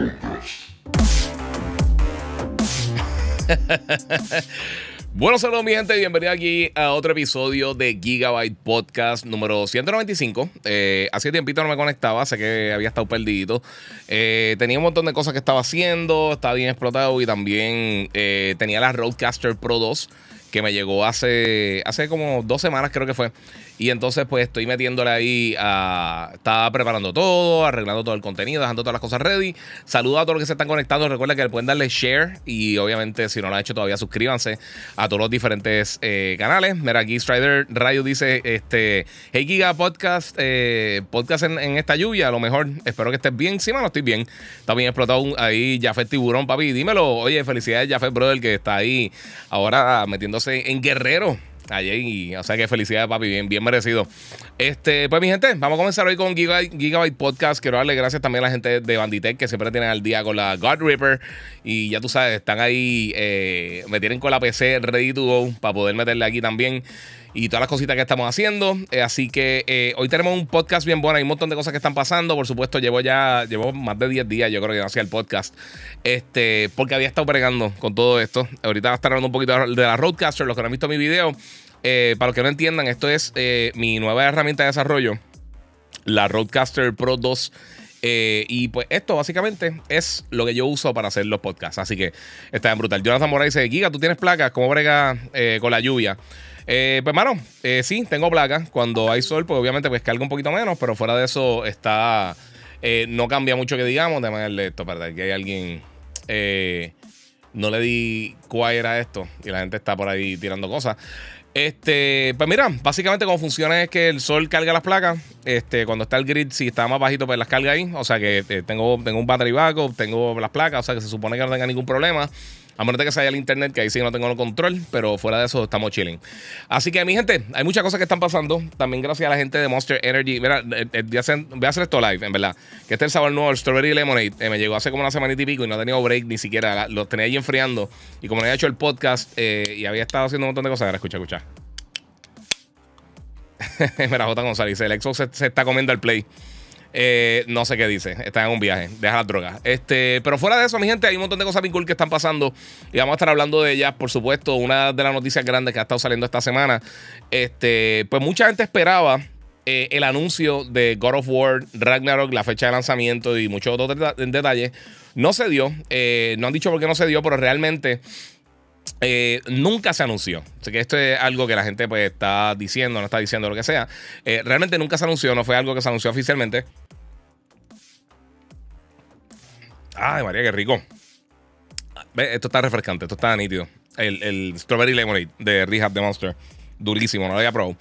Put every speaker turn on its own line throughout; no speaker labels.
Bueno, saludos mi gente, bienvenido aquí a otro episodio de Gigabyte Podcast número 195. Eh, hace tiempito no me conectaba, sé que había estado perdido. Eh, tenía un montón de cosas que estaba haciendo, estaba bien explotado y también eh, tenía la Roadcaster Pro 2 que me llegó hace, hace como dos semanas creo que fue. Y entonces, pues estoy metiéndole ahí a. Estaba preparando todo, arreglando todo el contenido, dejando todas las cosas ready. Saludos a todos los que se están conectando. Recuerda que le pueden darle share. Y obviamente, si no lo han hecho todavía, suscríbanse a todos los diferentes eh, canales. Mira, aquí Strider Radio dice: este, Hey Giga Podcast, eh, podcast en, esta lluvia. A lo mejor, espero que estés bien. Sí, no estoy bien. Está bien explotado ahí Jafet Tiburón, papi. Dímelo. Oye, felicidades, Jafet Brother, que está ahí ahora metiéndose en Guerrero. Allí, o sea que felicidades, papi, bien, bien merecido. Este, pues mi gente, vamos a comenzar hoy con Gigabyte, Podcast. Quiero darle gracias también a la gente de Banditech que siempre tienen al día con la God Ripper. Y ya tú sabes, están ahí, eh, me tienen con la PC ready to go para poder meterle aquí también y todas las cositas que estamos haciendo. Eh, así que eh, hoy tenemos un podcast bien bueno. Hay un montón de cosas que están pasando. Por supuesto, llevo ya llevo más de 10 días, yo creo que no hacía el podcast. Este, porque había estado bregando con todo esto. Ahorita va a estar hablando un poquito de la Roadcaster. Los que no han visto mi video, eh, para los que no entiendan, esto es mi nueva herramienta de desarrollo, la Roadcaster Pro 2. y pues esto básicamente es lo que yo uso para hacer los podcasts. Así que está bien brutal. Jonathan Morales dice: Giga, tú tienes placas, ¿cómo brega con la lluvia? Eh, pues, mano, eh, sí, tengo placa. Cuando hay sol, pues obviamente pues carga un poquito menos, pero fuera de eso está. Eh, no cambia mucho que digamos. De manera esto, para que hay alguien. no le di cuál era esto y la gente está por ahí tirando cosas. Este, pues mira, básicamente cómo funciona es que el sol carga las placas. Este, cuando está el grid, si está más bajito, pues las carga ahí. O sea que tengo, tengo un battery backup, tengo las placas, o sea que se supone que no tenga ningún problema. A menos de que se haya el internet, que ahí sí no tengo el control, pero fuera de eso estamos chilling. Así que, mi gente, hay muchas cosas que están pasando. También gracias a la gente de Monster Energy. Mira, eh, eh, voy, a hacer, esto live, en verdad. Que este es el sabor nuevo, el Strawberry Lemonade. Eh, me llegó hace como una semana y pico y no he tenido break ni siquiera. Lo tenía ahí enfriando. Y como no había hecho el podcast y había estado haciendo un montón de cosas, ahora escucha, escucha. Mira, J. González, el Xbox se está comiendo el play. Eh, no sé qué dice. Está en un viaje. Deja la droga. Este, pero fuera de eso, mi gente, hay un montón de cosas bien cool que están pasando. Y vamos a estar hablando de ellas, por supuesto. Una de las noticias grandes que ha estado saliendo esta semana. Este, pues mucha gente esperaba. Eh, el anuncio de God of War Ragnarok, la fecha de lanzamiento y muchos otros detalles, no se dio. Eh, no han dicho por qué no se dio, pero realmente nunca se anunció. Así que esto es algo que la gente pues está diciendo, no está diciendo lo que sea. realmente nunca se anunció, no fue algo que se anunció oficialmente. Ay, María, qué rico. Esto está refrescante, esto está nítido. El, Strawberry Lemonade de Rehab the Monster. Durísimo, no lo había probado.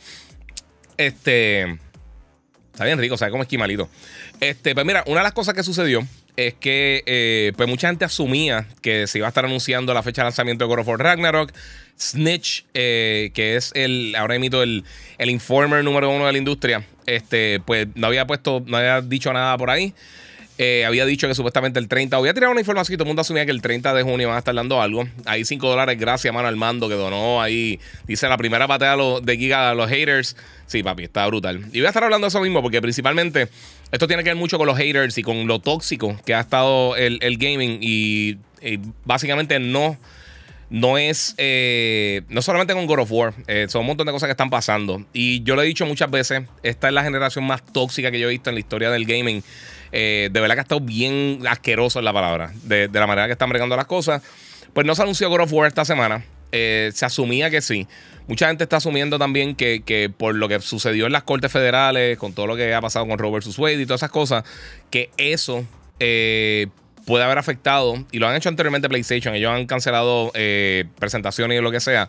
Este. Está bien rico, sabe como esquimalito. Este, pues mira, una de las cosas que sucedió es que eh, pues mucha gente asumía que se iba a estar anunciando la fecha de lanzamiento de God of Ragnarok. Snitch, eh, que es el, ahora emito el, el informer número uno de la industria, este, pues no había puesto, no había dicho nada por ahí. Eh, había dicho que supuestamente el 30, había tirado una información y todo el mundo asumía que el 30 de junio van a estar dando algo. Ahí 5 dólares, gracias, mano, al mando que donó ahí. Dice la primera patea de Giga a los haters. Sí, papi, está brutal. Y voy a estar hablando de eso mismo porque principalmente esto tiene que ver mucho con los haters y con lo tóxico que ha estado el, gaming y, básicamente no no es eh, no solamente con God of War, eh, son un montón de cosas que están pasando. Y yo lo he dicho muchas veces, esta es la generación más tóxica que yo he visto en la historia del gaming. Eh, de verdad que ha estado bien asqueroso en la palabra, de, la manera que están bregando las cosas. Pues no se anunció God of War esta semana. Eh, se asumía que sí. Mucha gente está asumiendo también que, por lo que sucedió en las cortes federales, con todo lo que ha pasado con Robert Wade y todas esas cosas, que eso eh, puede haber afectado, y lo han hecho anteriormente PlayStation, ellos han cancelado presentaciones y lo que sea,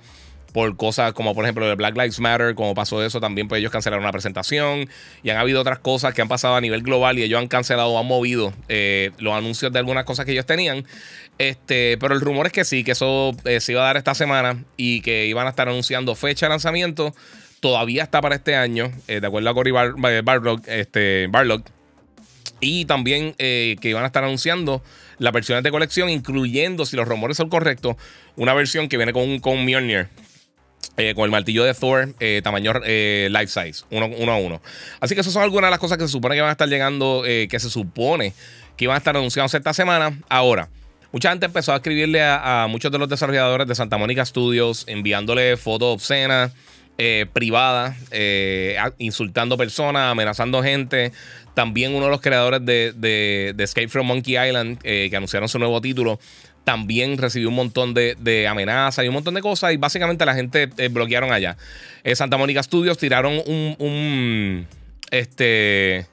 por cosas como por ejemplo el Black Lives Matter, como pasó eso, también pues ellos cancelaron una presentación y han habido otras cosas que han pasado a nivel global y ellos han cancelado o han movido eh, los anuncios de algunas cosas que ellos tenían. Este, pero el rumor es que sí, que eso eh, se iba a dar esta semana y que iban a estar anunciando fecha de lanzamiento. Todavía está para este año, de acuerdo a Cory Bar Barlog, este, Barlog. Y también que iban a estar anunciando las versiones de colección, incluyendo, si los rumores son correctos, una versión que viene con con Mjolnir. Eh, con el martillo de Thor, eh, tamaño eh, life size, uno, a uno. Así que esas son algunas de las cosas que se supone que van a estar llegando, que se supone que iban a estar anunciados esta semana. Ahora, mucha gente empezó a escribirle a, muchos de los desarrolladores de Santa Mónica Studios, enviándole fotos obscenas, privadas, insultando personas, amenazando gente. También uno de los creadores de Escape from Monkey Island, que anunciaron su nuevo título, también recibió un montón de, amenazas y un montón de cosas y básicamente la gente eh, bloquearon allá. Eh, Santa Mónica Studios tiraron un, este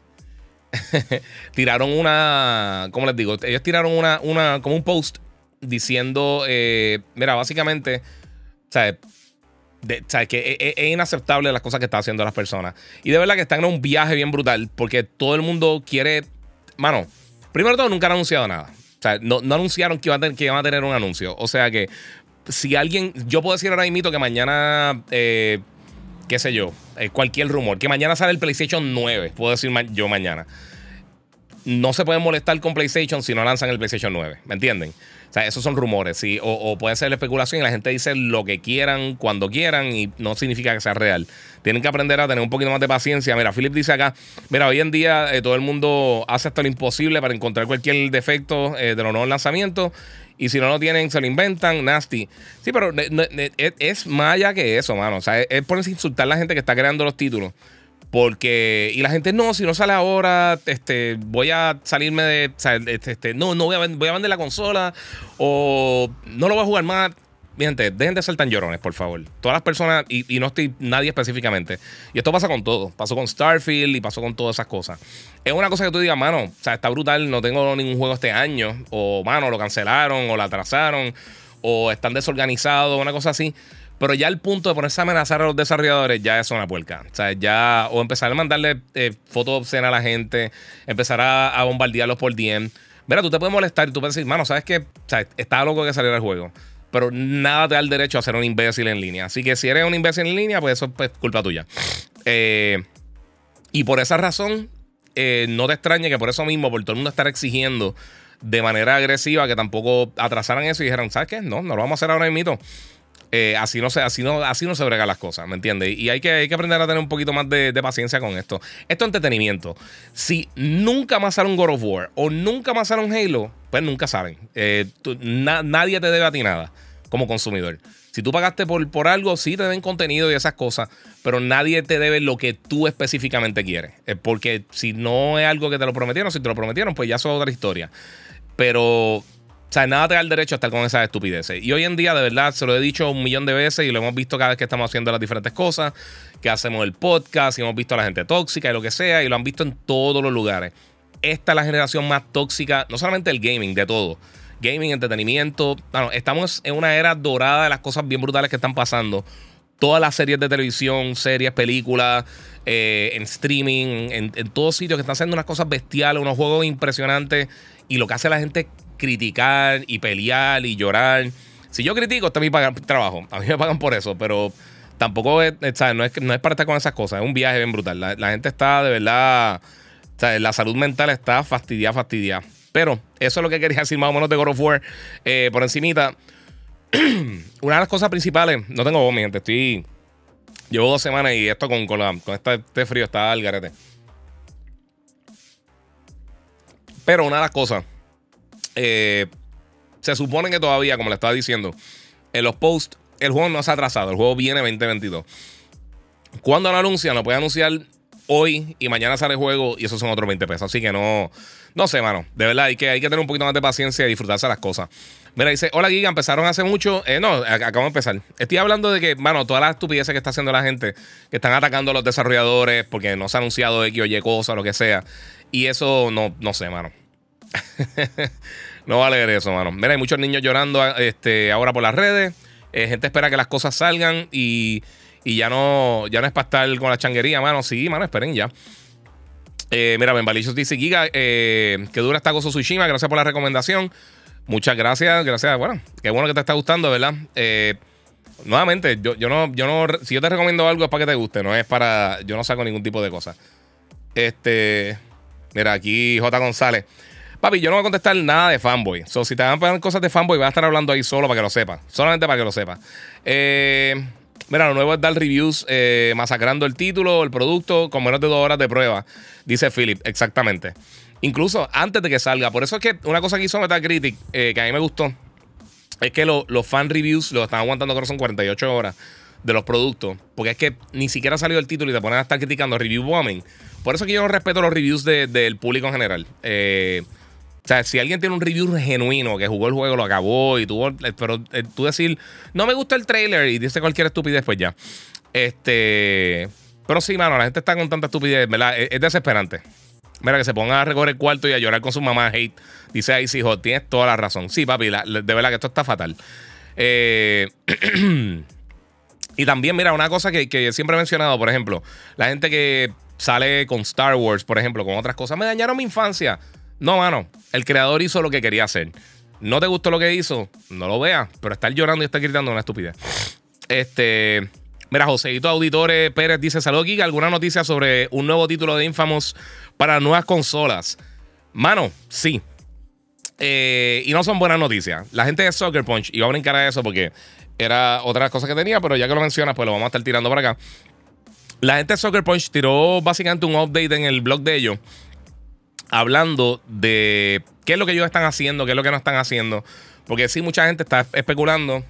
tiraron una ¿cómo les digo? Ellos tiraron una, una como un post diciendo eh, mira, básicamente ¿sabes? que es, es, inaceptable las cosas que están haciendo las personas. Y de verdad que están en un viaje bien brutal porque todo el mundo quiere, mano, primero todo nunca han anunciado nada. No, anunciaron que iban, a tener, a tener un anuncio. O sea que si alguien, yo puedo decir ahora mismo que mañana, eh, qué sé yo, eh, cualquier rumor, que mañana sale el PlayStation 9, puedo decir yo mañana. No se pueden molestar con PlayStation si no lanzan el PlayStation 9, ¿me entienden? O sea, esos son rumores, ¿sí? O, puede ser la especulación y la gente dice lo que quieran, cuando quieran, y no significa que sea real. Tienen que aprender a tener un poquito más de paciencia. Mira, Philip dice acá, mira, hoy en día eh, todo el mundo hace hasta lo imposible para encontrar cualquier defecto eh, de los nuevos lanzamientos. Y si no lo tienen, se lo inventan, nasty. Sí, pero es, más allá que eso, mano. O sea, es, es ponerse a insultar a la gente que está creando los títulos. Porque, y la gente, no, si no sale ahora, este, voy a salirme de, o sea, este, este no, no voy a, voy a vender la consola o no lo voy a jugar más. Mi gente, dejen de ser tan llorones, por favor. Todas las personas, y, no estoy nadie específicamente. Y esto pasa con todo. Pasó con Starfield y pasó con todas esas cosas. Es una cosa que tú digas, mano, o sea, está brutal, no tengo ningún juego este año. O, mano, lo cancelaron, o lo atrasaron, o están desorganizados, una cosa así. Pero ya el punto de ponerse a amenazar a los desarrolladores ya es una puerca. O sea, ya, o empezar a mandarle eh, fotos obscenas a la gente, empezar a, bombardearlos por DM. Mira, tú te puedes molestar y tú puedes decir, mano, ¿sabes qué? O está loco que saliera el juego. Pero nada te da el derecho a ser un imbécil en línea. Así que si eres un imbécil en línea, pues eso es pues, culpa tuya. Eh, y por esa razón, eh, no te extrañe que por eso mismo, por todo el mundo estar exigiendo de manera agresiva que tampoco atrasaran eso y dijeran, ¿sabes qué? No, no lo vamos a hacer ahora mismo. Eh, así, no se, así, no, así no se bregan las cosas, ¿me entiendes? Y hay que, hay que aprender a tener un poquito más de, paciencia con esto. Esto es entretenimiento. Si nunca más sale un God of War o nunca más sale un Halo, pues nunca saben. Eh, nadie te debe a ti nada como consumidor. Si tú pagaste por, por algo, sí te den contenido y esas cosas, pero nadie te debe lo que tú específicamente quieres. Eh, porque si no es algo que te lo prometieron, si te lo prometieron, pues ya es otra historia. Pero o sea, nada te da el derecho a estar con esas estupideces. Y hoy en día, de verdad, se lo he dicho un millón de veces y lo hemos visto cada vez que estamos haciendo las diferentes cosas, que hacemos el podcast y hemos visto a la gente tóxica y lo que sea, y lo han visto en todos los lugares. Esta es la generación más tóxica, no solamente del gaming, de todo. Gaming, entretenimiento. Bueno, estamos en una era dorada de las cosas bien brutales que están pasando. Todas las series de televisión, series, películas, eh, en streaming, en, en todos sitios que están haciendo unas cosas bestiales, unos juegos impresionantes. Y lo que hace la gente criticar y pelear y llorar. Si yo critico, está mi trabajo. A mí me pagan por eso, pero tampoco es, No, es, no es para estar con esas cosas. Es un viaje bien brutal. La, gente está de verdad. La salud mental está fastidiada, fastidiada. Pero eso es lo que quería decir más o menos de God of War. Eh, por encimita. Una de las cosas principales. No tengo voz, mi gente. Estoy. Llevo dos semanas y esto con, con, este, este, frío está al garete. Pero una de las cosas eh, se supone que todavía, como le estaba diciendo, en los posts, el juego no se ha atrasado. El juego viene 2022. Cuando lo anuncian, lo puede anunciar hoy y mañana sale el juego y esos son otros 20 pesos. Así que no, no sé, mano. De verdad, hay que, hay que tener un poquito más de paciencia y disfrutarse las cosas. Mira, dice, hola Giga, empezaron hace mucho. Eh, no, acabo de empezar. Estoy hablando de que, mano, todas las estupideces que está haciendo la gente, que están atacando a los desarrolladores porque no se ha anunciado X o Y cosa, lo que sea. Y eso no, no sé, mano. no va a leer eso, mano. Mira, hay muchos niños llorando este, ahora por las redes. Eh, gente espera que las cosas salgan y, ya no ya no es para estar con la changuería, mano. Sí, mano, esperen ya. Eh, mira, Benvalicios dice Giga, eh, que dura esta Gozo Tsushima. Gracias por la recomendación. Muchas gracias, gracias. Bueno, qué bueno que te está gustando, ¿verdad? Nuevamente, yo, yo, no, yo no, si yo te recomiendo algo es para que te guste, no es para, yo no saco ningún tipo de cosa. Este, mira, aquí J. González. Papi, yo no voy a contestar nada de fanboy. So, si te van a poner cosas de fanboy, voy a estar hablando ahí solo para que lo sepas. Solamente para que lo sepas. Eh, mira, lo nuevo es dar reviews eh, masacrando el título, el producto, con menos de dos horas de prueba. Dice Philip, exactamente. Incluso antes de que salga. Por eso es que una cosa que hizo Metacritic, eh, que a mí me gustó, es que los fan reviews lo están aguantando, creo que son 48 horas de los productos. Porque es que ni siquiera ha salido el título y te ponen a estar criticando review bombing. Por eso es que yo no respeto los reviews del público en general. Eh, o sea, si alguien tiene un review genuino que jugó el juego, lo acabó y tuvo. Eh, pero eh, tú decir, no me gusta el trailer y dice cualquier estupidez, pues ya. Este. Pero sí, mano, la gente está con tanta estupidez, ¿verdad? Es, desesperante. Mira, que se ponga a recorrer el cuarto y a llorar con su mamá hate. Dice ahí, hijo, tienes toda la razón. Sí, papi, de verdad que esto está fatal. Eh, y también, mira, una cosa que, siempre he mencionado, por ejemplo, la gente que sale con Star Wars, por ejemplo, con otras cosas, me dañaron mi infancia. No, mano. El creador hizo lo que quería hacer. ¿No te gustó lo que hizo? No lo veas. Pero estar llorando y estar gritando una estupidez. Este. Mira, Joseito Auditores Pérez dice: Saludos. ¿Alguna noticia sobre un nuevo título de Infamous para nuevas consolas? Mano, sí. Eh, y no son buenas noticias. La gente de Soccer Punch, iba a brincar a eso porque era otra cosa que tenía, pero ya que lo mencionas, pues lo vamos a estar tirando para acá. La gente de Soccer Punch tiró básicamente un update en el blog de ellos hablando de qué es lo que ellos están haciendo, qué es lo que no están haciendo. Porque sí, mucha gente está especulando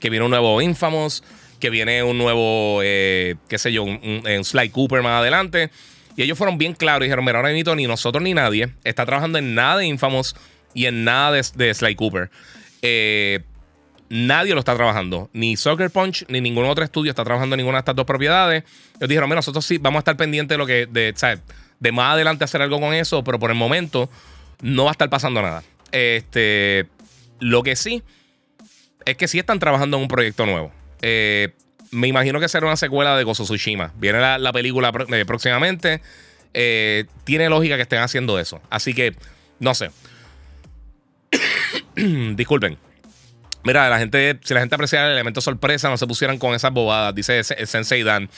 que viene un nuevo Infamous, que viene un nuevo, eh, qué sé yo, un, Sly Cooper más adelante. Y ellos fueron bien claros y dijeron, mira, ahora mismo ni nosotros ni nadie está trabajando en nada de Infamous y en nada de, Sly Cooper. Eh, nadie lo está trabajando. Ni Soccer Punch ni ningún otro estudio está trabajando en ninguna de estas dos propiedades. Ellos dijeron, mira, nosotros sí vamos a estar pendientes de lo que, de, ¿sabes? De más adelante hacer algo con eso, pero por el momento no va a estar pasando nada. Este, lo que sí es que sí están trabajando en un proyecto nuevo. Eh, me imagino que será una secuela de Gozo Tsushima. Viene la, película eh, próximamente. Eh, tiene lógica que estén haciendo eso. Así que, no sé. Disculpen. Mira, la gente, si la gente aprecia el elemento sorpresa, no se pusieran con esas bobadas, dice Sensei Dan.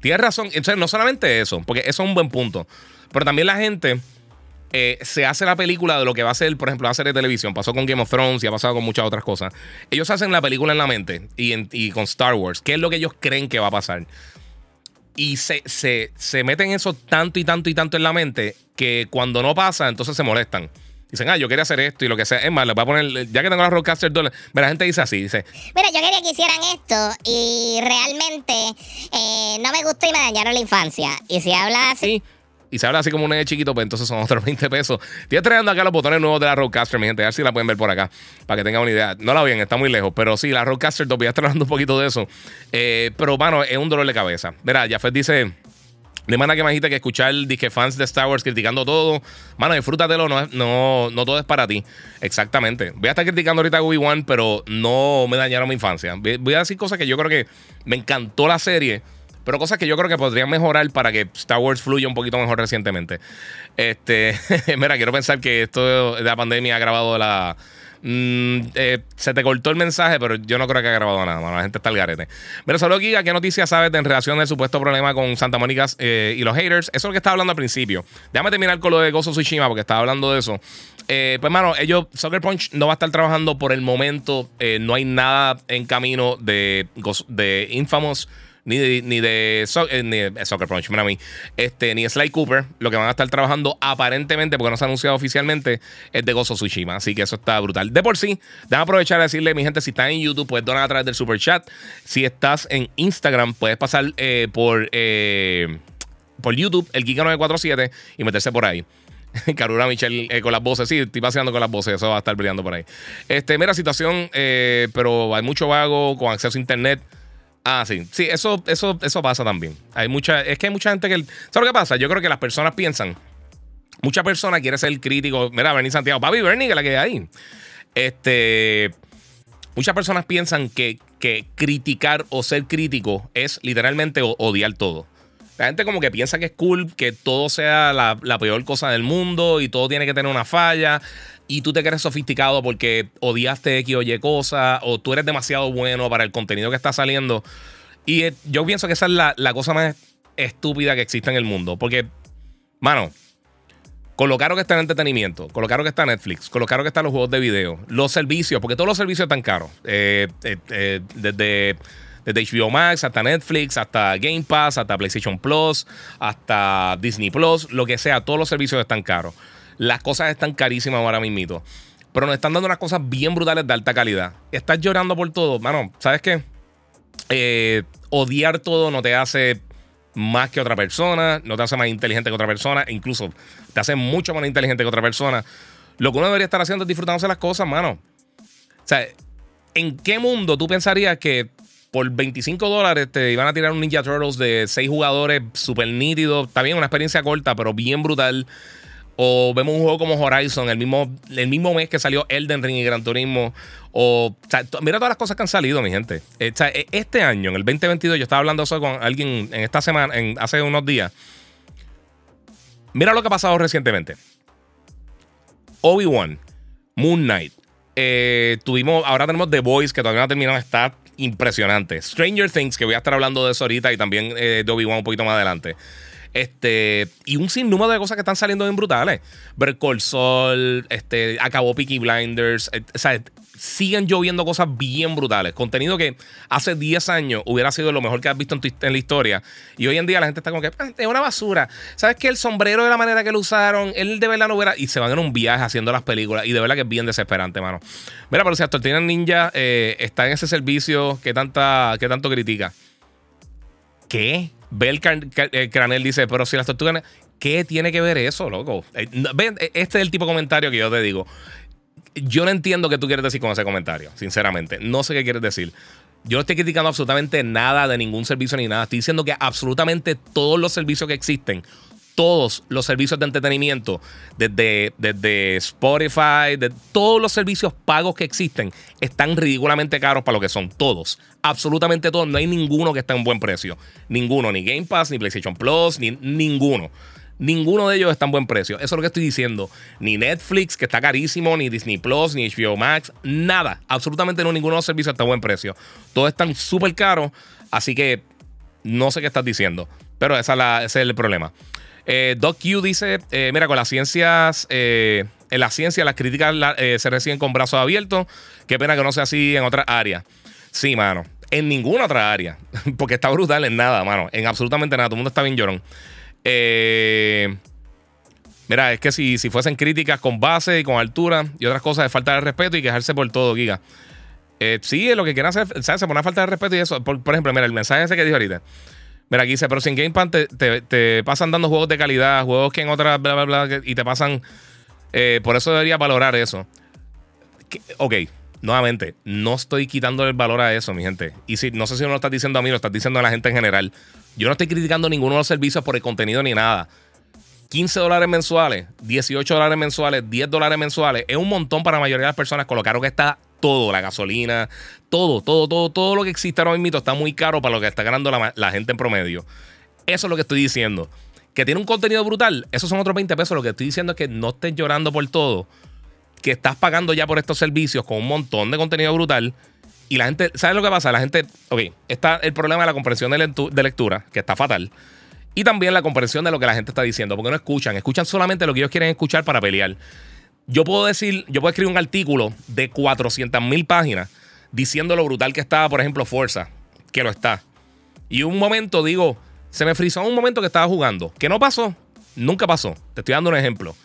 Tienes razón. Entonces, no solamente eso, porque eso es un buen punto. Pero también la gente eh, se hace la película de lo que va a ser, por ejemplo, la serie de televisión. Pasó con Game of Thrones y ha pasado con muchas otras cosas. Ellos hacen la película en la mente y, con Star Wars. ¿Qué es lo que ellos creen que va a pasar? Y se, se, se meten eso tanto y tanto y tanto en la mente que cuando no pasa, entonces se molestan. Dicen, ah, yo quería hacer esto y lo que sea. Es más, les voy a poner, ya que tengo la Roadcaster 2, la gente dice así, dice.
Mira, yo quería que hicieran esto y realmente eh, no me gustó y me dañaron la infancia. Y si habla así...
y se habla así como un chiquito, pues entonces son otros 20 pesos. Estoy trayendo acá los botones nuevos de la Roadcaster, mi gente. A ver si la pueden ver por acá, para que tengan una idea. No la ven, está muy lejos, pero sí, la Roadcaster 2, voy a estar hablando un poquito de eso. Eh, pero, mano, es un dolor de cabeza. Mira, Jafet dice... De manera que me que escuchar disque fans de Star Wars criticando todo. Mano, disfrútatelo, no, no, no todo es para ti. Exactamente. Voy a estar criticando ahorita a Obi-Wan, pero no me dañaron mi infancia. Voy a decir cosas que yo creo que me encantó la serie, pero cosas que yo creo que podrían mejorar para que Star Wars fluya un poquito mejor recientemente. Este, mira, quiero pensar que esto de la pandemia ha grabado la Mm, eh, se te cortó el mensaje, pero yo no creo que haya grabado nada, La gente está al garete. Pero solo Giga, ¿qué noticias sabes en relación al supuesto problema con Santa Mónica eh, y los haters? Eso es lo que estaba hablando al principio. Déjame terminar con lo de Gozo Tsushima, porque estaba hablando de eso. Eh, pues, mano, ellos, Soccer Punch no va a estar trabajando por el momento. no hay nada en camino de, de Infamous ni de, ni de, eh, Soccer Punch, mira a mí, este, ni Sly Cooper. Lo que van a estar trabajando aparentemente, porque no se ha anunciado oficialmente, es de Gozo Tsushima. Así que eso está brutal. De por sí, déjame aprovechar a decirle, mi gente, si estás en YouTube, puedes donar a través del Super Chat. Si estás en Instagram, puedes pasar eh, por, eh, por YouTube, el Giga947, y meterse por ahí. Carura Michelle con las voces. Sí, estoy paseando con las voces. Eso va a estar brillando por ahí. Este, mira, situación, pero hay mucho vago con acceso a internet. Ah, sí. Sí, eso, eso, eso pasa también. Hay mucha, es que hay mucha gente que. ¿Sabes lo que pasa? Yo creo que las personas piensan. Mucha persona quiere ser crítico. Mira, Bernie Santiago. Papi Bernie, que la que hay ahí. Este. muchas personas piensan que, que criticar o ser crítico es literalmente odiar todo. La gente como que piensa que es cool que todo sea la, peor cosa del mundo y todo tiene que tener una falla y tú te crees sofisticado porque odiaste X o Y cosa o tú eres demasiado bueno para el contenido que está saliendo. Y eh, yo pienso que esa es la, la cosa más estúpida que existe en el mundo. Porque, mano, con lo caro que está el entretenimiento, con lo que está Netflix, con lo que están los juegos de video, los servicios, porque todos los servicios están caros. Eh, eh, desde desde HBO Max hasta Netflix, hasta Game Pass, hasta PlayStation Plus, hasta Disney Plus, lo que sea, todos los servicios están caros. Las cosas están carísimas ahora mismo. Pero nos están dando unas cosas bien brutales de alta calidad. Estás llorando por todo. Mano, ¿sabes qué? Eh, odiar todo no te hace más que otra persona, no te hace más inteligente que otra persona, incluso te hace mucho más inteligente que otra persona. Lo que uno debería estar haciendo es disfrutándose las cosas, mano. O sea, ¿en qué mundo tú pensarías que por 25 dólares te iban a tirar un Ninja Turtles de 6 jugadores súper nítido. Está bien, una experiencia corta, pero bien brutal. O vemos un juego como Horizon, el mismo, el mismo mes que salió Elden Ring y Gran Turismo. O, mira todas las cosas que han salido, mi gente. Eh, e, este año, en el 2022, yo estaba hablando eso con alguien en esta semana, en, hace unos días. Mira lo que ha pasado recientemente. Obi-Wan, Moon Knight. Eh, tuvimos, ahora tenemos The Voice, que todavía no ha terminado, está impresionante. Stranger Things, que voy a estar hablando de eso ahorita y también eh, de Obi-Wan un poquito más adelante. Este, y un sinnúmero de cosas que están saliendo bien brutales. Bercol Sol, este, acabó Peaky Blinders. Eh, o sea, siguen lloviendo cosas bien brutales. Contenido que hace 10 años hubiera sido lo mejor que has visto en, la historia. Y hoy en día la gente está como que ah, es una basura. ¿Sabes que El sombrero de la manera que lo usaron, él de verdad no hubiera. Y se van en un viaje haciendo las películas. Y de verdad que es bien desesperante, mano. Mira, pero si Tortina Ninja eh, está en ese servicio que, tanta, que tanto critica. ¿Qué? Bel Cranel dice, pero si las tortugas. ¿Qué tiene que ver eso, loco? Eh, ven, este es el tipo de comentario que yo te digo yo no entiendo qué tú quieres decir con ese comentario, sinceramente. No sé qué quieres decir. Yo no estoy criticando absolutamente nada de ningún servicio ni nada. Estoy diciendo que absolutamente todos los servicios que existen, todos los servicios de entretenimiento, desde, desde Spotify, de todos los servicios pagos que existen, están ridículamente caros para lo que son. Todos. Absolutamente todos. No hay ninguno que esté en buen precio. Ninguno. Ni Game Pass, ni PlayStation Plus, ni ninguno. Ninguno de ellos está en buen precio. Eso es lo que estoy diciendo. Ni Netflix, que está carísimo, ni Disney Plus, ni HBO Max, nada. Absolutamente no, ninguno de los servicios está a buen precio. Todos están súper caros, así que no sé qué estás diciendo. Pero esa ese es el problema. Eh, Doc Q dice: eh, Mira, con las ciencias, eh, en la ciencia las críticas eh, se reciben con brazos abiertos. Qué pena que no sea así en otras áreas. Sí, mano. En ninguna otra área. Porque está brutal en nada, mano. En absolutamente nada. Todo el mundo está bien llorón. Mira, es que si, si fuesen críticas con base y con altura y otras cosas de falta de respeto y quejarse por todo, Giga. Eh, sí, lo que quieren hacer, ¿sabes? Se pone falta de respeto y eso. Por, ejemplo, mira, el mensaje ese que dijo ahorita. Mira, aquí dice, pero si en Game Pass te, pasan dando juegos de calidad, juegos que en otras, bla, bla, bla, y te pasan. Eh, por eso debería valorar eso. ok, nuevamente, no estoy quitando el valor a eso, mi gente. Y si no sé si no lo estás diciendo a mí, lo estás diciendo a la gente en general. Yo no estoy criticando ninguno de los servicios por el contenido ni nada. 15 dólares mensuales, 18 dólares mensuales, 10 dólares mensuales. Es un montón para la mayoría de las personas con lo caro que está todo, la gasolina, todo, todo, todo, todo lo que existe ahora mismo está muy caro para lo que está ganando la, gente en promedio. Eso es lo que estoy diciendo. Que tiene un contenido brutal, esos son otros 20 pesos. Lo que estoy diciendo es que no estés llorando por todo, que estás pagando ya por estos servicios con un montón de contenido brutal y la gente, ¿sabes lo que pasa? La gente, ok, está el problema de la comprensión de, lectura, que está fatal. Y también la comprensión de lo que la gente está diciendo, porque no escuchan, escuchan solamente lo que ellos quieren escuchar para pelear. Yo puedo decir, yo puedo escribir un artículo de 400 mil páginas diciendo lo brutal que estaba, por ejemplo, Forza, que lo está. Y un momento digo, se me frizó un momento que estaba jugando. ¿Qué no pasó? Nunca pasó. Te estoy dando un ejemplo.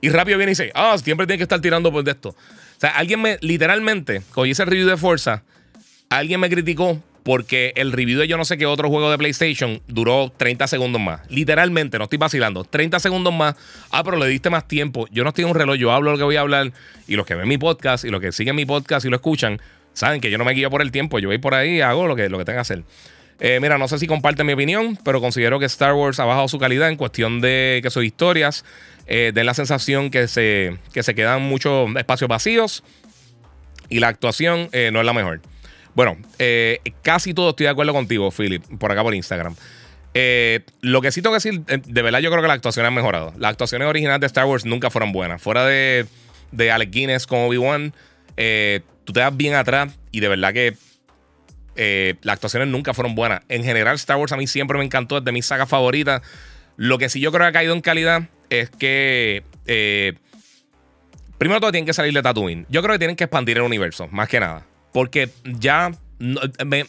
Y rápido viene y dice, ah, siempre tiene que estar tirando por esto. O sea, alguien me, literalmente, cuando hice el review de Forza, alguien me criticó porque el review de yo no sé qué otro juego de PlayStation duró 30 segundos más. Literalmente, no estoy vacilando. 30 segundos más. Ah, pero le diste más tiempo. Yo no estoy en un reloj, yo hablo lo que voy a hablar. Y los que ven mi podcast y los que siguen mi podcast y lo escuchan, saben que yo no me guío por el tiempo. Yo voy por ahí y hago lo que, lo que tenga que hacer. Eh, mira, no sé si comparten mi opinión, pero considero que Star Wars ha bajado su calidad en cuestión de que sus historias eh, den la sensación que se, que se quedan muchos espacios vacíos y la actuación eh, no es la mejor. Bueno, eh, casi todo estoy de acuerdo contigo, Philip, por acá por Instagram. Eh, lo que sí tengo que decir, de verdad yo creo que la actuación ha mejorado. Las actuaciones originales de Star Wars nunca fueron buenas. Fuera de, de Alec Guinness con Obi-Wan, tú te das bien atrás y de verdad que las actuaciones nunca fueron buenas. En general, Star Wars a mí siempre me encantó, es de mis sagas favoritas. Lo que sí yo creo que ha caído en calidad es que Primero todo tienen que salir de Tatooine. Yo creo que tienen que expandir el universo, más que nada. Porque ya me,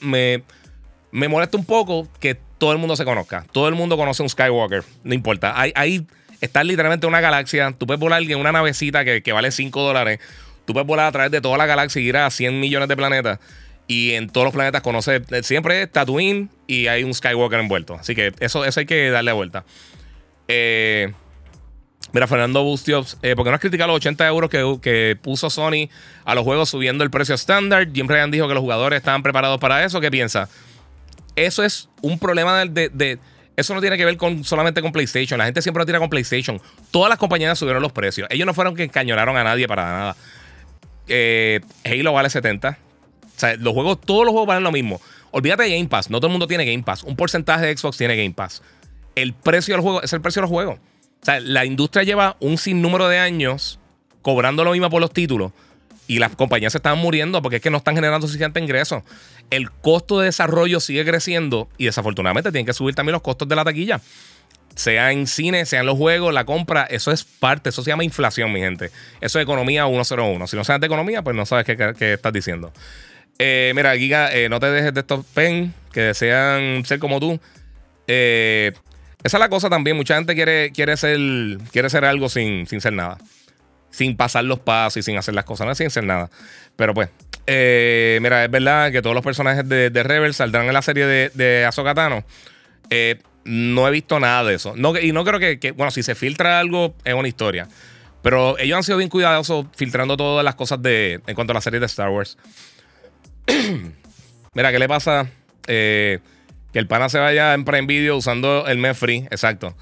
me, molesta un poco que todo el mundo se conozca. Todo el mundo conoce un Skywalker. No importa. Ahí, está literalmente una galaxia. Tú puedes volar en una navecita que, vale 5 dólares. Tú puedes volar a través de toda la galaxia y ir a 100 millones de planetas. Y en todos los planetas conoce siempre es Tatooine y hay un Skywalker envuelto. Así que eso, eso hay que darle vuelta. Eh, Mira, Fernando Bustios, eh, ¿por qué no has criticado los 80 euros que, puso Sony a los juegos subiendo el precio estándar? Jim Ryan dijo que los jugadores estaban preparados para eso. ¿Qué piensa? Eso es un problema de, Eso no tiene que ver con, solamente con PlayStation. La gente siempre lo tira con PlayStation. Todas las compañías subieron los precios. Ellos no fueron que encañonaron a nadie para nada. Eh, Halo vale 70. O sea, los juegos, todos los juegos valen lo mismo. Olvídate de Game Pass. No todo el mundo tiene Game Pass. Un porcentaje de Xbox tiene Game Pass. El precio del juego es el precio del juego. O sea, la industria lleva un sinnúmero de años cobrando lo mismo por los títulos y las compañías se están muriendo porque es que no están generando suficiente ingreso. El costo de desarrollo sigue creciendo y desafortunadamente tienen que subir también los costos de la taquilla. Sea en cine, sea en los juegos, la compra, eso es parte, eso se llama inflación, mi gente. Eso es economía 101. Si no sabes de economía, pues no sabes qué, estás diciendo. Eh, mira, Giga, eh, no te dejes de estos pen que desean ser como tú. Eh, esa es la cosa también. Mucha gente quiere, quiere, ser, quiere ser algo sin, sin ser nada. Sin pasar los pasos y sin hacer las cosas, no sin ser nada. Pero pues, eh, mira, es verdad que todos los personajes de, de Rebel saldrán en la serie de, de Azokatano. Eh, no he visto nada de eso. No, y no creo que, bueno, si se filtra algo, es una historia. Pero ellos han sido bien cuidadosos filtrando todas las cosas de, en cuanto a la serie de Star Wars. mira, ¿qué le pasa? Eh, que el pana se vaya en Prime Video usando el mes free. Exacto.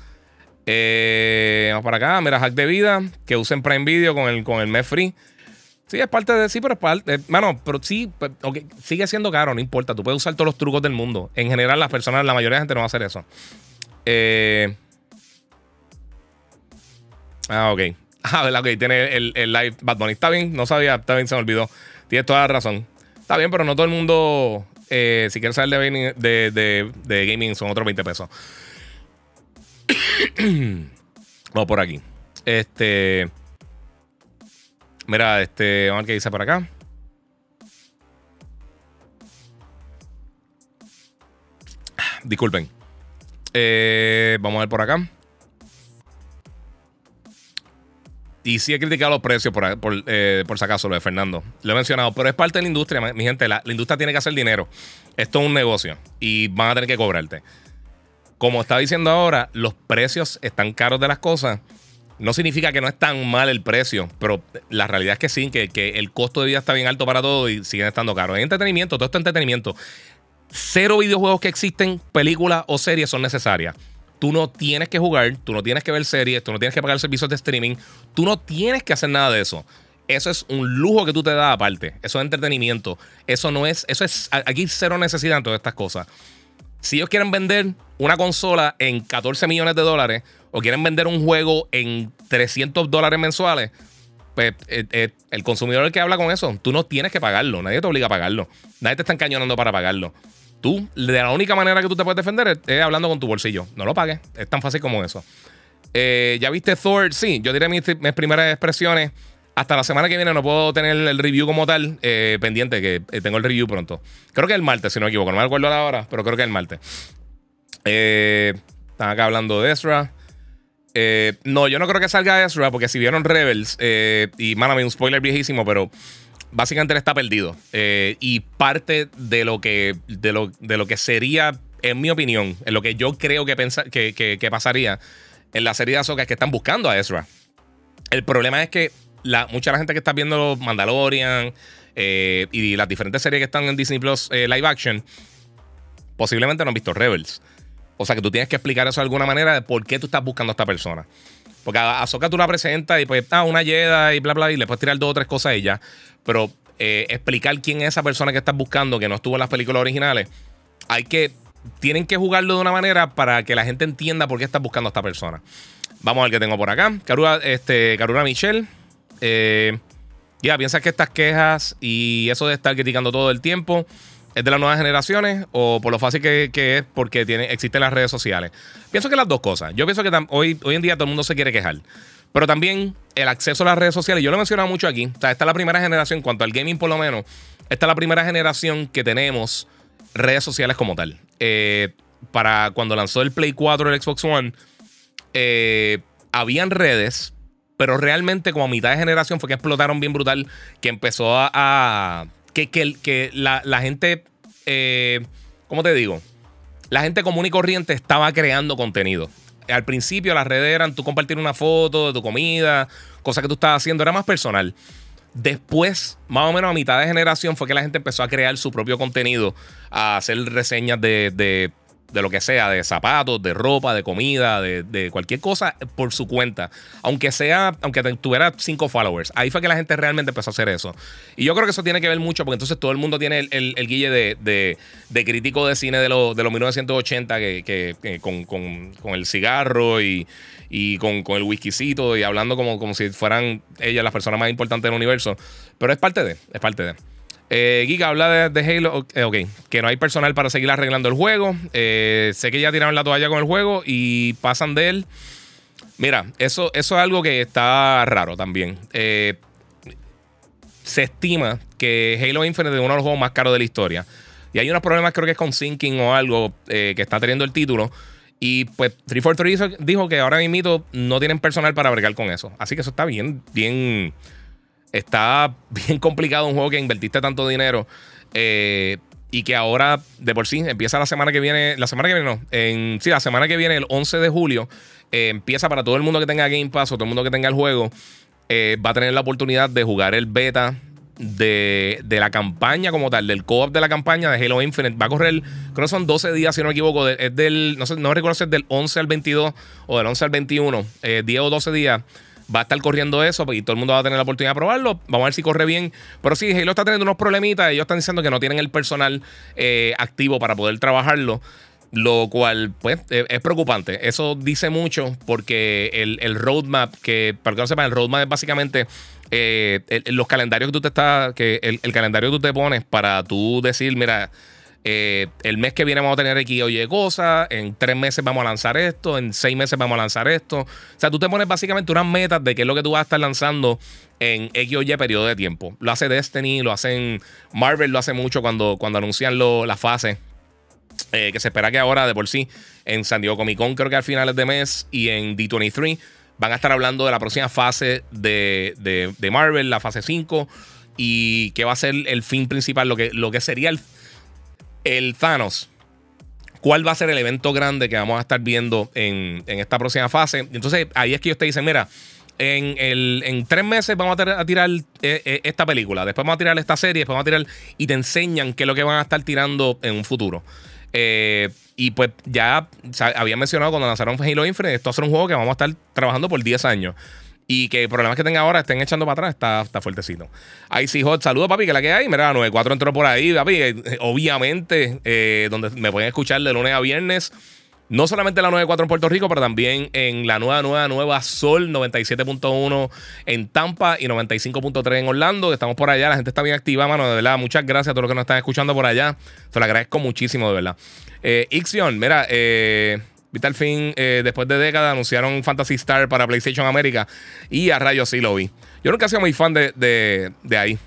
Eh, vamos para acá. Mira, hack de vida. Que usen Prime Video con el, con el mes free. Sí, es parte de. Sí, pero es parte. Mano, pero sí. Sigue siendo caro, no importa. Tú puedes usar todos los trucos del mundo. En general, las personas, la mayoría de la gente no va a hacer eso. Eh, ah, ok. Ah, ¿verdad? Ok, tiene el, el, live Bad Bunny. Está bien, no sabía. Está bien, se me olvidó. Tienes toda la razón. Está bien, pero no todo el mundo eh, si quieres saber de, de, gaming, son otros 20 pesos. Vamos por aquí. Este. Mira, este. Vamos a ver qué dice por acá. Disculpen. Eh, vamos a ver por acá. Y sí he criticado los precios por, eh, por, si acaso, lo de Fernando. Lo he mencionado, pero es parte de la industria, mi gente. La, industria tiene que hacer dinero. Esto es un negocio y van a tener que cobrarte. Como está diciendo ahora, los precios están caros de las cosas. No significa que no es tan mal el precio, pero la realidad es que sí, que, que el costo de vida está bien alto para todo y siguen estando caros. En entretenimiento, todo esto es entretenimiento. Cero videojuegos que existen, películas o series son necesarias. Tú no tienes que jugar, tú no tienes que ver series, tú no tienes que pagar servicios de streaming, tú no tienes que hacer nada de eso. Eso es un lujo que tú te das aparte. Eso es entretenimiento. Eso no es, eso es, aquí cero necesidad en todas estas cosas. Si ellos quieren vender una consola en 14 millones de dólares o quieren vender un juego en 300 dólares mensuales, pues eh, eh, el consumidor el que habla con eso. Tú no tienes que pagarlo. Nadie te obliga a pagarlo. Nadie te está encañonando para pagarlo. Tú, de la única manera que tú te puedes defender es, hablando con tu bolsillo. No lo pagues. Es tan fácil como eso. Eh, ¿Ya viste Thor? Sí, yo diré mis, primeras expresiones. Hasta la semana que viene no puedo tener el review como tal eh, pendiente, que eh, tengo el review pronto. Creo que el martes, si no me equivoco. No me acuerdo la hora, pero creo que el martes. están acá hablando de Ezra. no, yo no creo que salga Ezra, porque si vieron Rebels, y mano, un spoiler viejísimo, pero básicamente él está perdido. Eh, y parte de lo, que, de, lo, de lo que sería, en mi opinión, en lo que yo creo que, que, pasaría en la serie de Ahsoka es que están buscando a Ezra. El problema es que la, mucha la gente que está viendo Mandalorian eh, y las diferentes series que están en Disney Plus eh, live action, posiblemente no han visto Rebels. O sea que tú tienes que explicar eso de alguna manera de por qué tú estás buscando a esta persona. Porque a Ahsoka tú la presentas y pues, ah, una Jedi y bla, bla, y le puedes tirar dos o tres cosas a ella. Pero eh, explicar quién es esa persona que estás buscando, que no estuvo en las películas originales, hay que. Tienen que jugarlo de una manera para que la gente entienda por qué estás buscando a esta persona. Vamos a ver qué tengo por acá. Karura, este, Michelle. Eh, ya, ¿piensas que estas quejas y eso de estar criticando todo el tiempo es de las nuevas generaciones o por lo fácil que, es porque tiene, existen las redes sociales? Pienso que las dos cosas. Yo pienso que hoy, hoy en día todo el mundo se quiere quejar. Pero también el acceso a las redes sociales, yo lo he mencionado mucho aquí. O sea, esta es la primera generación, en cuanto al gaming por lo menos, esta es la primera generación que tenemos redes sociales como tal. Eh, para cuando lanzó el Play 4 el Xbox One, eh, habían redes, pero realmente como mitad de generación fue que explotaron bien brutal, que empezó a... que, que, la, gente... Eh, ¿Cómo te digo? La gente común y corriente estaba creando contenido al principio las redes eran tú compartir una foto de tu comida, cosas que tú estabas haciendo, era más personal. Después, más o menos a mitad de generación, fue que la gente empezó a crear su propio contenido, a hacer reseñas de de lo que sea, de zapatos, de ropa, de comida, de, cualquier cosa por su cuenta. Aunque sea, aunque tuviera cinco followers. Ahí fue que la gente realmente empezó a hacer eso. Y yo creo que eso tiene que ver mucho porque entonces todo el mundo tiene el, el, guille de, crítico de cine de, los de los 1980 que, con, el cigarro y, con, el whiskycito y hablando como, como si fueran ellas las personas más importantes del universo. Pero es parte de, es parte de. Eh, Giga habla de, Halo. Eh, ok, que no hay personal para seguir arreglando el juego. Eh, sé que ya tiraron la toalla con el juego y pasan de él. Mira, eso, eso es algo que está raro también. se estima que Halo Infinite es uno de los juegos más caros de la historia. Y hay unos problemas, creo que es con Syncing o algo que está teniendo el título. Y pues 343 dijo que ahora mismo no tienen personal para bregar con eso. Así que eso está bien, bien está bien complicado un juego que invertiste tanto dinero eh, y que ahora de por sí empieza la semana que viene, la semana que viene no, en, sí, la semana que viene, el 11 de julio, eh, empieza para todo el mundo que tenga Game Pass o todo el mundo que tenga el juego, eh, va a tener la oportunidad de jugar el beta de, la campaña como tal, del co-op de la campaña de Halo Infinite. Va a correr, creo que son 12 días, si no me equivoco. es del, no, sé, no recuerdo si es del 11 al 22 o del 11 al 21, 10 o 12 días va a estar corriendo eso y todo el mundo va a tener la oportunidad de probarlo. Vamos a ver si corre bien. Pero sí, Halo está teniendo unos problemitas. Ellos están diciendo que no tienen el personal eh, activo para poder trabajarlo. Lo cual, pues, e, es preocupante. Eso dice mucho porque el, roadmap, que para que no sepan, el roadmap es básicamente eh, los calendarios que tú te estás, que el, el, calendario que tú te pones para tú decir, mira, eh, el mes que viene vamos a tener X o Y cosas, en tres meses vamos a lanzar esto, en seis meses vamos a lanzar esto. O sea, tú te pones básicamente unas metas de qué es lo que tú vas a estar lanzando en X o periodo de tiempo. Lo hace Destiny, lo hacen Marvel, lo hace mucho cuando, cuando anuncian la fase. Eh, que se espera que ahora de por sí en San Diego Comic Con creo que al finales de mes y en D23 van a estar hablando de la próxima fase de, de, Marvel, la fase 5 y que va a ser el fin principal, lo que, lo que sería el, el Thanos. ¿Cuál va a ser el evento grande que vamos a estar viendo en, esta próxima fase? Entonces, ahí es que ellos te dicen, mira, en, en tres meses vamos a, tirar eh, eh, esta película, después vamos a tirar esta serie, después vamos a tirar y te enseñan qué es lo que van a estar tirando en un futuro. Eh, y pues ya había mencionado cuando lanzaron Halo Infinite, esto va a ser un juego que vamos a estar trabajando por 10 años. Y que problemas que tenga ahora estén echando para atrás, está, está fuertecito. Ahí sí, Hot, saludos, papi, que la que hay. Mira, 94 entró por ahí, papi. Eh, obviamente, eh, donde me pueden escuchar de lunes a viernes. No solamente la 94 en Puerto Rico, pero también en la nueva, nueva, nueva Sol 97.1 en Tampa y 95.3 en Orlando. Estamos por allá, la gente está bien activa, mano. De verdad, muchas gracias a todos los que nos están escuchando por allá. Se lo agradezco muchísimo, de verdad. Eh, Ixion, mira, eh, Vital Fin, eh, después de décadas, anunciaron Fantasy Star para PlayStation América y a rayos sí lo vi. Yo nunca he sido muy fan de, de, ahí,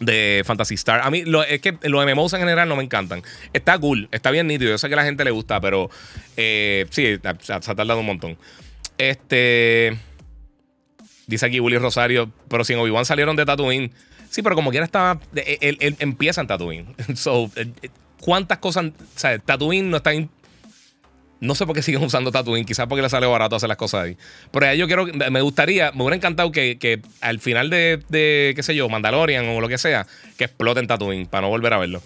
de Fantasy Star. A mí es que los MMOs en general no me encantan. Está cool, está bien nítido. Yo sé que a la gente le gusta, pero eh, sí, se ha tardado un montón. Este. Dice aquí Willy Rosario, pero si en Obi-Wan salieron de Tatooine. Sí, pero como quiera estaba. Él, empieza en Tatooine. so, eh, ¿cuántas cosas? O sea, Tatooine no está no sé por qué siguen usando Tatooine, quizás porque le sale barato hacer las cosas ahí. Pero yo quiero, me gustaría, me hubiera encantado que, al final de, qué sé yo, Mandalorian o lo que sea, que exploten Tatooine para no volver a verlo.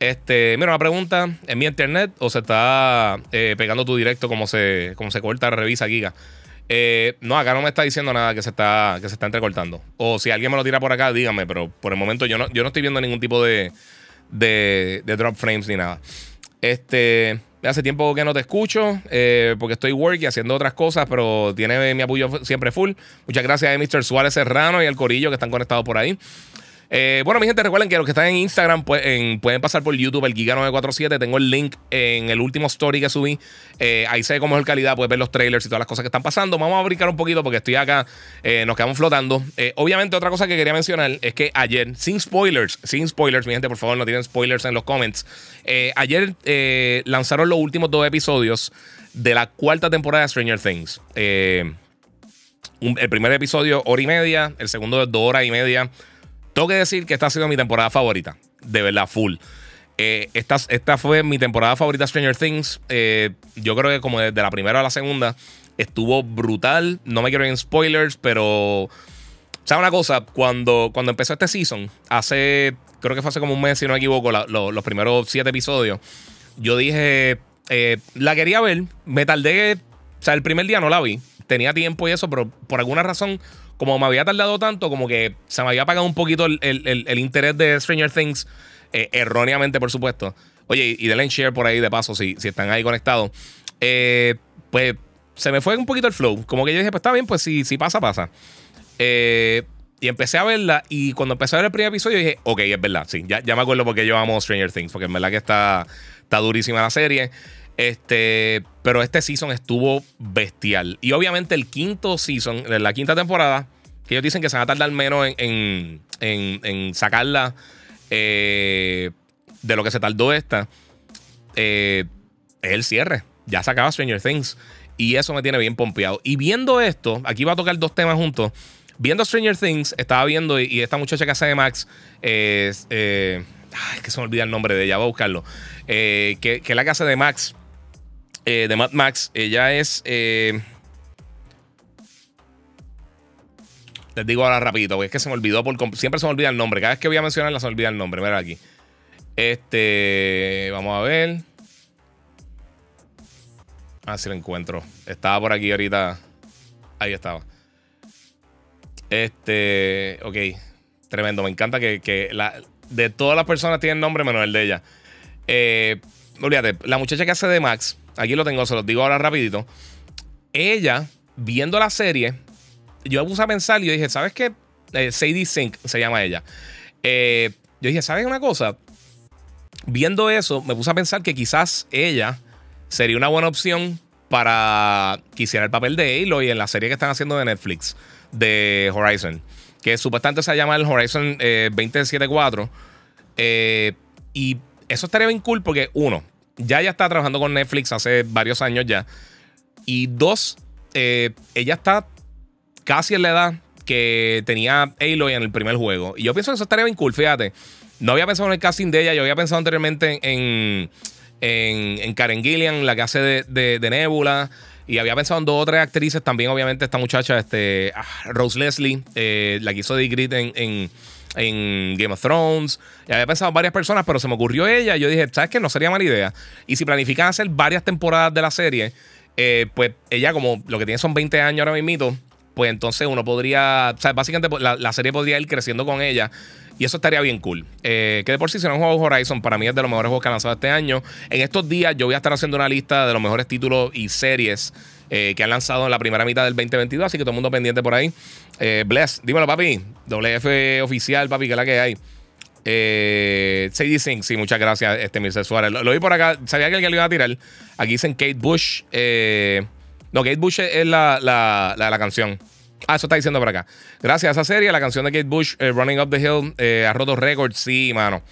Este, mira, una pregunta, ¿en mi internet o se está eh, pegando tu directo como se, como se corta, revisa Giga? Eh, no, acá no me está diciendo nada que se está, que se está entrecortando. O si alguien me lo tira por acá, dígame, pero por el momento yo no, yo no estoy viendo ningún tipo de, de, de drop frames ni nada. Este. Hace tiempo que no te escucho eh, porque estoy working haciendo otras cosas, pero tiene mi apoyo siempre full. Muchas gracias a Mr. Suárez Serrano y al Corillo que están conectados por ahí. Eh, bueno, mi gente, recuerden que los que están en Instagram pueden pasar por YouTube, el Giga947. Tengo el link en el último story que subí. Eh, ahí ve cómo es la calidad, puedes ver los trailers y todas las cosas que están pasando. Vamos a brincar un poquito porque estoy acá, eh, nos quedamos flotando. obviamente, otra cosa que quería mencionar es que ayer, sin spoilers, sin spoilers, mi gente, por favor, no tienen spoilers en los comments. ayer lanzaron los últimos dos episodios de la cuarta temporada de Stranger Things. el primer episodio, hora y media. El segundo, dos horas y media. Tengo que decir que esta ha sido mi temporada favorita. De verdad, full. Eh, esta, esta, fue mi temporada favorita Stranger Things. Eh, yo creo que como desde la primera a la segunda estuvo brutal. No me quiero ir en spoilers, pero... ¿Sabes una cosa? Cuando, cuando empezó este season, hace... Creo que fue hace como un mes, si no me equivoco, los primeros siete episodios. Yo dije... Eh, la quería ver. Me tardé... O sea, el primer día no la vi. Tenía tiempo y eso, pero por alguna razón como me había tardado tanto, como que se me había apagado un poquito el, interés de Stranger Things, eh, erróneamente, por supuesto. Oye, y denle share por ahí de paso si, si están ahí conectados. Eh, pues se me fue un poquito el flow. Como que yo dije, pues está bien, pues si, si pasa, pasa. Eh, y empecé a verla. Y cuando empecé a ver el primer episodio, dije, ok, es verdad, sí. Ya, ya me acuerdo porque yo amo Stranger Things. Porque en verdad que está, está durísima la serie. Este, pero este season estuvo bestial. Y obviamente el quinto season, la quinta temporada, que ellos dicen que se van a tardar menos en, sacarla eh, de lo que se tardó esta, eh, es el cierre. Ya se acaba Stranger Things. Y eso me tiene bien pompeado. Y viendo esto, aquí va a tocar dos temas juntos. Viendo Stranger Things, estaba viendo, y, esta muchacha que hace de Max, eh, ay, que se me olvida el nombre de ella, voy a buscarlo. que, que es la que hace de Max eh, de Mad Max. Ella es. Eh, les digo ahora rapidito, porque es que se me olvidó por siempre se me olvida el nombre. Cada vez que voy a mencionarla se me olvida el nombre. Mira aquí. Este. Vamos a ver. Ah, si lo encuentro. Estaba por aquí ahorita. Ahí estaba. Este. Ok. Tremendo. Me encanta que, la, de todas las personas tienen nombre menos el de ella. Eh, olvídate, la muchacha que hace de Max Aquí lo tengo, se los digo ahora rapidito. Ella, viendo la serie, yo me puse a pensar y yo dije, ¿sabes qué? Eh, Sadie Sink se llama ella. Eh, yo dije, ¿sabes una cosa? Viendo eso, me puse a pensar que quizás ella sería una buena opción para que hiciera el papel de Aloy en la serie que están haciendo de Netflix, de Horizon. Que supuestamente se llama el Horizon 2074. Eh, y eso estaría bien cool porque, uno, ya ella está trabajando con Netflix hace varios años ya. Y dos, eh, ella está casi en la edad que tenía Aloy en el primer juego. Y yo pienso que eso estaría bien cool, fíjate. No había pensado en el casting de ella, yo había pensado anteriormente en, en, Karen Gillian, la que hace de, de, Nebula. Y había pensado en dos o tres actrices también, obviamente, esta muchacha, este, ah, Rose Leslie, eh, la que hizo de Grit en en Game of Thrones. Y había pensado varias personas, pero se me ocurrió ella. Y yo dije, ¿sabes qué? No sería mala idea. Y si planifican hacer varias temporadas de la serie, eh, pues ella, como lo que tiene son 20 años ahora mismo, pues entonces uno podría. O sea, básicamente pues, la, serie podría ir creciendo con ella. Y eso estaría bien cool. Eh, que de por sí, si no juego Horizon, para mí es de los mejores juegos que han lanzado este año. En estos días, yo voy a estar haciendo una lista de los mejores títulos y series eh, que han lanzado en la primera mitad del 2022. Así que todo el mundo pendiente por ahí. Eh, Bless, dímelo, papi. WF oficial, papi, que es la que hay. Eh, Sadie Sink, sí, muchas gracias, este Mr. Suárez. Lo, vi por acá, sabía que alguien lo iba a tirar. Aquí dicen Kate Bush. Eh, no, Kate Bush es la, la, la, canción. Ah, eso está diciendo por acá. Gracias a esa serie, la canción de Kate Bush, Running Up the Hill, ha roto récords, sí, mano.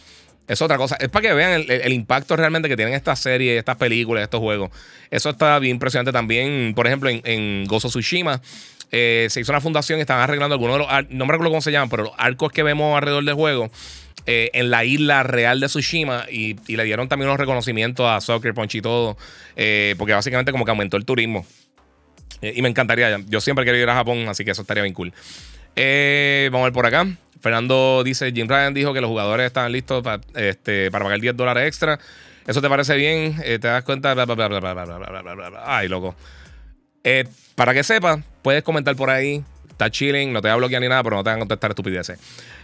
Es otra cosa. Es para que vean el, impacto realmente que tienen estas series, estas películas, estos juegos. Eso está bien impresionante también. Por ejemplo, en Gozo Tsushima eh, se hizo una fundación y están arreglando algunos de los. No me recuerdo cómo se llaman, pero los arcos que vemos alrededor del juego. Eh, en la isla real de Tsushima y, le dieron también unos reconocimientos a Soccer Punch y todo, eh, porque básicamente como que aumentó el turismo. y me encantaría, yo siempre quiero ir a Japón, así que eso estaría bien cool. vamos a ver por acá. Fernando dice, Jim Ryan dijo que los jugadores están listos este, para pagar 10 dólares extra. ¿Eso te parece bien? ¿Te das cuenta? Ay, loco. Eh, para que sepas, puedes comentar por ahí. Está chilling, no te voy a bloquear ni nada, pero no te van a contestar estupideces.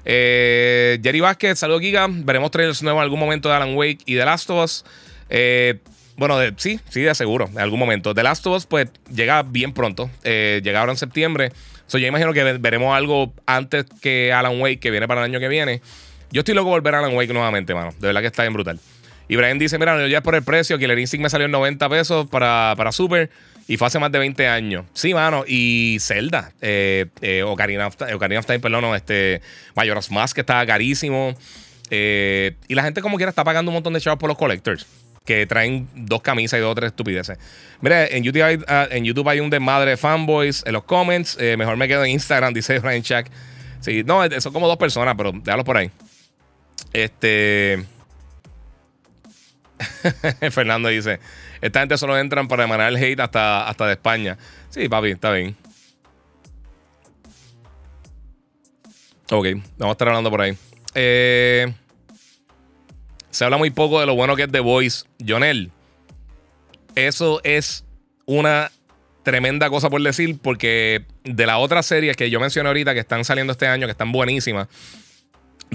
Eh, Jerry Vázquez, saludos Giga. Veremos trailers nuevos en algún momento de Alan Wake y The Last of Us. Eh, bueno, sí, sí, de seguro, en algún momento. The Last of Us, pues, llega bien pronto. Llega ahora en septiembre. So, yo imagino que veremos algo antes que Alan Wake, que viene para el año que viene. Yo estoy loco de volver a Alan Wake nuevamente, mano. De verdad que está bien brutal. Brian dice: Mira, yo ya por el precio, Killer Instinct me salió en 90 pesos para, para Super. Y fue hace más de 20 años. Sí, mano. Y Zelda. Eh, eh, Ocarina, of, Ocarina of Time, perdón, este. Majora's Mask, que estaba carísimo. Eh, y la gente, como quiera, está pagando un montón de chavos por los collectors. Que traen dos camisas y dos o tres estupideces. Mira, en YouTube hay, uh, en YouTube hay un desmadre de fanboys en los comments. Eh, mejor me quedo en Instagram, dice Brian Chuck. Sí, no, son como dos personas, pero déjalo por ahí. Este. Fernando dice: esta gente solo entran para emanar el hate hasta, hasta de España. Sí, papi, está bien. Ok, vamos a estar hablando por ahí. Eh, se habla muy poco de lo bueno que es The Voice. Jonel, eso es una tremenda cosa por decir, porque de las otras series que yo mencioné ahorita que están saliendo este año, que están buenísimas,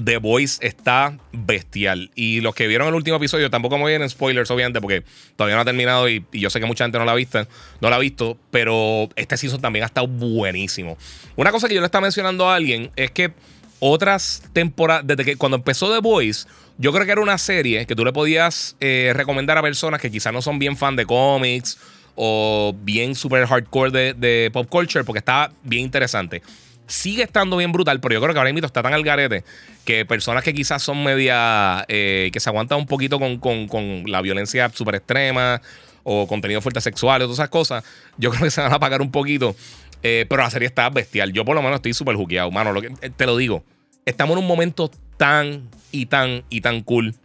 The Voice está bestial. Y los que vieron el último episodio, tampoco me vienen spoilers, obviamente, porque todavía no ha terminado y, yo sé que mucha gente no la ha visto, no la ha visto, pero este season también ha estado buenísimo. Una cosa que yo le estaba mencionando a alguien es que otras temporadas, desde que cuando empezó The Voice, yo creo que era una serie que tú le podías eh, recomendar a personas que quizás no son bien fan de cómics o bien super hardcore de, de pop culture, porque estaba bien interesante sigue estando bien brutal, pero yo creo que ahora mismo está tan al garete que personas que quizás son media. Eh, que se aguantan un poquito con, la violencia súper extrema o contenido fuerte sexual o todas esas cosas, yo creo que se van a pagar un poquito. Eh, pero la serie está bestial. Yo por lo menos estoy súper juqueado, mano. Lo que, eh, te lo digo. Estamos en un momento tan y tan y tan cool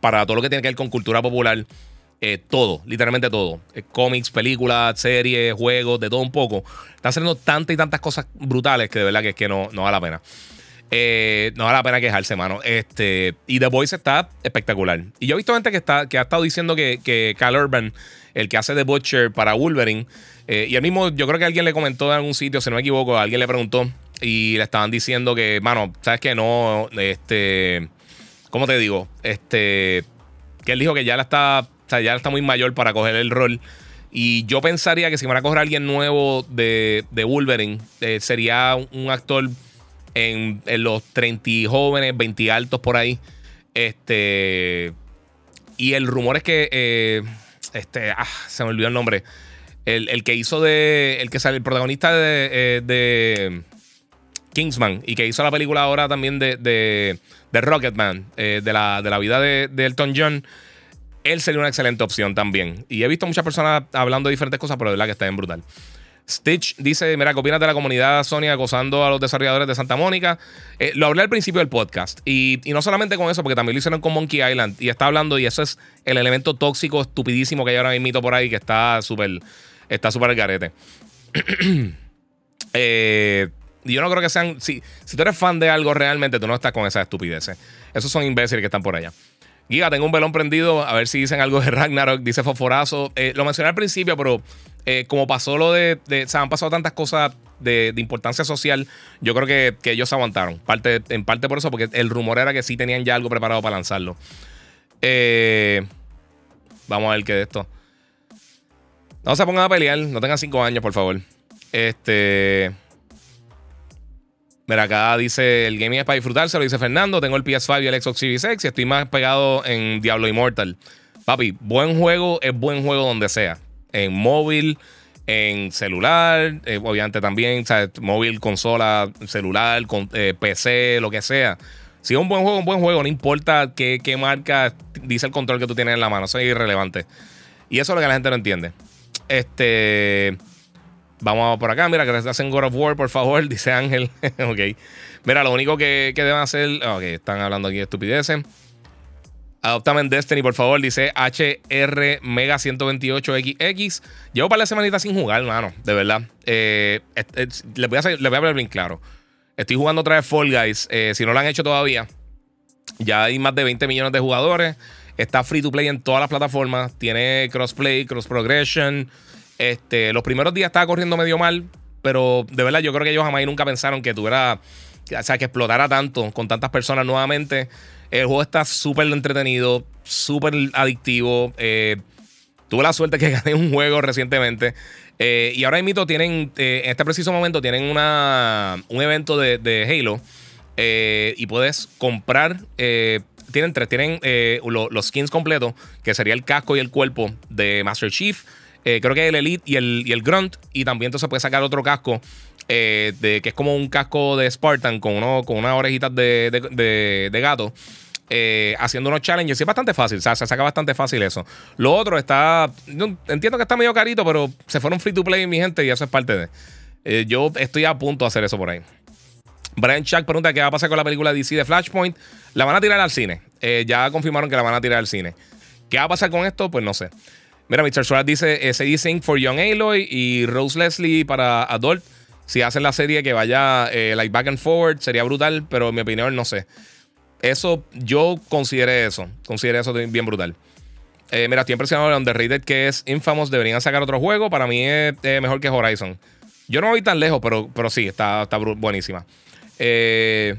para todo lo que tiene que ver con cultura popular. Eh, todo, literalmente todo. Eh, cómics, películas, series, juegos, de todo un poco. Está haciendo tantas y tantas cosas brutales que de verdad que es que no, no vale la pena. Eh, no vale la pena quejarse, mano. Este, y The Voice está espectacular. Y yo he visto gente que, está, que ha estado diciendo que, que Cal Urban, el que hace The Butcher para Wolverine, y el mismo, yo creo que alguien le comentó en algún sitio, si no me equivoco, alguien le preguntó y le estaban diciendo que, mano, sabes que no, este, ¿cómo te digo? Este, que él dijo que ya la está ya está muy mayor para coger el rol. Y yo pensaría que si van a coger a alguien nuevo de, de Wolverine, eh, sería un actor en, los 30 jóvenes, 20 altos por ahí. Este. Y el rumor es que. Eh, este. Ah, se me olvidó el nombre. El, que hizo de. El que sale, el protagonista de, eh, Kingsman. Y que hizo la película ahora también de, de, de Rocketman. de, la, de la vida de Elton John él sería una excelente opción también. Y he visto muchas personas hablando de diferentes cosas, pero de verdad que está bien brutal. Stitch dice: Mira, ¿qué opinas de la comunidad Sony acosando a los desarrolladores de Santa Mónica? Eh, lo hablé al principio del podcast. Y, no solamente con eso, porque también lo hicieron con Monkey Island. Y está hablando, y eso es el elemento tóxico, estupidísimo que hay ahora mismo por ahí, que está súper está súper el garete. eh, yo no creo que sean. Si, si tú eres fan de algo realmente, tú no estás con esas estupideces. Esos son imbéciles que están por allá. Giga, tengo un velón prendido. A ver si dicen algo de Ragnarok. Dice Fosforazo. Eh, lo mencioné al principio, pero eh, como pasó lo de, O sea, han pasado tantas cosas de, importancia social. Yo creo que, ellos aguantaron. Parte, en parte por eso, porque el rumor era que sí tenían ya algo preparado para lanzarlo. Eh, vamos a ver qué de esto. No se pongan a pelear. No tengan cinco años, por favor. Este. Mira, acá dice el gaming es para disfrutarse, lo dice Fernando. Tengo el PS5 y el Xbox Series X y estoy más pegado en Diablo Immortal. Papi, buen juego es buen juego donde sea. En móvil, en celular, eh, obviamente también, ¿sabes? móvil, consola, celular, con, eh, PC, lo que sea. Si es un buen juego, un buen juego, no importa qué marca dice el control que tú tienes en la mano, eso es irrelevante. Y eso es lo que la gente no entiende. Este. Vamos por acá, mira, que les hacen God of War, por favor, dice Ángel. ok. Mira, lo único que, deben hacer. Ok, están hablando aquí de estupideces. Adoptame en Destiny, por favor, dice HR Mega 128XX. Llevo para la semanita sin jugar, hermano, de verdad. Eh, les, voy a hacer, voy a hablar bien claro. Estoy jugando otra vez Fall Guys. Eh, si no lo han hecho todavía, ya hay más de 20 millones de jugadores. Está free to play en todas las plataformas. Tiene crossplay, cross progression. Este, los primeros días estaba corriendo medio mal, pero de verdad yo creo que ellos jamás nunca pensaron que tuviera, o sea, que explotara tanto con tantas personas nuevamente. El juego está súper entretenido, súper adictivo. Eh, tuve la suerte que gané un juego recientemente. Eh, y ahora mismo tienen, eh, en este preciso momento, tienen una, un evento de, Halo. y puedes comprar. tienen tres, tienen los skins completos, que sería el casco y el cuerpo de Master Chief. Creo que el Elite y el, y el Grunt. Y también entonces puedes sacar otro casco. de, que es como un casco de Spartan con, uno, con unas orejitas de, de gato. Eh, haciendo unos challenges. Y es bastante fácil, o sea, se saca bastante fácil eso. Lo otro está. entiendo que está medio carito, pero se fueron free to play, mi gente, y eso es parte de. Eh, yo estoy a punto de hacer eso por ahí. Brian Chuck pregunta qué va a pasar con la película DC de Flashpoint. La van a tirar al cine. Eh, ya confirmaron que la van a tirar al cine. ¿Qué va a pasar con esto? Pues no sé. Mira, Mr. Suárez dice: ese dicen for Young Aloy y Rose Leslie para Adult. Si hacen la serie que vaya like back and forward, sería brutal, pero en mi opinión, no sé. Eso, yo consideré eso. Consideré eso bien brutal. Eh, mira, estoy impresionado de Underrated, que es Infamous. Deberían sacar otro juego. Para mí es mejor que Horizon. Yo no voy tan lejos, pero, pero sí, está, está buenísima. Eh,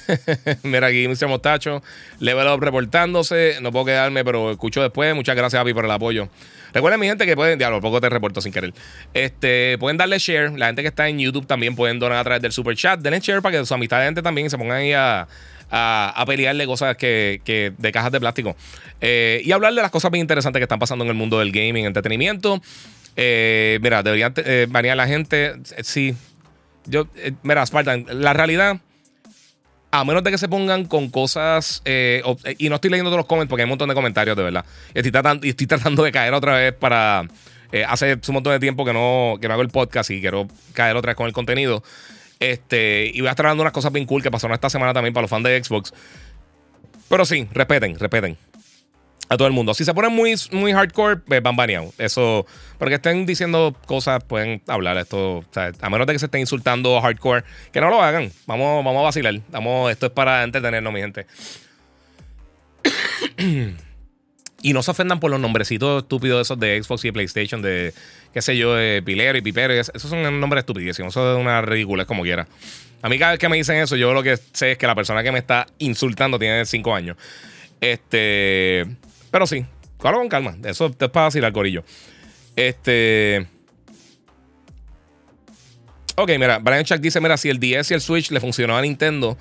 mira aquí, Mr. Mostacho. Level Up reportándose. No puedo quedarme, pero escucho después. Muchas gracias, Api, por el apoyo. Recuerden, mi gente, que pueden, diablo, poco te reporto sin querer. Este, pueden darle share. La gente que está en YouTube también pueden donar a través del super chat. Denle share para que su amistad de gente también se pongan ahí a, a, pelearle cosas que, de cajas de plástico. Eh, y hablar de las cosas bien interesantes que están pasando en el mundo del gaming, entretenimiento. Eh, mira, deberían eh, a la gente. Sí. Yo, mira, Spartan, la realidad a menos de que se pongan con cosas. Eh, eh, y no estoy leyendo todos los comments porque hay un montón de comentarios, de verdad. Estoy tratando, estoy tratando de caer otra vez para. Eh, hace un montón de tiempo que no, que no hago el podcast y quiero caer otra vez con el contenido. Este, y voy a estar hablando unas cosas bien cool que pasaron esta semana también para los fans de Xbox. Pero sí, respeten, respeten a todo el mundo. Si se ponen muy, muy hardcore, pues van baneados. Eso, porque estén diciendo cosas, pueden hablar esto. a menos de que se estén insultando hardcore, que no lo hagan. Vamos, vamos a vacilar. Vamos, esto es para entretenernos, mi gente. y no se ofendan por los nombrecitos estúpidos esos de Xbox y PlayStation, de qué sé yo, de Pilero y Pipero. Esos son nombres estupidísimos. Eso es una ridícula, como quiera. A mí cada vez que me dicen eso, yo lo que sé es que la persona que me está insultando tiene 5 años. Este. Pero sí, claro, con calma. Eso es para vacilar, corillo. Este. Ok, mira, Brian Chuck dice: Mira, si el DS y el Switch le funcionó a Nintendo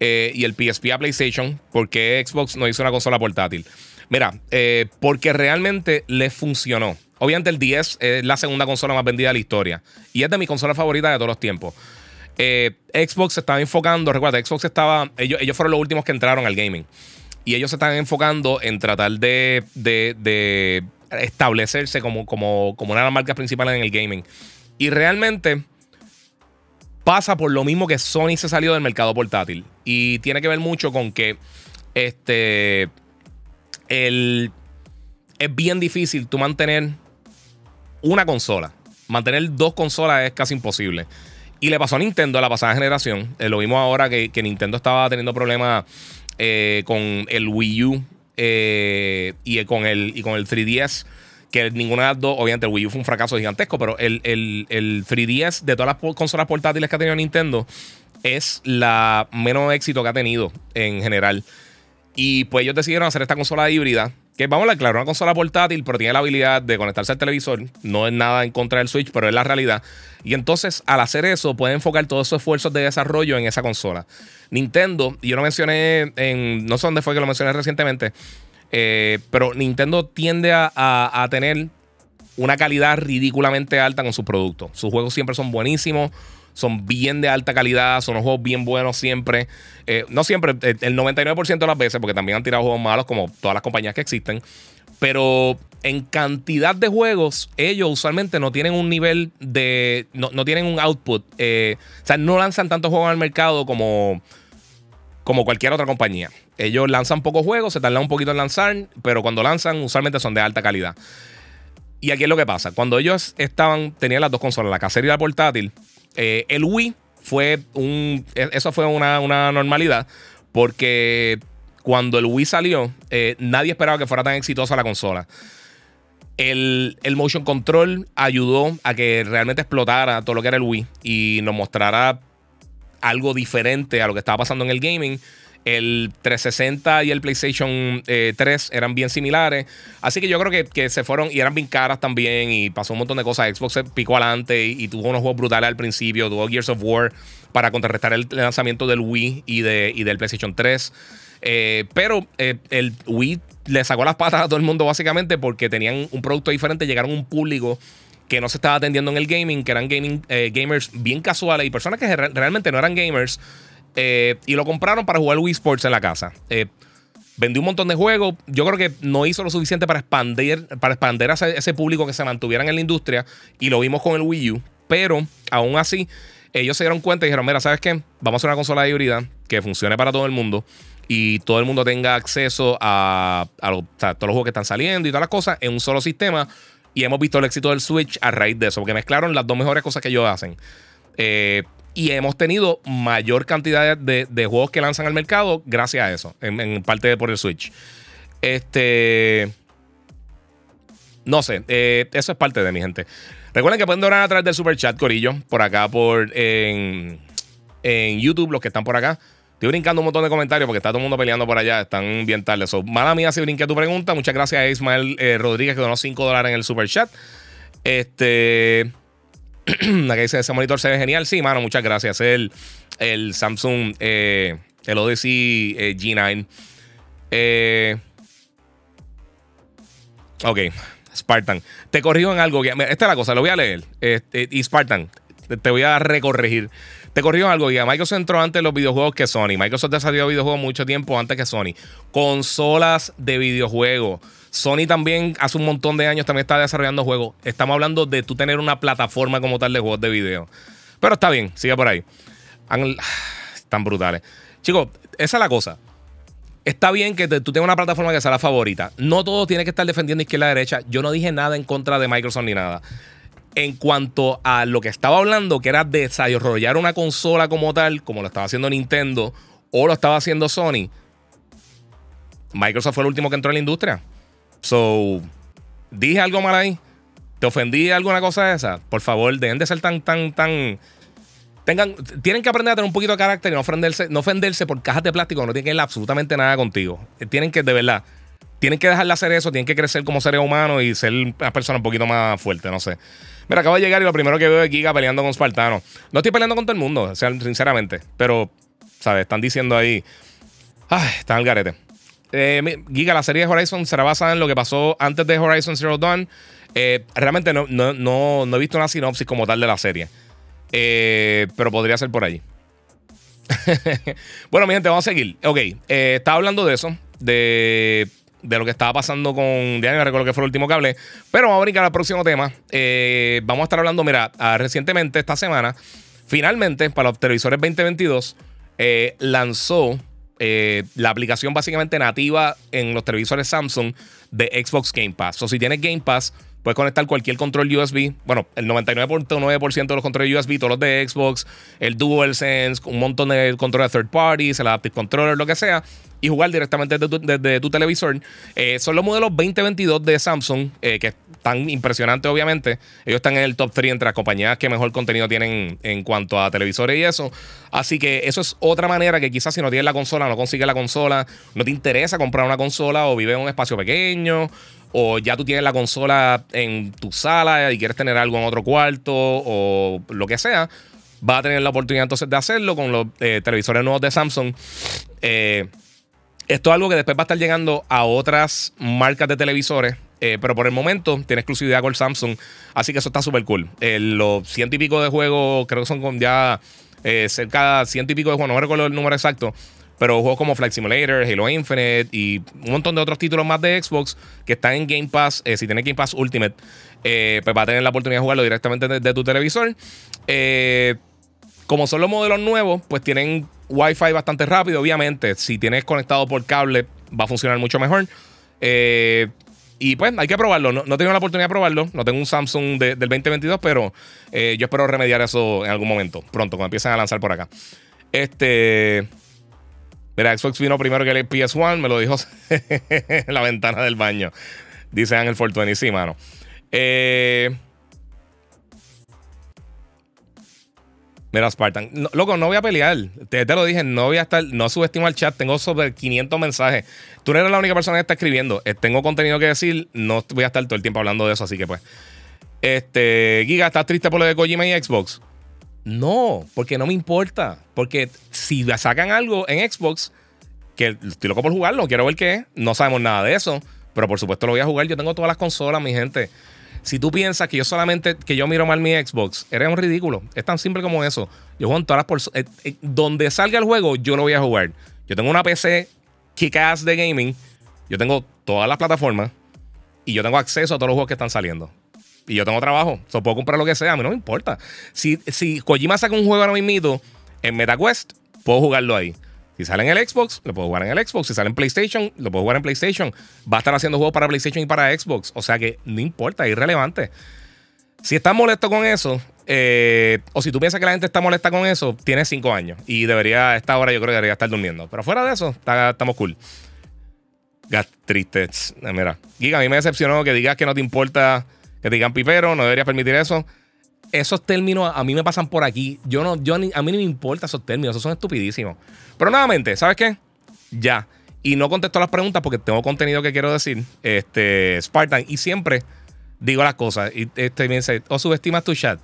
eh, y el PSP a PlayStation, ¿por qué Xbox no hizo una consola portátil? Mira, eh, porque realmente le funcionó. Obviamente el 10 es la segunda consola más vendida de la historia. Y es de mi consola favorita de todos los tiempos. Eh, Xbox se estaba enfocando, recuerda, Xbox estaba, ellos fueron los últimos que entraron al gaming. Y ellos se están enfocando en tratar de, establecerse como, como, como una de las marcas principales en el gaming. Y realmente pasa por lo mismo que Sony se salió del mercado portátil. Y tiene que ver mucho con que este. El, es bien difícil tú mantener una consola. Mantener dos consolas es casi imposible. Y le pasó a Nintendo a la pasada generación. Eh, lo vimos ahora que, que Nintendo estaba teniendo problemas eh, con el Wii U eh, y, con el, y con el 3DS. Que ninguna de las dos, obviamente el Wii U fue un fracaso gigantesco, pero el, el, el 3DS de todas las consolas portátiles que ha tenido Nintendo es la menos éxito que ha tenido en general. Y pues ellos decidieron hacer esta consola híbrida que vamos a ver, claro, una consola portátil, pero tiene la habilidad de conectarse al televisor. No es nada en contra del Switch, pero es la realidad. Y entonces, al hacer eso, puede enfocar todos esos esfuerzos de desarrollo en esa consola. Nintendo, yo lo mencioné en. No sé dónde fue que lo mencioné recientemente. Eh, pero Nintendo tiende a, tener una calidad ridículamente alta con sus productos. Sus juegos siempre son buenísimos son bien de alta calidad, son juegos bien buenos siempre. Eh, no siempre, el 99% de las veces, porque también han tirado juegos malos como todas las compañías que existen. Pero en cantidad de juegos, ellos usualmente no tienen un nivel de. No, tienen un output. Eh, o sea, no lanzan tantos juegos al mercado como, como cualquier otra compañía. Ellos lanzan pocos juegos, se tardan un poquito en lanzar, pero cuando lanzan, usualmente son de alta calidad. Y aquí es lo que pasa. Cuando ellos estaban, tenían las dos consolas, la casera y la portátil, eh, el Wii fue un. E, eso fue una, normalidad. Porque cuando el Wii salió, eh, nadie esperaba que fuera tan exitosa la consola. El, el, motion control ayudó a que realmente explotara todo lo que era el Wii y nos mostrara algo diferente a lo que estaba pasando en el gaming. El 360 y el PlayStation 3 eh, eran bien similares. Así que yo creo que, se fueron y eran bien caras también. Y pasó un montón de cosas. Xbox se picó adelante y, tuvo unos juegos brutales al principio. Tuvo Gears of War para contrarrestar el lanzamiento del Wii y, de, del PlayStation 3. Eh, pero eh, el Wii le sacó las patas a todo el mundo básicamente porque tenían un producto diferente. Llegaron a un público que no se estaba atendiendo en el gaming, que eran gaming, gamers bien casuales y personas que realmente no eran gamers eh, y lo compraron para jugar Wii Sports en la casa. Eh, vendió un montón de juegos. Yo creo que no hizo lo suficiente para expandir, para expandir a ese, público que se mantuvieran en la industria. Y lo vimos con el Wii U. Pero aún así, ellos se dieron cuenta y dijeron: Mira, ¿sabes qué? Vamos a hacer una consola híbrida que funcione para todo el mundo. Y todo el mundo tenga acceso a, todos los juegos que están saliendo y todas las cosas en un solo sistema. Y hemos visto el éxito del Switch a raíz de eso, porque mezclaron las dos mejores cosas que ellos hacen. Eh, y hemos tenido mayor cantidad de, juegos que lanzan al mercado gracias a eso, en, parte de por el Switch. Este. No sé, eh, eso es parte de mi gente. Recuerden que pueden donar a través del super chat, Corillo, por acá, por en, YouTube, los que están por acá. Estoy brincando un montón de comentarios porque está todo el mundo peleando por allá. Están bien tarde. mala mía si brinqué tu pregunta. Muchas gracias a Ismael eh, Rodríguez que donó 5 dólares en el super chat. Este. Aquí dice, ese monitor se ve genial. Sí, mano, muchas gracias. El, el Samsung, eh, el Odyssey eh, G9. Eh, ok, Spartan. Te corrijo en algo. esta es la cosa, lo voy a leer. Este, y Spartan, te voy a recorregir. Te corrijo en algo, ya. Microsoft entró antes de los videojuegos que Sony. Microsoft desarrolló videojuegos mucho tiempo antes que Sony. Consolas de videojuegos. Sony también hace un montón de años también está desarrollando juegos. Estamos hablando de tú tener una plataforma como tal de juegos de video. Pero está bien, sigue por ahí. Están brutales. Chicos, esa es la cosa. Está bien que tú tengas una plataforma que sea la favorita. No todo tiene que estar defendiendo izquierda y derecha. Yo no dije nada en contra de Microsoft ni nada. En cuanto a lo que estaba hablando, que era desarrollar una consola como tal, como lo estaba haciendo Nintendo o lo estaba haciendo Sony, Microsoft fue el último que entró en la industria. So, dije algo mal ahí. ¿Te ofendí alguna cosa de esa? Por favor, dejen de ser tan, tan, tan. Tengan, tienen que aprender a tener un poquito de carácter y no ofenderse, no ofenderse por cajas de plástico no tienen que ver absolutamente nada contigo. Tienen que, de verdad, tienen que dejar de hacer eso, tienen que crecer como seres humanos y ser una persona un poquito más fuerte, no sé. Mira, acabo de llegar y lo primero que veo es Giga peleando con Spartano. No estoy peleando con todo el mundo, sinceramente, pero, ¿sabes? Están diciendo ahí. Ay, están al garete. Eh, Giga, la serie de Horizon será basada en lo que pasó antes de Horizon Zero Dawn. Eh, realmente no, no, he visto una sinopsis como tal de la serie. Eh, pero podría ser por ahí. bueno, mi gente, vamos a seguir. Ok, estaba hablando de eso. De, lo que estaba pasando con. Ya no recuerdo que fue el último que hablé. Pero vamos a brincar al próximo tema. vamos a estar hablando, mira, ah, recientemente, esta semana, finalmente, para los televisores 2022, lanzó eh, la aplicación básicamente nativa en los televisores Samsung de Xbox Game Pass. O si tienes Game Pass, puedes conectar cualquier control USB. Bueno, el 99.9% de los controles USB, todos los de Xbox, el DualSense, un montón de controles third parties, el Adaptive Controller, lo que sea y jugar directamente desde tu, televisor. Eh, son los modelos 2022 de Samsung, eh, que están impresionantes, obviamente. Ellos están en el top 3 entre las compañías que mejor contenido tienen en cuanto a televisores y eso. Así que eso es otra manera que quizás si no tienes la consola, no consigues la consola, no te interesa comprar una consola o vives en un espacio pequeño. O ya tú tienes la consola en tu sala y quieres tener algo en otro cuarto o lo que sea, va a tener la oportunidad entonces de hacerlo con los eh, televisores nuevos de Samsung. Eh, esto es algo que después va a estar llegando a otras marcas de televisores. Eh, pero por el momento tiene exclusividad con Samsung. Así que eso está súper cool. Eh, los ciento y pico de juegos, creo que son ya eh, cerca de ciento y pico de juegos, no recuerdo el número exacto. Pero juegos como Flight Simulator, Halo Infinite y un montón de otros títulos más de Xbox que están en Game Pass. si tienes Game Pass Ultimate, pues va a tener la oportunidad de jugarlo directamente desde tu televisor. como son los modelos nuevos, pues tienen Wi-Fi bastante rápido, obviamente. Si tienes conectado por cable, va a funcionar mucho mejor. Eh, y pues hay que probarlo. No, no, tengo la oportunidad de probarlo. No tengo un Samsung del 2022, pero eh, yo espero remediar eso en algún momento. Pronto, cuando empiecen a lanzar por acá. Este. Mira, Xbox vino primero que el PS1, me lo dijo la ventana del baño. Dice Ángel Fortuny, sí, mano. Eh, Mira, Spartan. loco, no voy a pelear. Te, lo dije, no voy a estar, no subestimo al chat. Tengo sobre 500 mensajes. Tú no eres la única persona que está escribiendo. Eh, tengo contenido que decir. No voy a estar todo el tiempo hablando de eso, así que pues. Este, Giga, ¿estás triste por lo de Kojima y Xbox? No, porque no me importa. Porque si sacan algo en Xbox, que estoy loco por jugarlo, quiero ver qué es. No sabemos nada de eso. Pero por supuesto lo voy a jugar. Yo tengo todas las consolas, mi gente. Si tú piensas que yo solamente, que yo miro mal mi Xbox, eres un ridículo. Es tan simple como eso. Yo juego en todas las por eh, eh, donde salga el juego, yo lo voy a jugar. Yo tengo una PC kick-ass de gaming. Yo tengo todas las plataformas. Y yo tengo acceso a todos los juegos que están saliendo. Y yo tengo trabajo. So, puedo comprar lo que sea. A mí no me importa. Si, si Kojima saca un juego ahora mismo en MetaQuest, puedo jugarlo ahí. Si sale en el Xbox, lo puedo jugar en el Xbox. Si sale en PlayStation, lo puedo jugar en PlayStation. Va a estar haciendo juegos para PlayStation y para Xbox. O sea que no importa, es irrelevante. Si estás molesto con eso, eh, o si tú piensas que la gente está molesta con eso, tienes cinco años. Y debería, a esta hora yo creo que debería estar durmiendo. Pero fuera de eso, estamos cool. Gat triste. Eh, mira, Giga, a mí me decepcionó que digas que no te importa que te digan pipero, no deberías permitir eso esos términos a mí me pasan por aquí. Yo no, yo a mí no me importa esos términos, esos son estupidísimos. Pero nuevamente, ¿sabes qué? Ya. Y no contesto las preguntas porque tengo contenido que quiero decir. Este, Spartan. Y siempre digo las cosas. Y este me dice, o subestimas tu chat.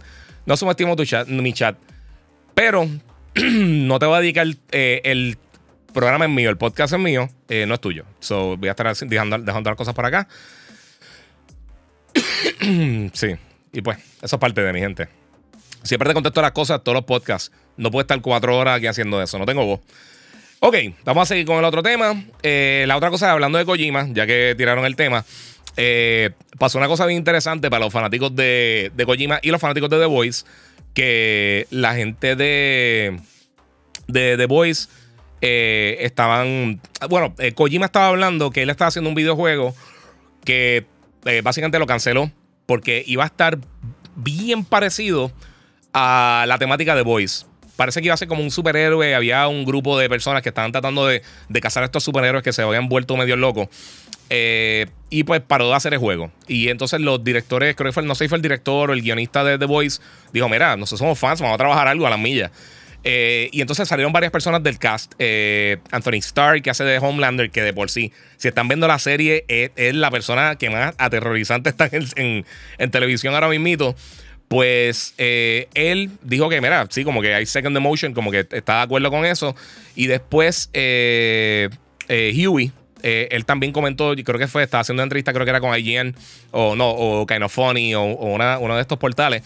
No subestimo tu chat, mi chat. Pero no te voy a dedicar eh, el programa es mío, el podcast es mío, eh, no es tuyo. So voy a estar dejando, dejando las cosas por acá. sí. Y pues, eso es parte de mi gente. Siempre te contesto las cosas, todos los podcasts. No puedo estar cuatro horas aquí haciendo eso, no tengo voz. Ok, vamos a seguir con el otro tema. Eh, la otra cosa, hablando de Kojima, ya que tiraron el tema, eh, pasó una cosa bien interesante para los fanáticos de, de, Kojima y los fanáticos de The Voice, que la gente de, The Voice eh, estaban... Bueno, Kojima estaba hablando que él estaba haciendo un videojuego que básicamente lo canceló porque iba a estar bien parecido a la temática de Voice. Parece que iba a ser como un superhéroe. Había un grupo de personas que estaban tratando de, cazar a estos superhéroes que se habían vuelto medio locos. Eh, y pues paró de hacer el juego. Y entonces los directores, creo que fue, no sé si fue el director o el guionista de The Voice, dijo: Mira, nosotros somos fans, vamos a trabajar algo a las millas. Eh, y entonces salieron varias personas del cast. Eh, Anthony Starr, que hace de Homelander, que de por sí, si están viendo la serie, es, la persona que más aterrorizante está en, televisión ahora mismo. Pues eh, él dijo que, mira, sí, como que hay second emotion, como que está de acuerdo con eso. Y después Huey, él también comentó, creo que fue, estaba haciendo una entrevista, creo que era con IGN, o no, o Kind of Funny, o, uno de estos portales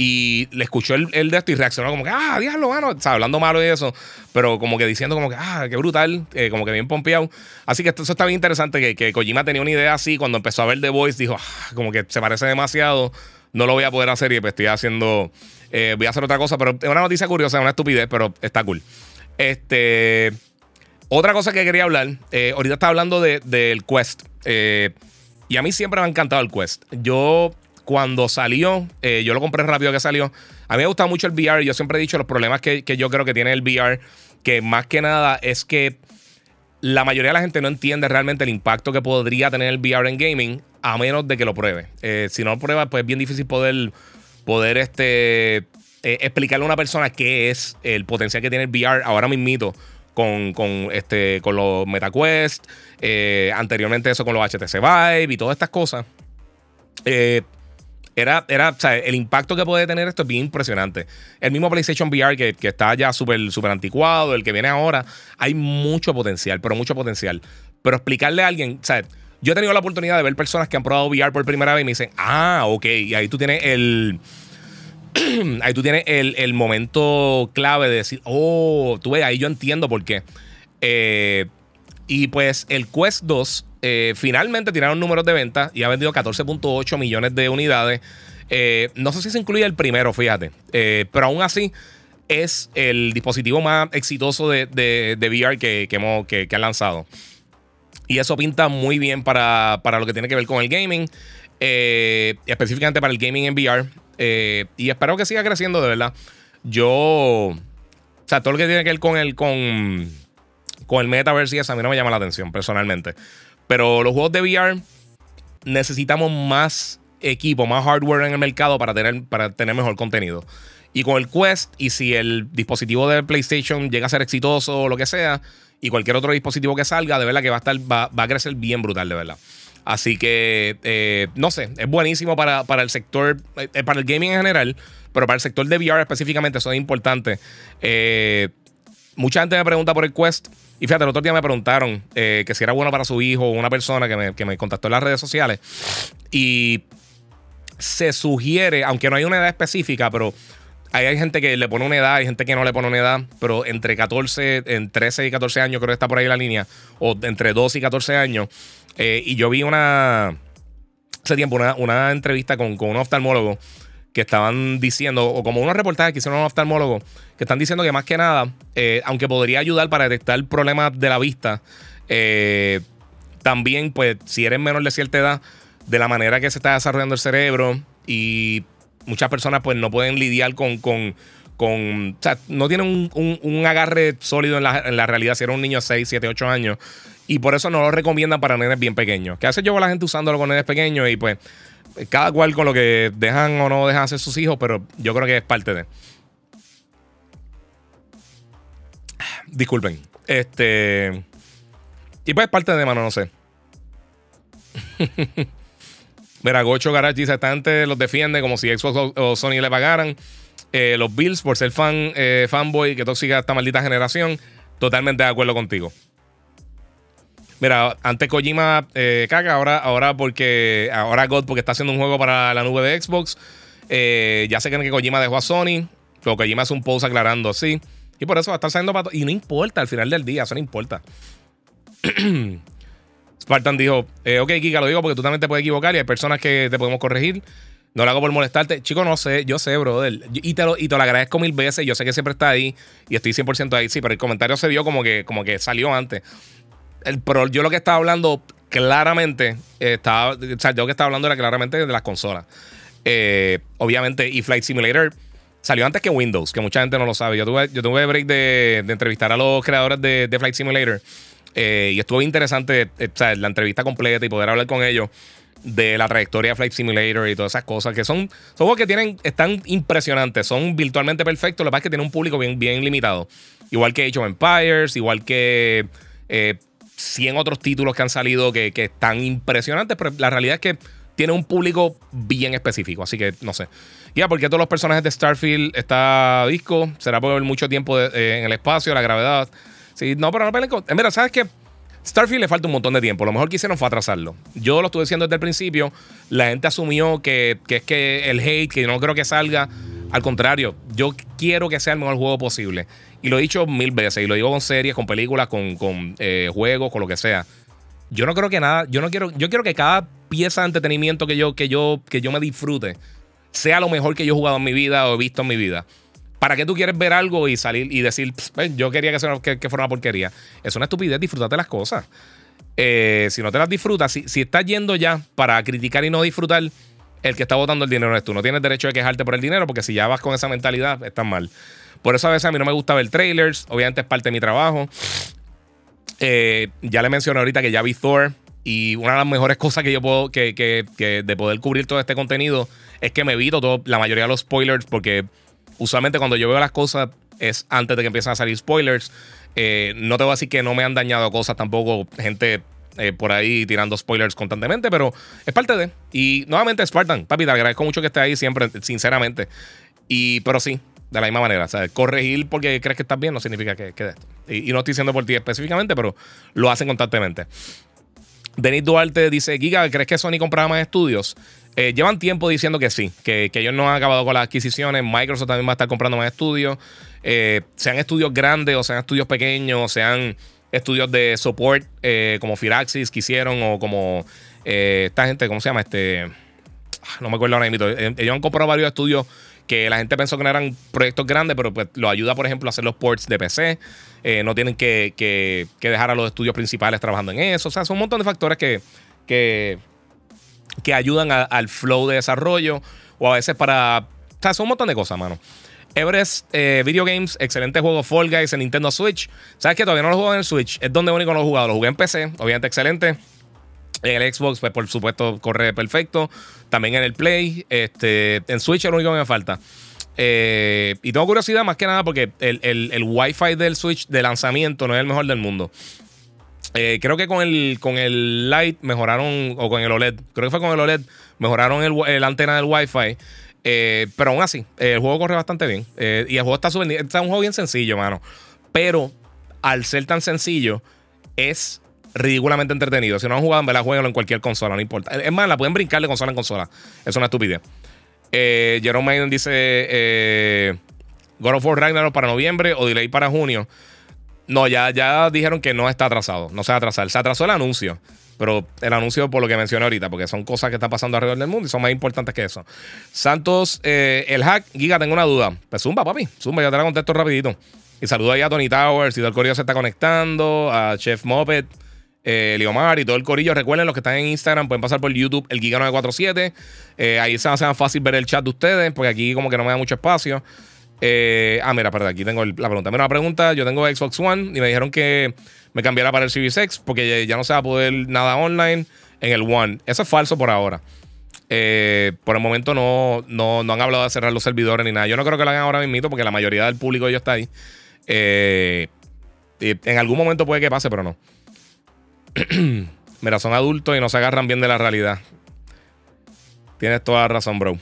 y le escuchó el, el, de esto y reaccionó como que, ah, diablo, mano, o sea, hablando malo y eso, pero como que diciendo como que, ah, qué brutal, eh, como que bien pompeado. Así que esto, eso está bien interesante, que, que Kojima tenía una idea así, cuando empezó a ver The Voice, dijo, ah, como que se parece demasiado, no lo voy a poder hacer y pues estoy haciendo, eh, voy a hacer otra cosa, pero es una noticia curiosa, una estupidez, pero está cool. Este, otra cosa que quería hablar, eh, ahorita estaba hablando del de, Quest, y a mí siempre me ha encantado el Quest. Yo cuando salió, eh, yo lo compré rápido que salió. A mí me gusta mucho el VR. Yo siempre he dicho los problemas que, yo creo que tiene el VR, que más que nada es que la mayoría de la gente no entiende realmente el impacto que podría tener el VR en gaming, a menos de que lo pruebe. Eh, si no lo prueba, pues es bien difícil poder, poder este, eh, explicarle a una persona qué es el potencial que tiene el VR ahora mismito. Con, con, este, con los MetaQuest, anteriormente eso con los HTC Vive y todas estas cosas. Eh, era, era, el impacto que puede tener esto es bien impresionante. El mismo PlayStation VR que, que está ya súper super anticuado, el que viene ahora, hay mucho potencial, pero mucho potencial. Pero explicarle a alguien, o yo he tenido la oportunidad de ver personas que han probado VR por primera vez y me dicen, ah, ok, y ahí tú tienes el... ahí tú tienes el, el, momento clave de decir, oh, tú ves, ahí yo entiendo por qué. Eh, y pues el Quest 2 eh, finalmente tiraron números de venta y ha vendido 14.8 millones de unidades. Eh, no sé si se incluye el primero, fíjate. Eh, pero aún así es el dispositivo más exitoso de, VR que, que, han lanzado. Y eso pinta muy bien para, lo que tiene que ver con el gaming. específicamente para el gaming en VR. y espero que siga creciendo, de verdad. Yo. O sea, todo lo que tiene que ver con el. con con el metaverse y eso a mí no me llama la atención personalmente. Pero los juegos de VR necesitamos más equipo, más hardware en el mercado para tener, para tener mejor contenido. Y con el Quest, y si el dispositivo de PlayStation llega a ser exitoso o lo que sea, y cualquier otro dispositivo que salga, de verdad que va a estar, va, a crecer bien brutal, de verdad. Así que, eh, no sé, es buenísimo para, el sector, eh, para el gaming en general, pero para el sector de VR específicamente, eso es importante. Eh, mucha gente me pregunta por el Quest. Y fíjate, el otro día me preguntaron que si era bueno para su hijo una persona que me, que me contactó en las redes sociales. Y se sugiere, aunque no hay una edad específica, pero hay gente que le pone una edad, hay gente que no le pone una edad, pero entre 14, en 13 y 14 años creo que está por ahí la línea, o entre 12 y 14 años. Eh, y yo vi una, hace tiempo, una, entrevista con, un oftalmólogo que estaban diciendo, o como unos reportajes que hicieron un oftalmólogo, que están diciendo que más que nada, eh, aunque podría ayudar para detectar problemas de la vista, eh, también, pues, si eres menor de cierta edad, de la manera que se está desarrollando el cerebro y muchas personas pues no pueden lidiar con, con, con o sea, no tienen un, agarre sólido en la, realidad si era un niño de 6, 7, 8 años y por eso no lo recomiendan para nenes bien pequeños. Que hace yo veo la gente usándolo con nenes pequeños y pues cada cual con lo que dejan o no dejan hacer sus hijos, pero yo creo que es parte de. Disculpen. Este. Y pues es parte de, mano, no sé. Mira, Gocho Garage dice: los defiende como si Xbox o, Sony le pagaran. Eh, los Bills por ser fan, eh, fanboy, que tóxica esta maldita generación. Totalmente de acuerdo contigo. Mira, antes Kojima eh, caga, ahora, ahora porque. Ahora God porque está haciendo un juego para la nube de Xbox. ya sé que Kojima dejó a Sony. Pero Kojima hace un post aclarando así. Y por eso va a estar saliendo para. Y no importa, al final del día, eso no importa. Spartan dijo, eh, ok, Kika, lo digo porque tú también te puedes equivocar y hay personas que te podemos corregir. No lo hago por molestarte. Chico, no sé, yo sé, brother. Y te, lo, y te lo agradezco mil veces. Yo sé que siempre está ahí y estoy 100% ahí. Sí, pero el comentario se vio como que, como que salió antes. El, pero yo lo que estaba hablando claramente, estaba, o sea, yo lo que estaba hablando era claramente de las consolas. Eh, obviamente, y Flight Simulator salió antes que Windows, que mucha gente no lo sabe. Yo tuve, yo tuve break de, de entrevistar a los creadores de, Flight Simulator. Eh, y estuvo interesante eh, la entrevista completa y poder hablar con ellos de la trayectoria de Flight Simulator y todas esas cosas que son, son juegos que tienen, están impresionantes, son virtualmente perfectos. Lo que pasa es que tienen un público bien, bien limitado. Igual que Age of Empires, igual que eh, 100 otros títulos que han salido que, que están impresionantes, pero la realidad es que tiene un público bien específico. Así que no sé. Ya, porque todos los personajes de Starfield está disco. Será por mucho tiempo eh, en el espacio, la gravedad. Sí, no, pero no peleen con. Mira, ¿sabes qué? Starfield le falta un montón de tiempo. Lo mejor que hicieron fue atrasarlo. Yo lo estuve diciendo desde el principio. La gente asumió que, es que el hate, que no creo que salga. Al contrario, yo quiero que sea el mejor juego posible. Y lo he dicho mil veces. Y lo digo con series, con películas, con, eh, juegos, con lo que sea. Yo no creo que nada. Yo no quiero. Yo quiero que cada pieza de entretenimiento que yo, que yo, que yo me disfrute sea lo mejor que yo he jugado en mi vida o he visto en mi vida. ¿Para qué tú quieres ver algo y salir y decir, yo quería que, que, fuera una porquería? Es una estupidez, disfrútate las cosas. Eh, si no te las disfrutas, si, si estás yendo ya para criticar y no disfrutar, el que está votando el dinero es tú. No tienes derecho de quejarte por el dinero porque si ya vas con esa mentalidad, estás mal. Por eso a veces a mí no me gusta ver trailers. Obviamente es parte de mi trabajo. Eh, ya le mencioné ahorita que ya vi Thor. Y una de las mejores cosas que yo puedo, que, que, que de poder cubrir todo este contenido, es que me evito todo, la mayoría de los spoilers porque usualmente cuando yo veo las cosas es antes de que empiecen a salir spoilers. Eh, no te voy a decir que no me han dañado cosas tampoco, gente eh, por ahí tirando spoilers constantemente, pero es parte de. Y nuevamente, Spartan, papi, te agradezco mucho que estés ahí siempre, sinceramente. Y, pero sí, de la misma manera. O sea, corregir porque crees que estás bien no significa que, que esto. Y, no estoy diciendo por ti específicamente, pero lo hacen constantemente. Denis Duarte dice: Giga, ¿crees que Sony compraba más estudios? Eh, llevan tiempo diciendo que sí, que, ellos no han acabado con las adquisiciones. Microsoft también va a estar comprando más estudios. Eh, sean estudios grandes o sean estudios pequeños, sean estudios de support eh, como Firaxis que hicieron o como esta gente, ¿cómo se llama? Este, ah, no me acuerdo ahora mismo. Ellos han comprado varios estudios que la gente pensó que no eran proyectos grandes, pero pues lo ayuda, por ejemplo, a hacer los ports de PC. no tienen que, dejar a los estudios principales trabajando en eso. O sea, son un montón de factores que, que que ayudan al flow de desarrollo o a veces para... O sea, son un montón de cosas, mano. Everest eh, Video Games, excelente juego Fall Guys en Nintendo Switch. ¿Sabes que Todavía no lo juego en el Switch. Es donde único lo he jugado. Lo jugué en PC, obviamente excelente. En el Xbox, pues por supuesto, corre perfecto. También en el Play. Este, en Switch es lo único que me falta. Eh, y tengo curiosidad más que nada porque el, el, Wi-Fi del Switch de lanzamiento no es el mejor del mundo. Eh, creo que con el, con el Lite mejoraron, o con el OLED, creo que fue con el OLED, mejoraron el, antena del Wi-Fi. Eh, pero aún así, el juego corre bastante bien. y el juego está, super, está un juego bien sencillo, mano. Pero al ser tan sencillo, es ridículamente entretenido. Si no han jugado, en verdad, jueguenlo en cualquier consola, no importa. Es más, la pueden brincar de consola en consola. Es una estupidez. Eh, Jerome Maiden dice eh, God of War Ragnarok para noviembre o delay para junio. No, ya, ya dijeron que no está atrasado. No se va a atrasar. Se atrasó el anuncio. Pero el anuncio por lo que mencioné ahorita, porque son cosas que están pasando alrededor del mundo y son más importantes que eso. Santos, eh, el hack, Giga, tengo una duda. Pues zumba, papi. Zumba, ya te la contesto rapidito. Y saludo ahí a Tony Towers y todo el corillo se está conectando, a Chef Moped, eh, Liomar y todo el corillo. Recuerden, los que están en Instagram pueden pasar por YouTube, el Giga947. Eh, ahí se hace más fácil ver el chat de ustedes, porque aquí como que no me da mucho espacio. Eh, ah, mira, perdón, aquí tengo la pregunta. Mira, una pregunta, yo tengo Xbox One y me dijeron que me cambiara para el Series X porque ya no se va a poder nada online en el One. Eso es falso por ahora. Eh, por el momento no, no, no, han hablado de cerrar los servidores ni nada. Yo no creo que lo hagan ahora mismo porque la mayoría del público ya está ahí. Eh, en algún momento puede que pase, pero no. Mira, son adultos y no se agarran bien de la realidad. Tienes toda la razón, bro.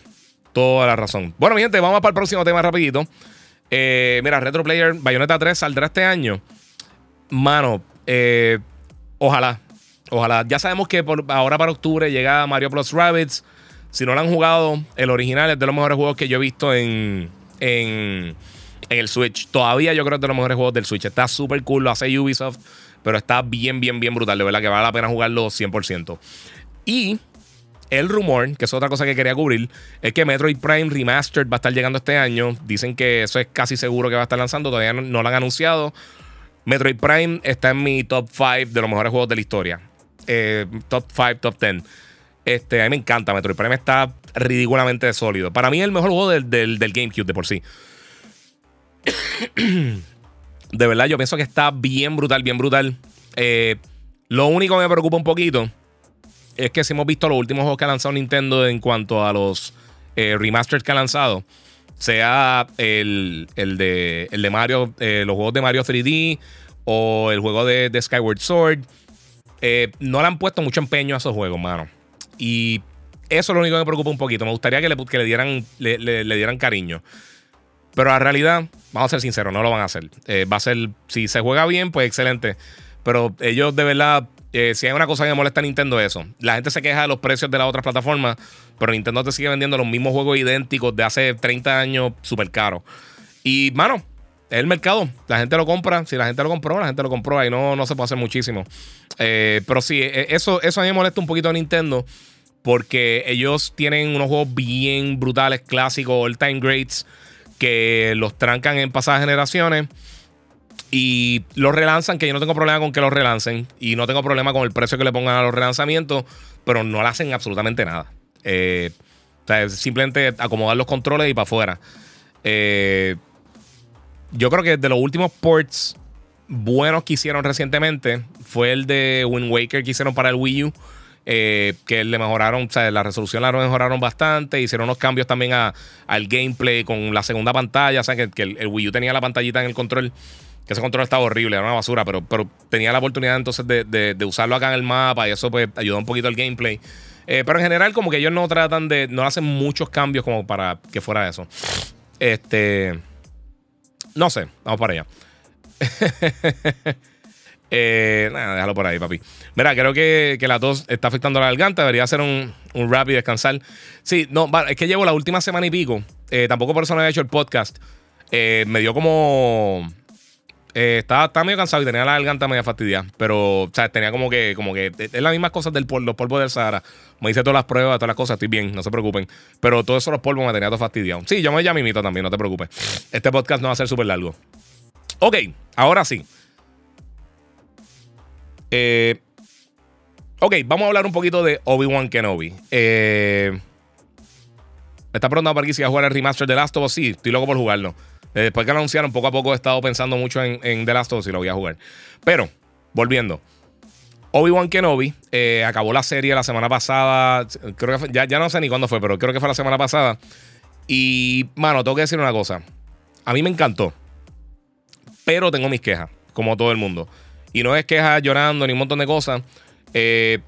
Toda la razón. Bueno, mi gente, vamos para el próximo tema rapidito. Eh, mira, Retro Player Bayonetta 3 saldrá este año. Mano, eh, ojalá. Ojalá. Ya sabemos que por, ahora para octubre llega Mario Plus Rabbits. Si no lo han jugado, el original es de los mejores juegos que yo he visto en, en en el Switch. Todavía yo creo que es de los mejores juegos del Switch. Está súper cool, lo hace Ubisoft, pero está bien, bien, bien brutal. De verdad que vale la pena jugarlo 100%. Y el rumor, que es otra cosa que quería cubrir, es que Metroid Prime Remastered va a estar llegando este año. Dicen que eso es casi seguro que va a estar lanzando. Todavía no, lo han anunciado. Metroid Prime está en mi top 5 de los mejores juegos de la historia. Eh, top 5, top 10. Este, a mí me encanta. Metroid Prime está ridículamente sólido. Para mí es el mejor juego del, del, GameCube de por sí. de verdad, yo pienso que está bien brutal, bien brutal. Eh, lo único que me preocupa un poquito es que si hemos visto los últimos juegos que ha lanzado Nintendo en cuanto a los eh, remasters que ha lanzado, sea el, de, el de Mario, eh, los juegos de Mario 3D o el juego de, Skyward Sword, no le han puesto mucho empeño a esos juegos, mano. Y eso es lo único que me preocupa un poquito. Me gustaría que le, que le dieran, le dieran cariño. Pero la realidad, vamos a ser sinceros, no lo van a hacer. Eh, va a ser, si se juega bien, pues excelente. Pero ellos de verdad, eh, si hay una cosa que me molesta a Nintendo, es eso. La gente se queja de los precios de las otras plataformas, pero Nintendo te sigue vendiendo los mismos juegos idénticos de hace 30 años súper caros. Y, mano, es el mercado. La gente lo compra. Si la gente lo compró, la gente lo compró. Ahí no, no se puede hacer muchísimo. Eh, pero sí, e, eso, eso a mí me molesta un poquito a Nintendo. Porque ellos tienen unos juegos bien brutales, clásicos, all time greats que los trancan en pasadas generaciones y los relanzan, que yo no tengo problema con que los relancen y no tengo problema con el precio que le pongan a los relanzamientos, pero no le hacen absolutamente nada. Eh, o sea, simplemente acomodar los controles y para afuera. Eh, yo creo que de los últimos ports buenos que hicieron recientemente fue el de Wind Waker que hicieron para el Wii U. Eh, que le mejoraron, o sea, la resolución la mejoraron bastante, hicieron unos cambios también al gameplay con la segunda pantalla, o sea, que, el, Wii U tenía la pantallita en el control, que ese control estaba horrible, era una basura, pero, pero tenía la oportunidad entonces de, usarlo acá en el mapa y eso pues ayudó un poquito al gameplay. Eh, pero en general como que ellos no tratan de, no hacen muchos cambios como para que fuera eso. Este, no sé, vamos para allá. Eh, nada, déjalo por ahí, papi. Mira, creo que, la tos está afectando la garganta. Debería hacer un, un rap y descansar. Sí, no, es que llevo la última semana y pico. Eh, tampoco por eso no he hecho el podcast. Me dio como. Eh, estaba, medio cansado y tenía la garganta media fastidiada. Pero, o sea, tenía como que, como que. Es las mismas cosas del polvo, los polvos del Sahara. Me hice todas las pruebas, todas las cosas, estoy bien, no se preocupen. Pero todos esos polvos me tenía todo fastidiado. Sí, yo me ya mimito también, no te preocupes. Este podcast no va a ser súper largo. Ok, ahora sí. Eh, ok, vamos a hablar un poquito de Obi-Wan Kenobi. Eh, está preguntando para aquí si a jugar el remaster de Last of Us. Sí, estoy loco por jugarlo. Eh, después que lo anunciaron, poco a poco he estado pensando mucho en, The Last of Us y lo voy a jugar. Pero, volviendo. Obi-Wan Kenobi eh, acabó la serie la semana pasada. Creo que ya, ya no sé ni cuándo fue, pero creo que fue la semana pasada. Y, mano, tengo que decir una cosa. A mí me encantó. Pero tengo mis quejas, como todo el mundo. Y no es quejas llorando ni un montón de cosas. Eh,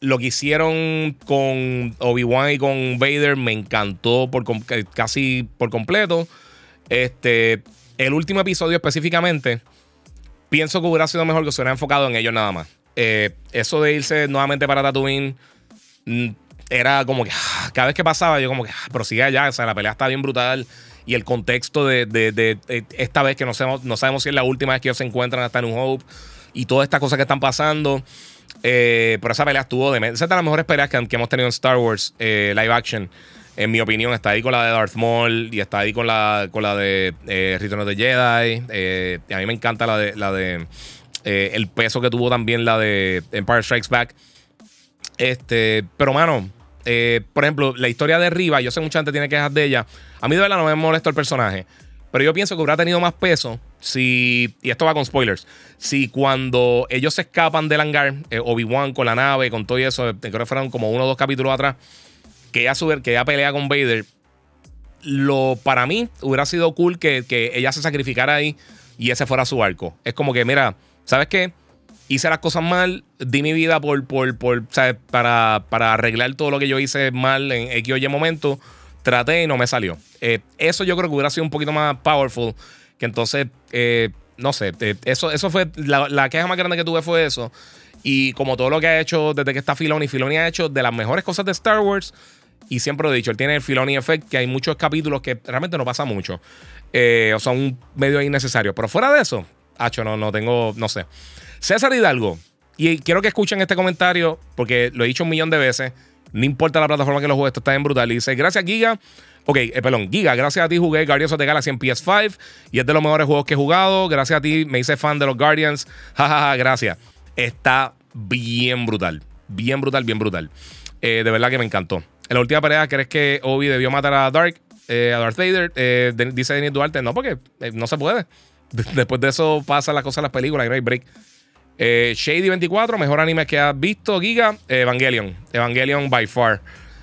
lo que hicieron con Obi-Wan y con Vader me encantó por casi por completo. Este, el último episodio específicamente, pienso que hubiera sido mejor que se hubiera enfocado en ellos nada más. Eh, eso de irse nuevamente para Tatooine mm, era como que ah, cada vez que pasaba, yo como que, ah, pero sigue allá, o sea, la pelea está bien brutal. Y el contexto de, esta vez que no sabemos, no sabemos si es la última vez que ellos se encuentran hasta New Hope y todas estas cosas que están pasando. Eh, pero esa pelea estuvo de. Esa es de las mejores peleas que, hemos tenido en Star Wars eh, live action. En mi opinión, está ahí con la de Darth Maul y está ahí con la, con la de eh, Return of the Jedi. Eh, a mí me encanta la de, la de el peso que tuvo también la de Empire Strikes Back. Este, pero mano, por ejemplo, la historia de Riva, yo sé mucha gente tiene quejas de ella. A mí de verdad no me molesta el personaje. Pero yo pienso que hubiera tenido más peso si, y esto va con spoilers, si cuando ellos se escapan del hangar, eh, Obi-Wan con la nave, con todo eso, eh, creo que fueron como uno o dos capítulos atrás, que ella, sube, que ella pelea con Vader, lo, para mí hubiera sido cool que, ella se sacrificara ahí y ese fuera su arco. Es como que, mira, ¿sabes qué? Hice las cosas mal, di mi vida por, por, por Para, para arreglar todo lo que yo hice mal en X o Y momento traté y no me salió. Eh, eso yo creo que hubiera sido un poquito más powerful. Que entonces, eh, no sé, eh, eso, eso fue, la, queja más grande que tuve fue eso. Y como todo lo que ha hecho desde que está Filoni, Filoni ha hecho de las mejores cosas de Star Wars. Y siempre lo he dicho, él tiene el Filoni Effect, que hay muchos capítulos que realmente no pasa mucho. o son medio innecesarios. Pero fuera de eso, hacho, no, no tengo, no sé. César Hidalgo, y quiero que escuchen este comentario, porque lo he dicho un millón de veces. No importa la plataforma que lo juegue, esto está bien brutal. Y dice, gracias Giga. Ok, eh, perdón, Giga, gracias a ti jugué Guardians of the Galaxy en PS5 y es de los mejores juegos que he jugado. Gracias a ti me hice fan de los Guardians. Jajaja, gracias. Está bien brutal. Bien brutal, bien brutal. Eh, de verdad que me encantó. En la última pelea, ¿crees que Obi debió matar a Dark, eh, a Darth Vader? dice Denis Duarte, no, porque no se puede. Después de eso pasa la cosa en las películas, Great Break. Eh, Shady 24, mejor anime que has visto, Giga. Evangelion. Evangelion by far.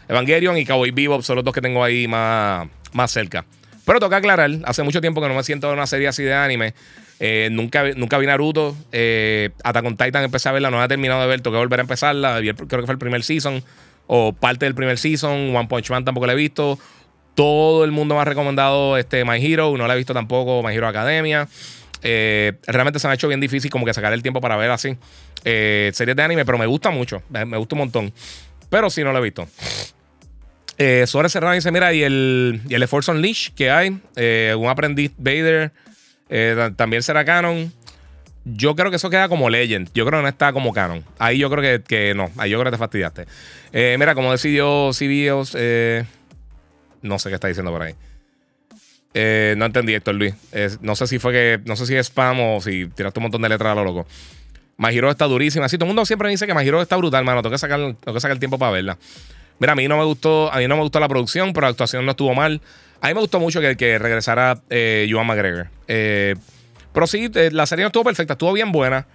Evangelion y Cowboy Bebop son los dos que tengo ahí más, más cerca. Pero toca aclarar, hace mucho tiempo que no me siento en una serie así de anime. Eh, nunca, nunca vi Naruto. Eh, Attack on Titan empecé a verla, no he terminado de ver, tengo que volver a empezarla. Creo que fue el primer season o parte del primer season. One Punch Man tampoco la he visto. Todo el mundo me ha recomendado este My Hero, no la he visto tampoco, My Hero Academia. Eh, realmente se me ha hecho bien difícil como que sacar el tiempo para ver así eh, series de anime, pero me gusta mucho, me, gusta un montón. Pero sí, no lo he visto. Eh, Suárez Serrano dice: Mira, y el, y el Unleashed que hay, eh, un aprendiz Vader, también será canon. Yo creo que eso queda como Legend. Yo creo que no está como canon. Ahí yo creo que, que no. Ahí yo creo que te fastidiaste. mira, como decidió CBOs, no sé qué está diciendo por ahí. Eh, no entendí, Héctor Luis. no sé si fue que. No sé si es spam o si tiraste un montón de letras a lo loco. Majiro está durísima. Así todo el mundo siempre dice que Majiro está brutal, mano. Tengo sacar, tengo que sacar el tiempo para verla. Mira, a mí no me gustó, a mí no me gustó la producción, pero la actuación no estuvo mal. A mí me gustó mucho que, que regresara eh, Joan McGregor. Eh, pero sí, eh, la serie no estuvo perfecta, estuvo bien buena.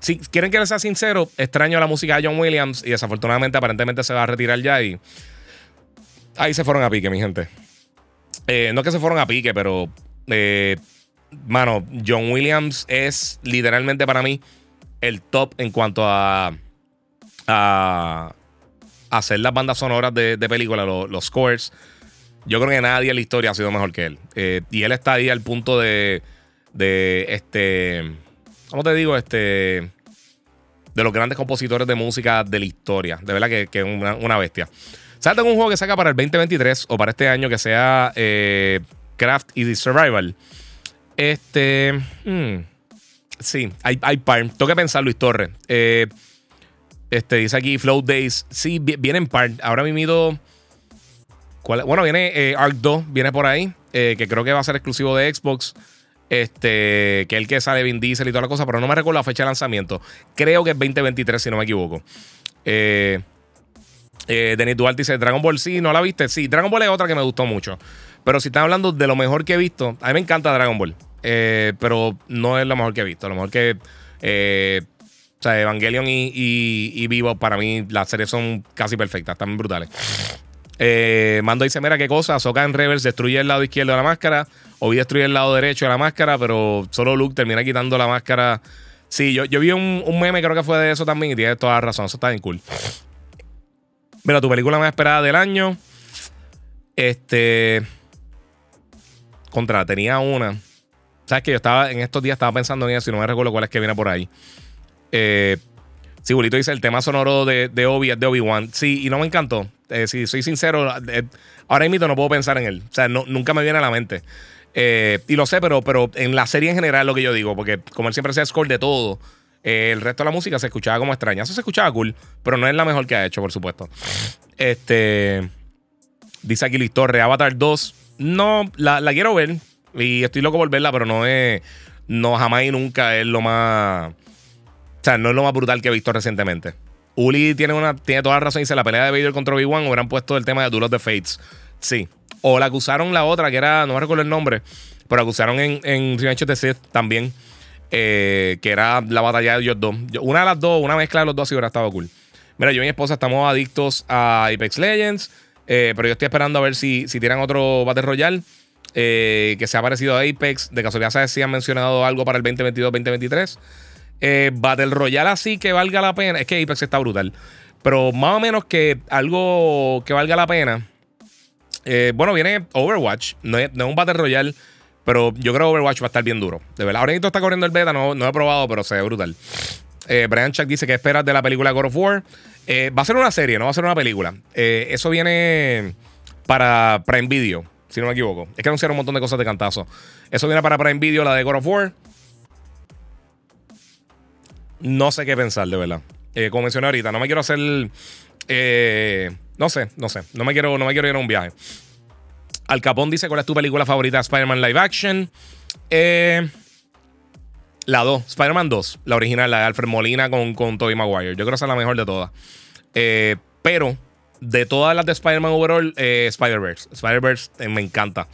Si quieren que les sea sincero, extraño la música de John Williams y desafortunadamente aparentemente se va a retirar ya y ahí se fueron a pique, mi gente. Eh, no es que se fueron a pique, pero. Mano, John Williams es literalmente para mí el top en cuanto a. a hacer las bandas sonoras de, de películas, los, scores. Yo creo que nadie en la historia ha sido mejor que él. Eh, y él está ahí al punto de. este. ¿Cómo te digo? Este. De los grandes compositores de música de la historia. De verdad que, es una bestia. ¿Sabes un juego que saca para el 2023 o para este año que sea eh, Craft y Survival? Este. Hmm, sí, hay, hay par. Tengo que pensarlo, Luis Torres. Eh, este, dice aquí Float Days. Sí, viene en par. Ahora mismo. Bueno, viene eh, Arc 2, viene por ahí. que creo que va a ser exclusivo de Xbox. Este, que es el que sale Vin Diesel y toda la cosa, pero no me recuerdo la fecha de lanzamiento. Creo que es 2023, si no me equivoco. Eh. Eh, Denis Duarte dice: Dragon Ball, sí, ¿no la viste? Sí, Dragon Ball es otra que me gustó mucho. Pero si están hablando de lo mejor que he visto, a mí me encanta Dragon Ball. Eh, pero no es lo mejor que he visto. Lo mejor que. Eh, sea, Evangelion y, y, Vivo, para mí, las series son casi perfectas, están brutales. Eh, Mando dice: Mira qué cosa, Soka en reverse destruye el lado izquierdo de la máscara. Obi destruye el lado derecho de la máscara, pero solo Luke termina quitando la máscara. Sí, yo, yo vi un, un meme, creo que fue de eso también, y tienes toda la razón. Eso está bien cool. Mira, tu película más esperada del año. Este. Contra, tenía una. Sabes que yo estaba en estos días estaba pensando en eso y no me recuerdo cuál es que viene por ahí. Eh, sí, Bulito dice el tema sonoro de, de Obi de Obi-Wan. Sí, y no me encantó. Eh, si soy sincero, eh, ahora mismo no puedo pensar en él. O sea, no, nunca me viene a la mente. Eh, y lo sé, pero, pero en la serie en general lo que yo digo, porque como él siempre hace score de todo, eh, el resto de la música se escuchaba como extraña. Eso se escuchaba cool, pero no es la mejor que ha hecho, por supuesto. Este. Dice aquí Luis Torre, Avatar 2. No, la, la quiero ver. Y estoy loco por verla, pero no es. No, jamás y nunca es lo más. O sea, no es lo más brutal que he visto recientemente. Uli tiene, una, tiene toda la razón. Dice: la pelea de Vader contra Obi-Wan hubieran puesto el tema de Duel of the Fates. Sí. O la acusaron la otra, que era. No me recuerdo el nombre. Pero acusaron en, en Revenge of the también. eh, que era la batalla de ellos dos. Una de las dos, una mezcla de los dos, sí hubiera estado cool. Mira, yo y mi esposa estamos adictos a Apex Legends. eh, pero yo estoy esperando a ver si, si tiran otro Battle Royale. eh, que sea parecido a Apex. De casualidad, ¿sabes si han mencionado algo para el 2022-2023? Eh, Battle Royale así que valga la pena. Es que Apex está brutal. Pero más o menos que algo que valga la pena. Eh, bueno, viene Overwatch. No es, un Battle Royale. Pero yo creo que Overwatch va a estar bien duro. De verdad. Ahora está corriendo el beta. No, he probado, pero se ve brutal. Eh, Brian Chuck dice que esperas de la película God of War. Va a ser una serie, no va a ser una película. Eso viene para Prime Video, si no me equivoco. Es que anunciaron un montón de cosas de cantazo. Eso viene para Prime Video, la de God of War. No sé qué pensar, de verdad. Eh, como mencioné ahorita, no me quiero hacer. eh, no sé, no sé. No me quiero, no me quiero ir a un viaje. Al Capón dice: ¿Cuál es tu película favorita de Spider-Man Live Action? Eh. La 2, Spider-Man 2, la original, la de Alfred Molina con, con Tobey Maguire. Yo creo que es la mejor de todas. Pero de todas las de Spider-Man overall, Spider-Verse. Spider-Verse me encanta.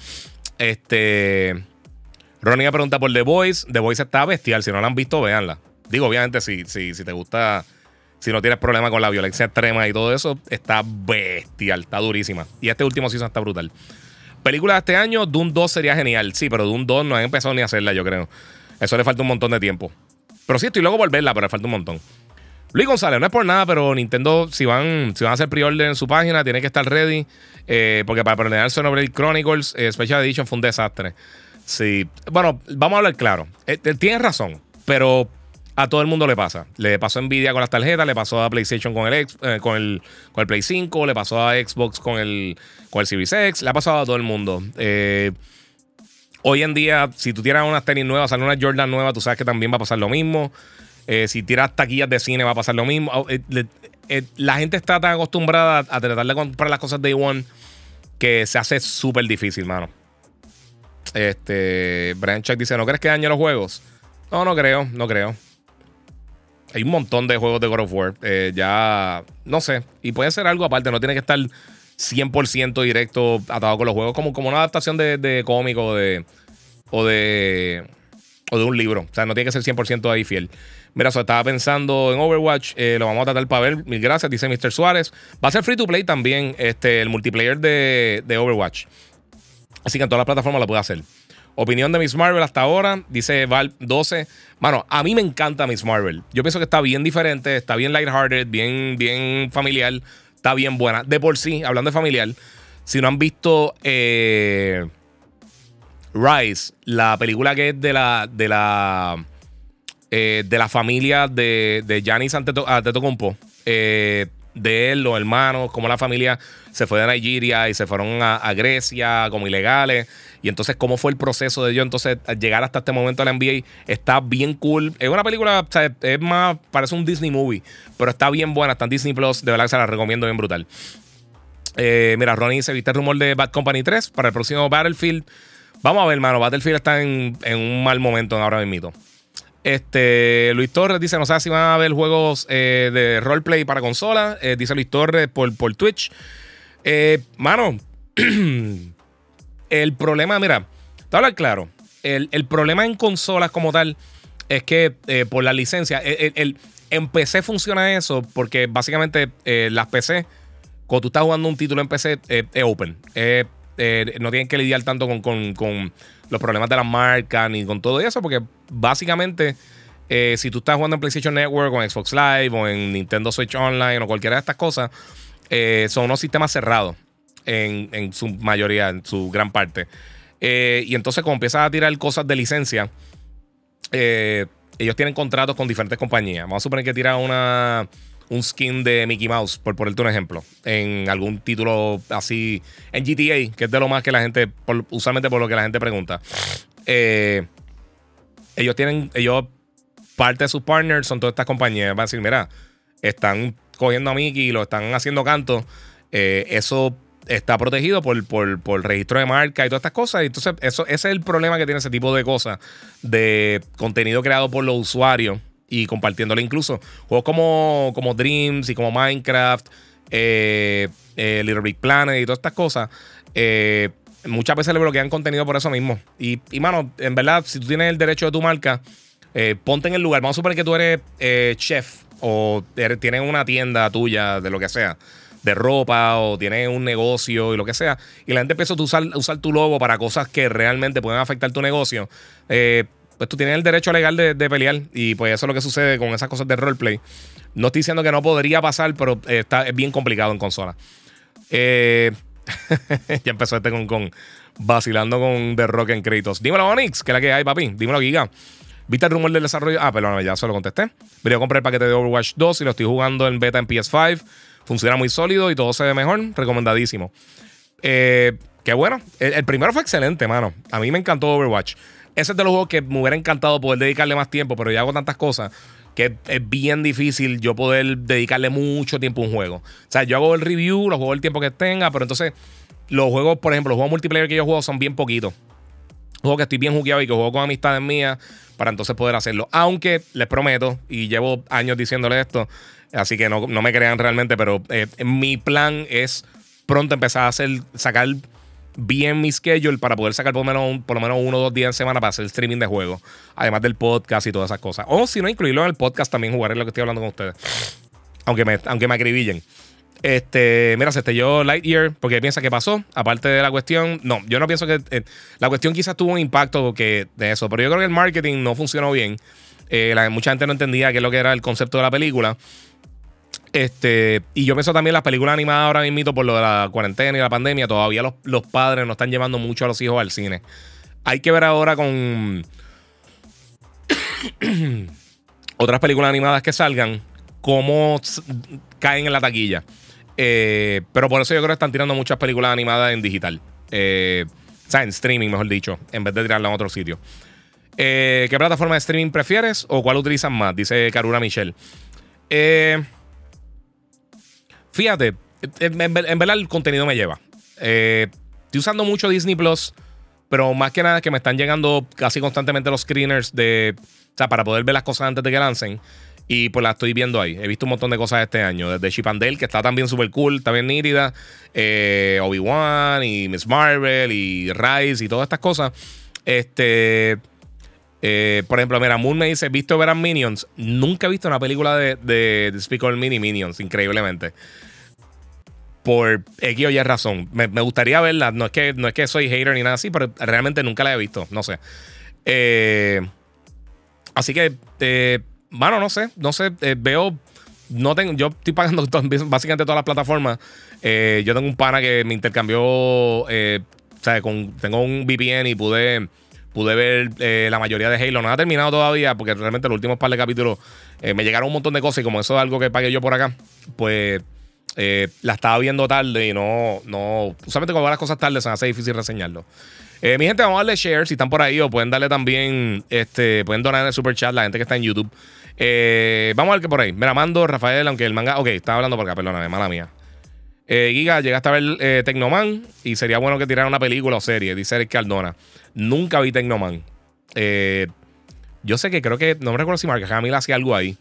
Este. Ronnie pregunta por The Voice. The Voice está bestial. Si no la han visto, véanla. Digo, obviamente, si, si, si te gusta. Si no tienes problema con la violencia extrema y todo eso, está bestial, está durísima. Y este último season está brutal. Película de este año, Doom 2 sería genial. Sí, pero Doom 2 no han empezado ni a hacerla, yo creo. Eso le falta un montón de tiempo. Pero sí, estoy loco por verla, pero le falta un montón. Luis González, no es por nada, pero Nintendo, si van, si van a hacer pre-order en su página, tiene que estar ready. eh, porque para preordenar Xenoblade Chronicles eh, Special Edition fue un desastre. Sí. Bueno, vamos a hablar claro. Eh, eh, tienes razón, pero a todo el mundo le pasa. Le pasó Nvidia con las tarjetas, le pasó a PlayStation con el, eh, con el, con el Play 5, le pasó a Xbox con el, con el X, le ha pasado a todo el mundo. Eh, Hoy en día, si tú tiras unas tenis nuevas, sale una Jordan nueva, tú sabes que también va a pasar lo mismo. Eh, si tiras taquillas de cine, va a pasar lo mismo. La gente está tan acostumbrada a tratar de comprar las cosas Day One que se hace súper difícil, mano. Este, Brian Chuck dice: ¿No crees que dañe los juegos? No, no creo, no creo. Hay un montón de juegos de God of War. eh, ya, no sé. Y puede ser algo aparte, no tiene que estar 100% directo atado con los juegos, como, como una adaptación de, de o de, o de o de un libro. O sea, no tiene que ser 100% ahí fiel. Mira, estaba pensando en Overwatch. eh, lo vamos a tratar para ver. Mil gracias, dice Mr. Suárez. Va a ser free to play también este, el multiplayer de, de Overwatch. Así que en todas las plataformas lo puede hacer. Opinión de Miss Marvel hasta ahora, dice Val 12. Mano, a mí me encanta Miss Marvel. Yo pienso que está bien diferente, está bien lighthearted, bien, bien familiar, está bien buena. De por sí, hablando de familiar, si no han visto eh, Rise, la película que es de la de la eh, de la familia de, de Giannis Antetokounmpo, Antetokounmpo, eh, de él, los hermanos, como la familia se fue de Nigeria y se fueron a Grecia como ilegales. Y entonces, ¿cómo fue el proceso de ellos entonces llegar hasta este momento a la NBA? Está bien cool. Es una película, o sea, es más, parece un Disney movie, pero está bien buena, está en Disney Plus, de verdad que se la recomiendo bien brutal. Eh, mira, Ronnie dice, ¿viste el rumor de Bad Company 3 para el próximo Battlefield? Vamos a ver, hermano, Battlefield está en, en un mal momento ahora mismo. Este, Luis Torres dice, no sé si van a haber juegos eh, de roleplay para consola. Eh, dice Luis Torres por, por Twitch. Mano, el problema, mira, te hablar claro. El, el problema en consolas como tal es que eh, por la licencia, el, en PC funciona eso porque básicamente eh, las PC, cuando tú estás jugando un título en PC, es open. no tienen que lidiar tanto con, con, los problemas de las marcas ni con todo eso, porque básicamente si tú estás jugando en PlayStation Network o en Xbox Live o en Nintendo Switch Online o cualquiera de estas cosas, son unos sistemas cerrados en, su mayoría, en su gran parte. Eh, y entonces, como empiezas a tirar cosas de licencia, eh, ellos tienen contratos con diferentes compañías. Vamos a suponer que tira una, un skin de Mickey Mouse, por ponerte un ejemplo, en algún título así, en GTA, que es de lo más que la gente, usualmente por lo que la gente pregunta. Eh, ellos tienen, ellos, parte de sus partners son todas estas compañías. Van a decir, mira, están cogiendo a Mickey y lo están haciendo canto. eso está protegido por, por, registro de marca y todas estas cosas. Y entonces, eso, ese es el problema que tiene ese tipo de cosas de contenido creado por los usuarios y compartiéndolo. Incluso juegos como, como Dreams y como Minecraft, eh, eh, Little Big Planet y todas estas cosas. Eh, muchas veces le bloquean contenido por eso mismo. Y, y, mano, en verdad, si tú tienes el derecho de tu marca, ponte en el lugar. Vamos a suponer que tú eres chef o tienes una tienda tuya de lo que sea de ropa o tienes un negocio y lo que sea, y la gente empieza a usar, usar tu logo para cosas que realmente pueden afectar tu negocio, eh, pues tú tienes el derecho legal de, pelear. Y pues eso es lo que sucede con esas cosas de roleplay. No estoy diciendo que no podría pasar, pero está, es bien complicado en consola. Eh, ya empezó este con, con vacilando con The Rock en Kratos. Dímelo, Onyx, que es la que hay, papi. Dímelo, Giga. ¿Viste el rumor del desarrollo? Ah, perdón, ya se lo contesté. Voy a comprar el paquete de Overwatch 2 y lo estoy jugando en beta en PS5. Funciona muy sólido y todo se ve mejor. Recomendadísimo. Eh, qué bueno. El, primero fue excelente, mano. A mí me encantó Overwatch. Ese es de los juegos que me hubiera encantado poder dedicarle más tiempo, pero ya hago tantas cosas que es bien difícil yo poder dedicarle mucho tiempo a un juego. O sea, yo hago el review, lo juego el tiempo que tenga, pero entonces los juegos, por ejemplo, los juegos multiplayer que yo juego son bien poquitos. Juegos que estoy bien jugueado y que juego con amistades mías para entonces poder hacerlo. Aunque les prometo, y llevo años diciéndole esto, Así que no, me crean realmente, pero eh, mi plan es pronto empezar a hacer, sacar bien mi schedule para poder sacar por lo menos, por lo menos uno o dos días en semana para hacer streaming de juegos. Además del podcast y todas esas cosas. O si no, incluirlo en el podcast también jugaré lo que estoy hablando con ustedes. Aunque me, aunque me acribillen. Este, mira, se estrelló Lightyear porque piensa que pasó. Aparte de la cuestión, no, yo no pienso que eh, la cuestión quizás tuvo un impacto que, de eso, pero yo creo que el marketing no funcionó bien. Eh, mucha gente no entendía qué es lo que era el concepto de la película. Este, y yo pienso también las películas animadas ahora mismo por lo de la cuarentena y la pandemia, todavía los, padres no están llevando mucho a los hijos al cine. Hay que ver ahora con otras películas animadas que salgan, cómo caen en la taquilla. Eh, pero por eso yo creo que están tirando muchas películas animadas en digital. Eh, o sea, en streaming, mejor dicho, en vez de tirarla en otro sitio. Eh, ¿Qué plataforma de streaming prefieres o cuál utilizas más? Dice Karura Michelle. Eh. Fíjate, en, verdad el contenido me lleva. Eh, estoy usando mucho Disney Plus, pero más que nada que me están llegando casi constantemente los screeners de. O sea, para poder ver las cosas antes de que lancen. Y pues la estoy viendo ahí. He visto un montón de cosas este año. Desde Chip and Dale, que está también súper cool, está bien nítida. Eh, Obi-Wan y Miss Marvel y Rise y todas estas cosas. Este. Eh, por ejemplo, mira, Moon me dice: ¿Visto verán Minions? Nunca he visto una película de, de, de Mini Minions, increíblemente por X o Y razón. Me, gustaría verla. No es, que, no es que soy hater ni nada así, pero realmente nunca la he visto. No sé. Eh, así que, eh, bueno, no sé. No sé. Eh, veo. Yo estoy pagando básicamente todas las plataformas. yo tengo un pana que me intercambió. o sea, con, tengo un VPN y pude, pude ver la mayoría de Halo. No ha terminado todavía porque realmente los últimos par de capítulos me llegaron un montón de cosas y como eso es algo que pagué yo por acá, pues eh, la estaba viendo tarde y no, no. Usualmente cuando van las cosas tarde se me hace difícil reseñarlo. Eh, mi gente, vamos a darle share si están por ahí o pueden darle también, este, pueden donar en el super chat la gente que está en YouTube. Eh, vamos a ver qué por ahí. Mira, mando Rafael, aunque el manga. Ok, estaba hablando por acá, perdóname, mala mía. Giga, llegaste a ver Tecnoman y sería bueno que tirara una película o serie, dice Eric Cardona. Nunca vi Tecnoman. yo sé que creo que, no me recuerdo si Mark Hamill hacía algo ahí.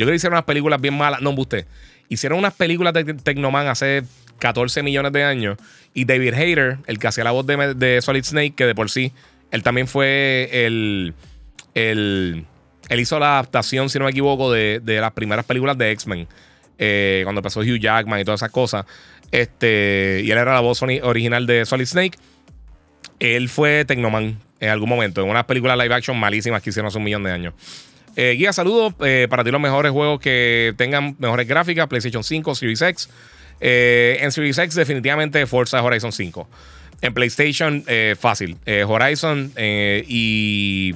Yo creo que hicieron unas películas bien malas. No, usted. Hicieron unas películas de Tecnoman hace 14 millones de años. Y David Hayter, el que hacía la voz de, Solid Snake, que de por sí, él también fue el, el, él hizo la adaptación, si no me equivoco, de, las primeras películas de X-Men. Eh, cuando empezó Hugh Jackman y todas esas cosas. Este, y él era la voz original de Solid Snake. Él fue Tecnoman en algún momento, en unas películas live action malísimas que hicieron hace un millón de años. Eh, guía, saludos eh, para ti los mejores juegos que tengan mejores gráficas, PlayStation 5, Series X. En Series X definitivamente Forza Horizon 5. En PlayStation, fácil. Horizon y,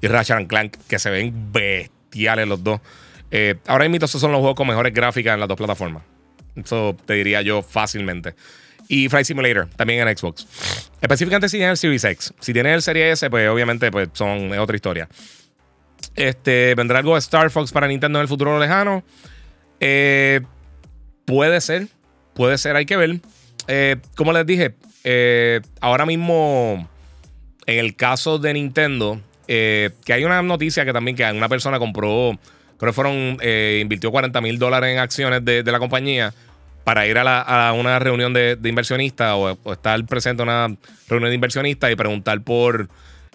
y Ratchet Clank, que se ven bestiales los dos. Ahora mismo esos son los juegos con mejores gráficas en las dos plataformas. Eso te diría yo fácilmente. Y Flight Simulator, también en Xbox. Específicamente si tienes el Series X. Si tienes el Series S, pues obviamente pues son, es otra historia. Este, ¿Vendrá algo de Star Fox para Nintendo en el futuro lejano? Eh, puede ser, puede ser, hay que ver. Eh, como les dije, eh, ahora mismo, en el caso de Nintendo, que hay una noticia que también que una persona compró, que fueron, invirtió 40 mil dólares en acciones de, la compañía para ir a, una reunión de, inversionistas o, estar presente en una reunión de inversionistas y preguntar por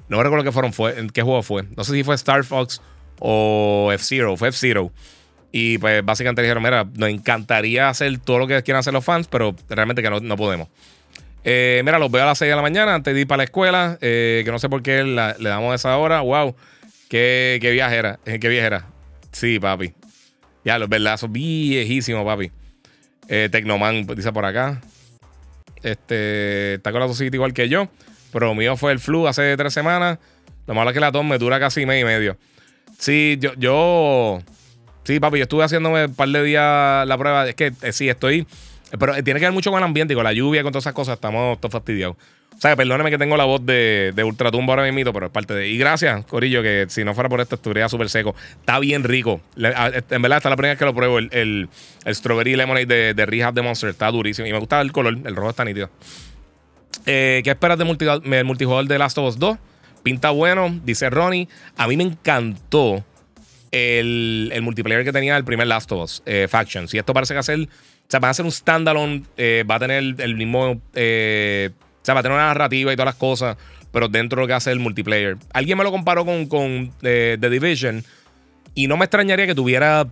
no recuerdo qué fueron, fue, qué juego fue. No sé si fue Star Fox o F-Zero. Fue F-Zero. Y pues básicamente dijeron, mira, nos encantaría hacer todo lo que quieran hacer los fans, pero realmente que no, podemos. Eh, mira, los veo a las 6 de la mañana antes de ir para la escuela, eh, que no sé por qué le damos esa hora. Wow, qué, qué viajera, eh, qué viajera. Sí, papi. Ya, los verdazos viejísimos, papi. Tecnoman, dice por acá. Este, está con la sociedad igual que yo. Pero mío fue el flu hace tres semanas. Lo malo es que la tos me dura casi mes y medio. Sí, yo, yo. Sí, papi, yo estuve haciéndome un par de días la prueba. Es que eh, sí, estoy. Pero tiene que ver mucho con el ambiente y con la lluvia con todas esas cosas. Estamos todos fastidiados. O sea, perdóneme que tengo la voz de, de Ultratumba ahora mismo, pero es parte de. Y gracias, Corillo, que si no fuera por esto estuviera súper seco. Está bien rico. en verdad, esta es la primera vez que lo pruebo. El, el, Strawberry Lemonade de, de Rehab de Monster está durísimo. Y me gusta el color. El rojo está nítido. Eh, ¿Qué esperas del multijugador de Last of Us 2? Pinta bueno, dice Ronnie. A mí me encantó el, multiplayer que tenía el primer Last of Us eh, Factions. Y esto parece que hacer. O sea, va a ser un standalone. Eh, va a tener el mismo. o sea, va a tener una narrativa y todas las cosas. Pero dentro de lo que hace el multiplayer. Alguien me lo comparó con, con The Division. Y no me extrañaría que tuviera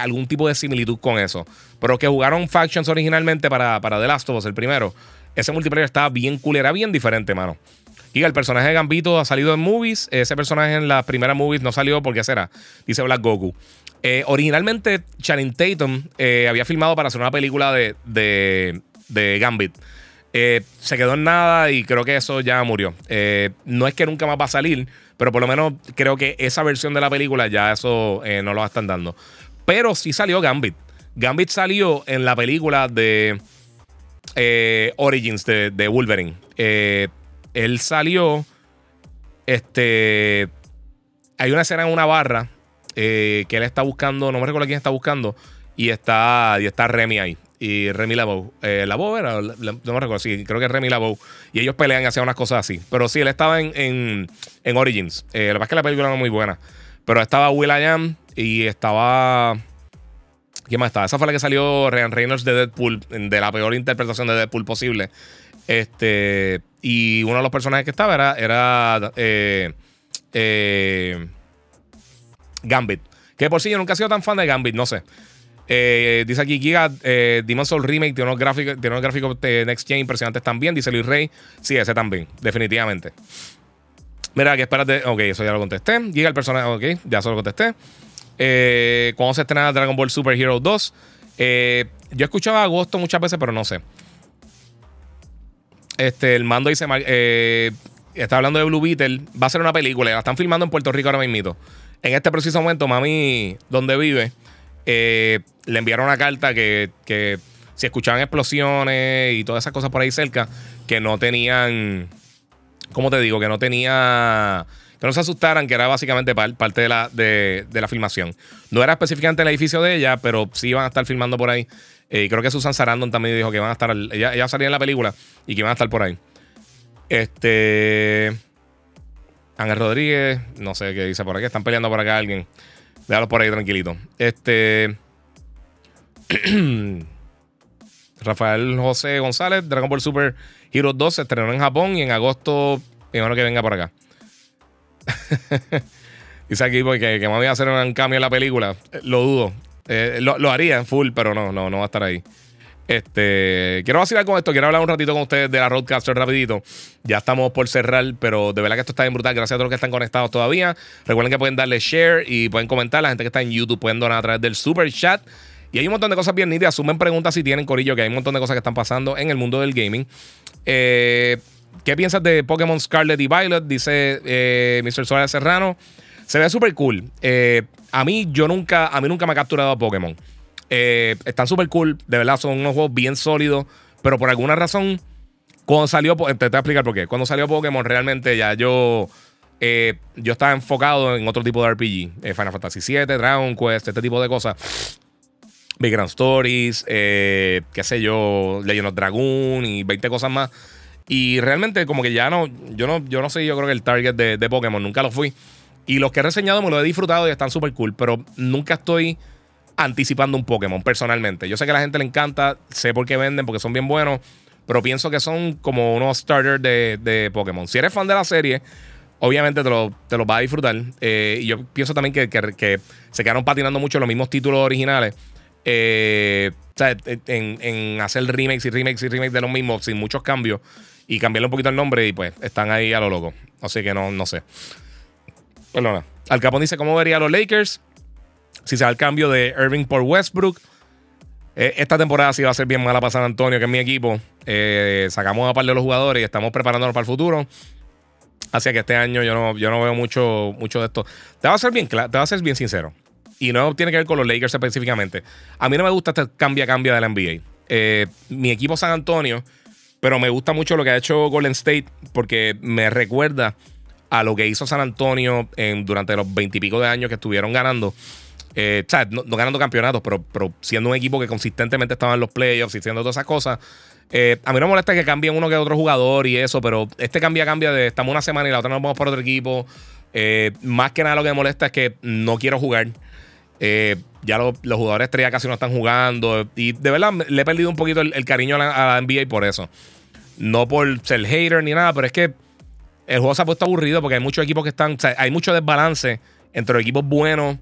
algún tipo de similitud con eso. Pero que jugaron Factions originalmente para, para The Last of Us, el primero. Ese multiplayer estaba bien cool, era bien diferente, mano. Y el personaje de Gambito ha salido en movies. Ese personaje en las primeras movies no salió porque será, dice Black Goku. Eh, originalmente, Channing Tatum eh, había filmado para hacer una película de, de, Gambit. Eh, se quedó en nada y creo que eso ya murió. no es que nunca más va a salir, pero por lo menos creo que esa versión de la película ya eso no lo están dando. Pero sí salió Gambit. Gambit salió en la película de Origins de, Wolverine. Eh, él salió. Este. Hay una escena en una barra eh, que él está buscando. No me recuerdo quién está buscando. Y está, y está Remy ahí. Y Remy Labo. ¿Labo era? no me recuerdo. Sí, creo que es Remy Labo. Y ellos pelean y hacían unas cosas así. Pero sí, él estaba en, en, Origins. lo que pasa es que la película no es muy buena. Pero estaba Will I y estaba. ¿Quién más estaba? Esa fue la que salió Ryan Reynolds de Deadpool, de la peor interpretación de Deadpool posible. Este, y uno de los personajes que estaba era, era eh, eh, Gambit. Que por sí yo nunca he sido tan fan de Gambit, no sé. Eh, dice aquí Giga, eh, Soul Remake tiene unos gráficos, tiene unos gráficos de Next Gen impresionantes también. Dice Luis Rey. Sí, ese también, definitivamente. Mira, que espérate. Ok, eso ya lo contesté. Giga el personaje. Ok, ya se lo contesté. Eh, cuando se estrena Dragon Ball Super Hero 2. Eh, yo he escuchado agosto muchas veces, pero no sé. Este, el mando dice. Eh, está hablando de Blue Beetle. Va a ser una película. La están filmando en Puerto Rico ahora mismo. En este preciso momento, mami, donde vive, le enviaron una carta que, que si escuchaban explosiones y todas esas cosas por ahí cerca, que no tenían. ¿Cómo te digo? Que no tenía que no se asustaran, que era básicamente parte de la, de, la filmación. No era específicamente el edificio de ella, pero sí iban a estar filmando por ahí. Eh, creo que Susan Sarandon también dijo que iban a estar. Ella, ella salía en la película y que iban a estar por ahí. Este. Ángel Rodríguez, no sé qué dice por aquí. Están peleando por acá alguien. Déjalo por ahí tranquilito. Este. Rafael José González, Dragon Ball Super Hero 2 se estrenó en Japón y en agosto, imagino que venga por acá. Dice aquí porque que me voy a hacer un cambio en la película. Lo dudo. Eh, lo, lo haría en full, pero no, no, no va a estar ahí. Este, quiero vacilar con esto, quiero hablar un ratito con ustedes de la Roadcaster rapidito. Ya estamos por cerrar, pero de verdad que esto está bien brutal. Gracias a todos los que están conectados todavía. Recuerden que pueden darle share y pueden comentar. La gente que está en YouTube pueden donar a través del super chat. Y hay un montón de cosas bien nítidas. Asumen preguntas si tienen, Corillo, que hay un montón de cosas que están pasando en el mundo del gaming. Eh, ¿Qué piensas de Pokémon Scarlet y Violet? Dice eh, Mr. Suárez Serrano. Se ve súper cool. Eh, a mí, yo nunca, a mí nunca me ha capturado a Pokémon. Eh, están súper cool, de verdad, son unos juegos bien sólidos, pero por alguna razón, cuando salió, te, te voy a explicar por qué. Cuando salió Pokémon, realmente ya yo, eh, yo estaba enfocado en otro tipo de RPG, eh, Final Fantasy VII, Dragon Quest, este tipo de cosas. Big Grand Stories, qué sé yo, Legend of Dragoon y 20 cosas más. Y realmente, como que ya no, yo no, yo no sé, yo creo que el target de, de Pokémon nunca lo fui. Y los que he reseñado me lo he disfrutado y están súper cool, pero nunca estoy anticipando un Pokémon personalmente. Yo sé que a la gente le encanta, sé por qué venden, porque son bien buenos, pero pienso que son como unos starters de, de Pokémon. Si eres fan de la serie, obviamente te lo, te lo vas a disfrutar. Eh, y yo pienso también que, que- que se quedaron patinando mucho los mismos títulos originales. Eh, en, en hacer remakes y remakes y remakes de los mismos sin muchos cambios y cambiarle un poquito el nombre y pues están ahí a lo loco. Así que no, no sé. Perdona. Al Capón dice: ¿Cómo vería a los Lakers? Si se da el cambio de Irving por Westbrook. Eh, esta temporada sí va a ser bien mala para San Antonio, que es mi equipo. Eh, sacamos a par de los jugadores y estamos preparándonos para el futuro. Así que este año yo no, yo no veo mucho, mucho de esto. Te voy a ser bien, te a ser bien sincero. Y no tiene que ver con los Lakers específicamente. A mí no me gusta este cambia-cambia de la NBA. Eh, mi equipo San Antonio, pero me gusta mucho lo que ha hecho Golden State porque me recuerda a lo que hizo San Antonio durante los veintipico de años que estuvieron ganando. Eh, no, ganando campeonatos, pero, pero siendo un equipo que consistentemente estaba en los playoffs y haciendo todas esas cosas. Eh, a mí no me molesta que cambien uno que otro jugador y eso, pero este cambia, cambia de estamos una semana y la otra nos vamos por otro equipo. Eh, más que nada lo que me molesta es que no quiero jugar. Ya lo- los jugadores estrella casi no están jugando. Y de verdad le he perdido un poquito el, el cariño a la, a la NBA por eso. No por ser hater ni nada, pero es que el juego se ha puesto aburrido porque hay muchos equipos que están. o sea, hay mucho desbalance entre los equipos buenos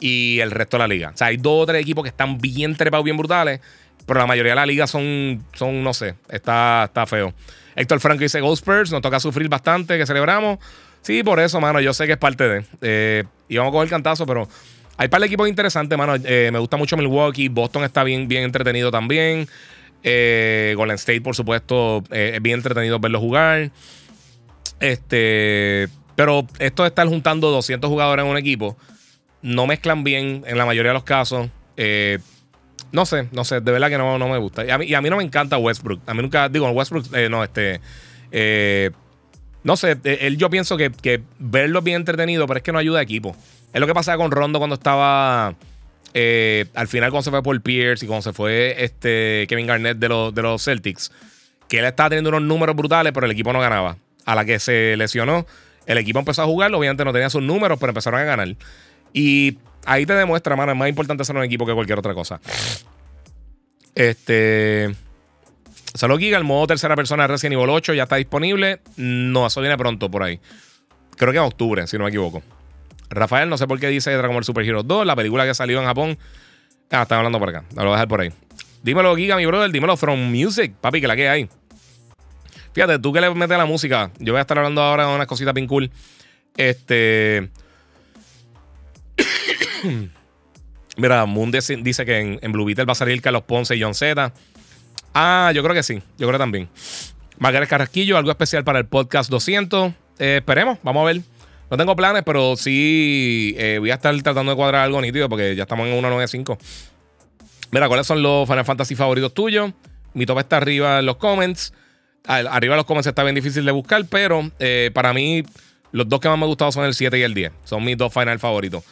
y el resto de la liga. O sea, hay dos o tres equipos que están bien trepados, bien brutales, pero la mayoría de la liga son, son no sé, está, está feo. Héctor Franco dice Ghost nos toca sufrir bastante, que celebramos. Sí, por eso, mano, yo sé que es parte de. Eh, y vamos a coger cantazo, pero hay par de equipos interesantes, mano. Eh, me gusta mucho Milwaukee, Boston está bien, bien entretenido también. Eh, Golden State, por supuesto, es bien entretenido verlo jugar. Este, pero esto de estar juntando 200 jugadores en un equipo, no mezclan bien en la mayoría de los casos. Eh, no sé, no sé, de verdad que no, no me gusta. Y a, mí, a mí no me encanta Westbrook. A mí nunca, digo, Westbrook, eh, no, este. eh, no sé, eh, él yo pienso que, que verlo bien entretenido, pero es que no ayuda a equipo. Es lo que pasaba con Rondo cuando estaba. al final, cuando se fue Paul Pierce y cuando se fue este Kevin Garnett de, los de los Celtics, que él estaba teniendo unos números brutales, pero el equipo no ganaba. A la que se lesionó, el equipo empezó a jugar, obviamente no tenía sus números, pero empezaron a ganar. Y ahí te demuestra, mano, es más importante ser un equipo que cualquier otra cosa. Este. Solo Giga, el modo tercera persona de Resident Evil 8 ya está disponible. No, eso viene pronto por ahí. Creo que en octubre, si no me equivoco. Rafael, no sé por qué dice Dragon Ball Super Hero 2, la película que salió en Japón. Ah, están hablando por acá. Lo voy a dejar por ahí. Dímelo, Giga, mi brother. Dímelo from Music, papi, que la que hay. Fíjate, tú que le metes a la música. Yo voy a estar hablando ahora de unas cositas bien cool. Este. Mira, Moon dice que en, Blue Beetle va a salir Carlos Ponce y John Z. Ah, yo creo que sí. Yo creo también. Margaret Carrasquillo, algo especial para el podcast 200. Eh, esperemos, vamos a ver. No tengo planes, pero sí eh, voy a estar tratando de cuadrar algo nítido porque ya estamos en 195. Mira, ¿cuáles son los Final Fantasy favoritos tuyos? Mi top está arriba en los comments. Arriba en los comments está bien difícil de buscar, pero eh, para mí los dos que más me han gustado son el 7 y el 10. Son mis dos final favoritos.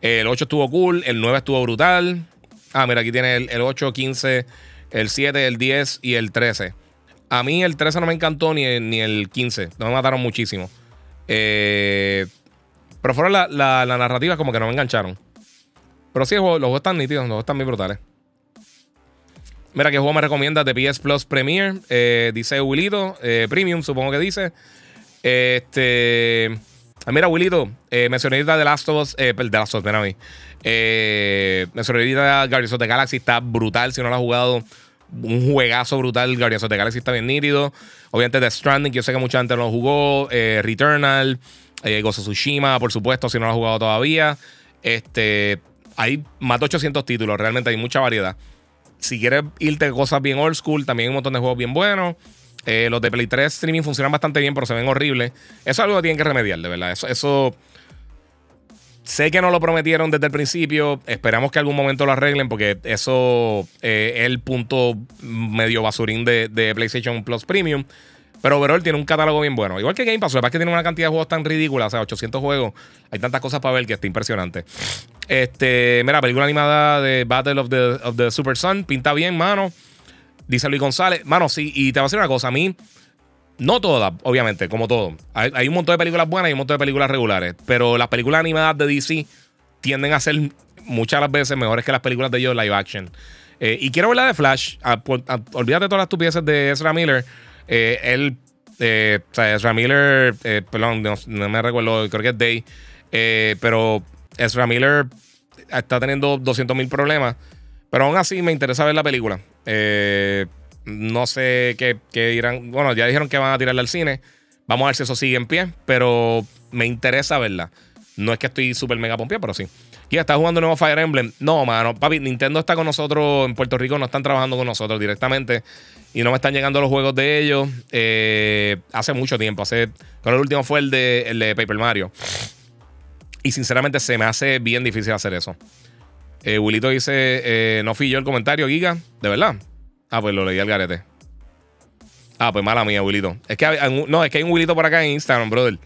El 8 estuvo cool, el 9 estuvo brutal. Ah, mira, aquí tiene el, el 8, 15, el 7, el 10 y el 13. A mí el 13 no me encantó ni el, ni el 15. No me mataron muchísimo. Eh, pero fueron la, la, la narrativa como que no me engancharon. Pero sí, los juegos están nítidos, los juegos están bien brutales. Mira, ¿qué juego me recomiendas de PS Plus Premier? Eh, dice Willito, eh, Premium, supongo que dice. Este. Ah, mira, Wilito, eh, The Last of Us, eh, The Last of Us, mira a mí. Eh, ahorita Guardians of the Galaxy, está brutal si no lo has jugado. Un juegazo brutal, Guardians of the Galaxy está bien nítido. Obviamente The Stranding, yo sé que mucha gente no lo jugó. Eh, Returnal, eh, por supuesto, si no lo has jugado todavía. Este, hay más de 800 títulos, realmente hay mucha variedad. Si quieres irte cosas bien old school, también hay un montón de juegos bien buenos. Eh, los de Play 3 streaming funcionan bastante bien, pero se ven horribles. Eso es algo que tienen que remediar, de verdad. Eso, sé que no lo prometieron desde el principio. Esperamos que algún momento lo arreglen, porque eso eh, es el punto medio basurín de, de PlayStation Plus Premium. Pero overall tiene un catálogo bien bueno. Igual que Game Pass, lo que pasa que tiene una cantidad de juegos tan ridícula, o sea, 800 juegos. Hay tantas cosas para ver que está impresionante. Este, mira, película animada de Battle of the, of the Super Sun, pinta bien, mano. Dice Luis González. Mano, sí, y te voy a decir una cosa, a mí, no todas, obviamente, como todo. Hay, un montón de películas buenas y un montón de películas regulares, pero las películas animadas de DC tienden a ser muchas las veces mejores que las películas de ellos live action. Eh, y quiero ver de Flash. A- por- a- olvídate de todas las estupideces de Ezra Miller. Eh, él, eh, o sea, Ezra Miller, eh, perdón, no, no me recuerdo, creo que es Day. Pero Ezra Miller está teniendo 200 mil problemas. Pero aún así me interesa ver la película. Eh, no sé qué, qué dirán. Bueno, ya dijeron que van a tirarla al cine. Vamos a ver si eso sigue en pie. Pero me interesa verla. No es que estoy súper mega pompeado, pero sí. Y está jugando nuevo Fire Emblem. No, mano. Papi, Nintendo está con nosotros en Puerto Rico. No están trabajando con nosotros directamente. Y no me están llegando los juegos de ellos. eh, hace mucho tiempo. Hace. Con el último fue el de, el de Paper Mario. Y sinceramente se me hace bien difícil hacer eso. Eh, Wilito dice, eh, no fui yo el comentario, Giga, de verdad. Ah, pues lo leí al garete. Ah, pues mala mía, Wilito. Es que hay, no, es que hay un Wilito por acá en Instagram, brother.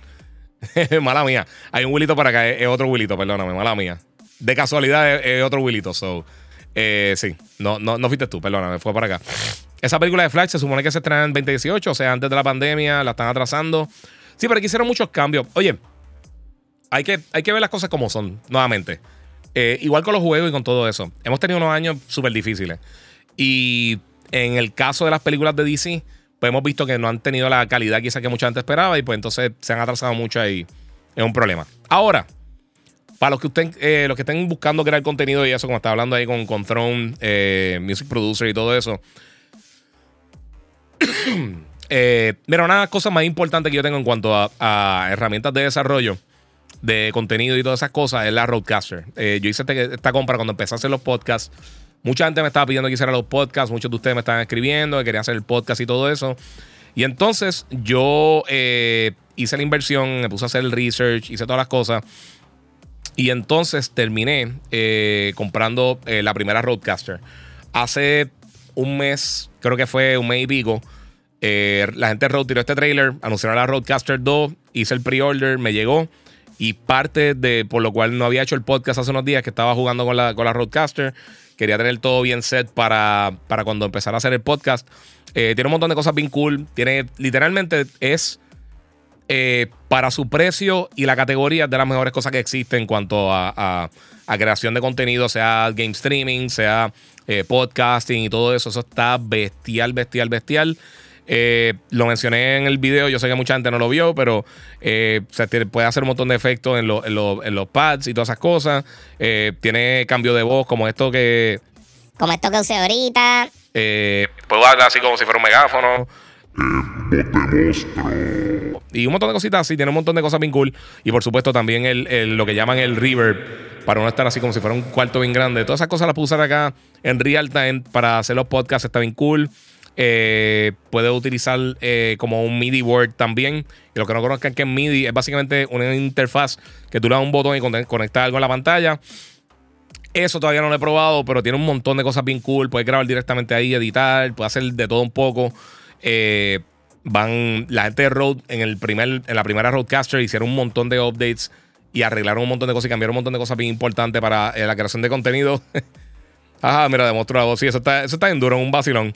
mala mía. Hay un Wilito por acá, es, otro Wilito, perdóname, mala mía. De casualidad es, es otro Wilito, so. eh, sí, no, no, no fuiste tú, perdóname, fue para acá. Esa película de Flash se supone que se estrena en 2018, o sea, antes de la pandemia, la están atrasando. Sí, pero aquí hicieron muchos cambios. Oye, hay que, hay que ver las cosas como son, nuevamente. Eh, igual con los juegos y con todo eso. Hemos tenido unos años súper difíciles. Y en el caso de las películas de DC, pues hemos visto que no han tenido la calidad quizá que mucha gente esperaba y pues entonces se han atrasado mucho y es un problema. Ahora, para los que, estén, eh, los que estén buscando crear contenido y eso, como estaba hablando ahí con, con Throne, eh, Music Producer y todo eso. mira, una cosas más importantes que yo tengo en cuanto a herramientas de desarrollo de contenido y todas esas cosas es la Roadcaster. Eh, yo hice este- esta compra cuando empecé a hacer los podcasts. Mucha gente me estaba pidiendo que hiciera los podcasts, muchos de ustedes me estaban escribiendo que querían hacer el podcast y todo eso. Y entonces yo eh, hice la inversión, me puse a hacer el research, hice todas las cosas. Y entonces terminé eh, comprando eh, la primera Roadcaster. Hace un mes, creo que fue un mes y pico, eh, la gente de Road tiró este trailer, anunciaron la Roadcaster 2, hice el pre-order, me llegó. Y parte de por lo cual no había hecho el podcast hace unos días, que estaba jugando con la, con la Roadcaster, quería tener todo bien set para, para cuando empezara a hacer el podcast. Eh, tiene un montón de cosas bien cool. Tiene, literalmente es eh, para su precio y la categoría de las mejores cosas que existen en cuanto a, a- creación de contenido, sea game streaming, sea eh, podcasting y todo eso. Eso está bestial, bestial, bestial. Eh, lo mencioné en el video, yo sé que mucha gente no lo vio, pero eh, puede hacer un montón de efectos en, lo- en lo- en los pads y todas esas cosas. Eh, tiene cambio de voz como esto que
Como esto que usé ahorita.
eh, puedo hablar así como si fuera un megáfono. Y un montón de cositas así, tiene un montón de cosas bien cool. Y por supuesto también el, el- lo que llaman el reverb, para no estar así como si fuera un cuarto bien grande. Todas esas cosas las puedo usar acá en real time para hacer los podcasts, está bien cool. Eh, puede utilizar eh, como un MIDI word también. Y los que no conozcan que es MIDI es básicamente una interfaz que tú le das un botón y conect- conectas algo a la pantalla. Eso todavía no lo he probado, pero tiene un montón de cosas bien cool. Puedes grabar directamente ahí, editar, puedes hacer de todo un poco. Eh, van la gente de Road en el primer en la primera Roadcaster hicieron un montón de updates y arreglaron un montón de cosas y cambiaron un montón de cosas bien importantes para la creación de contenido. Ajá, mira, voz. Sí, eso está, eso está en duro, un vacilón.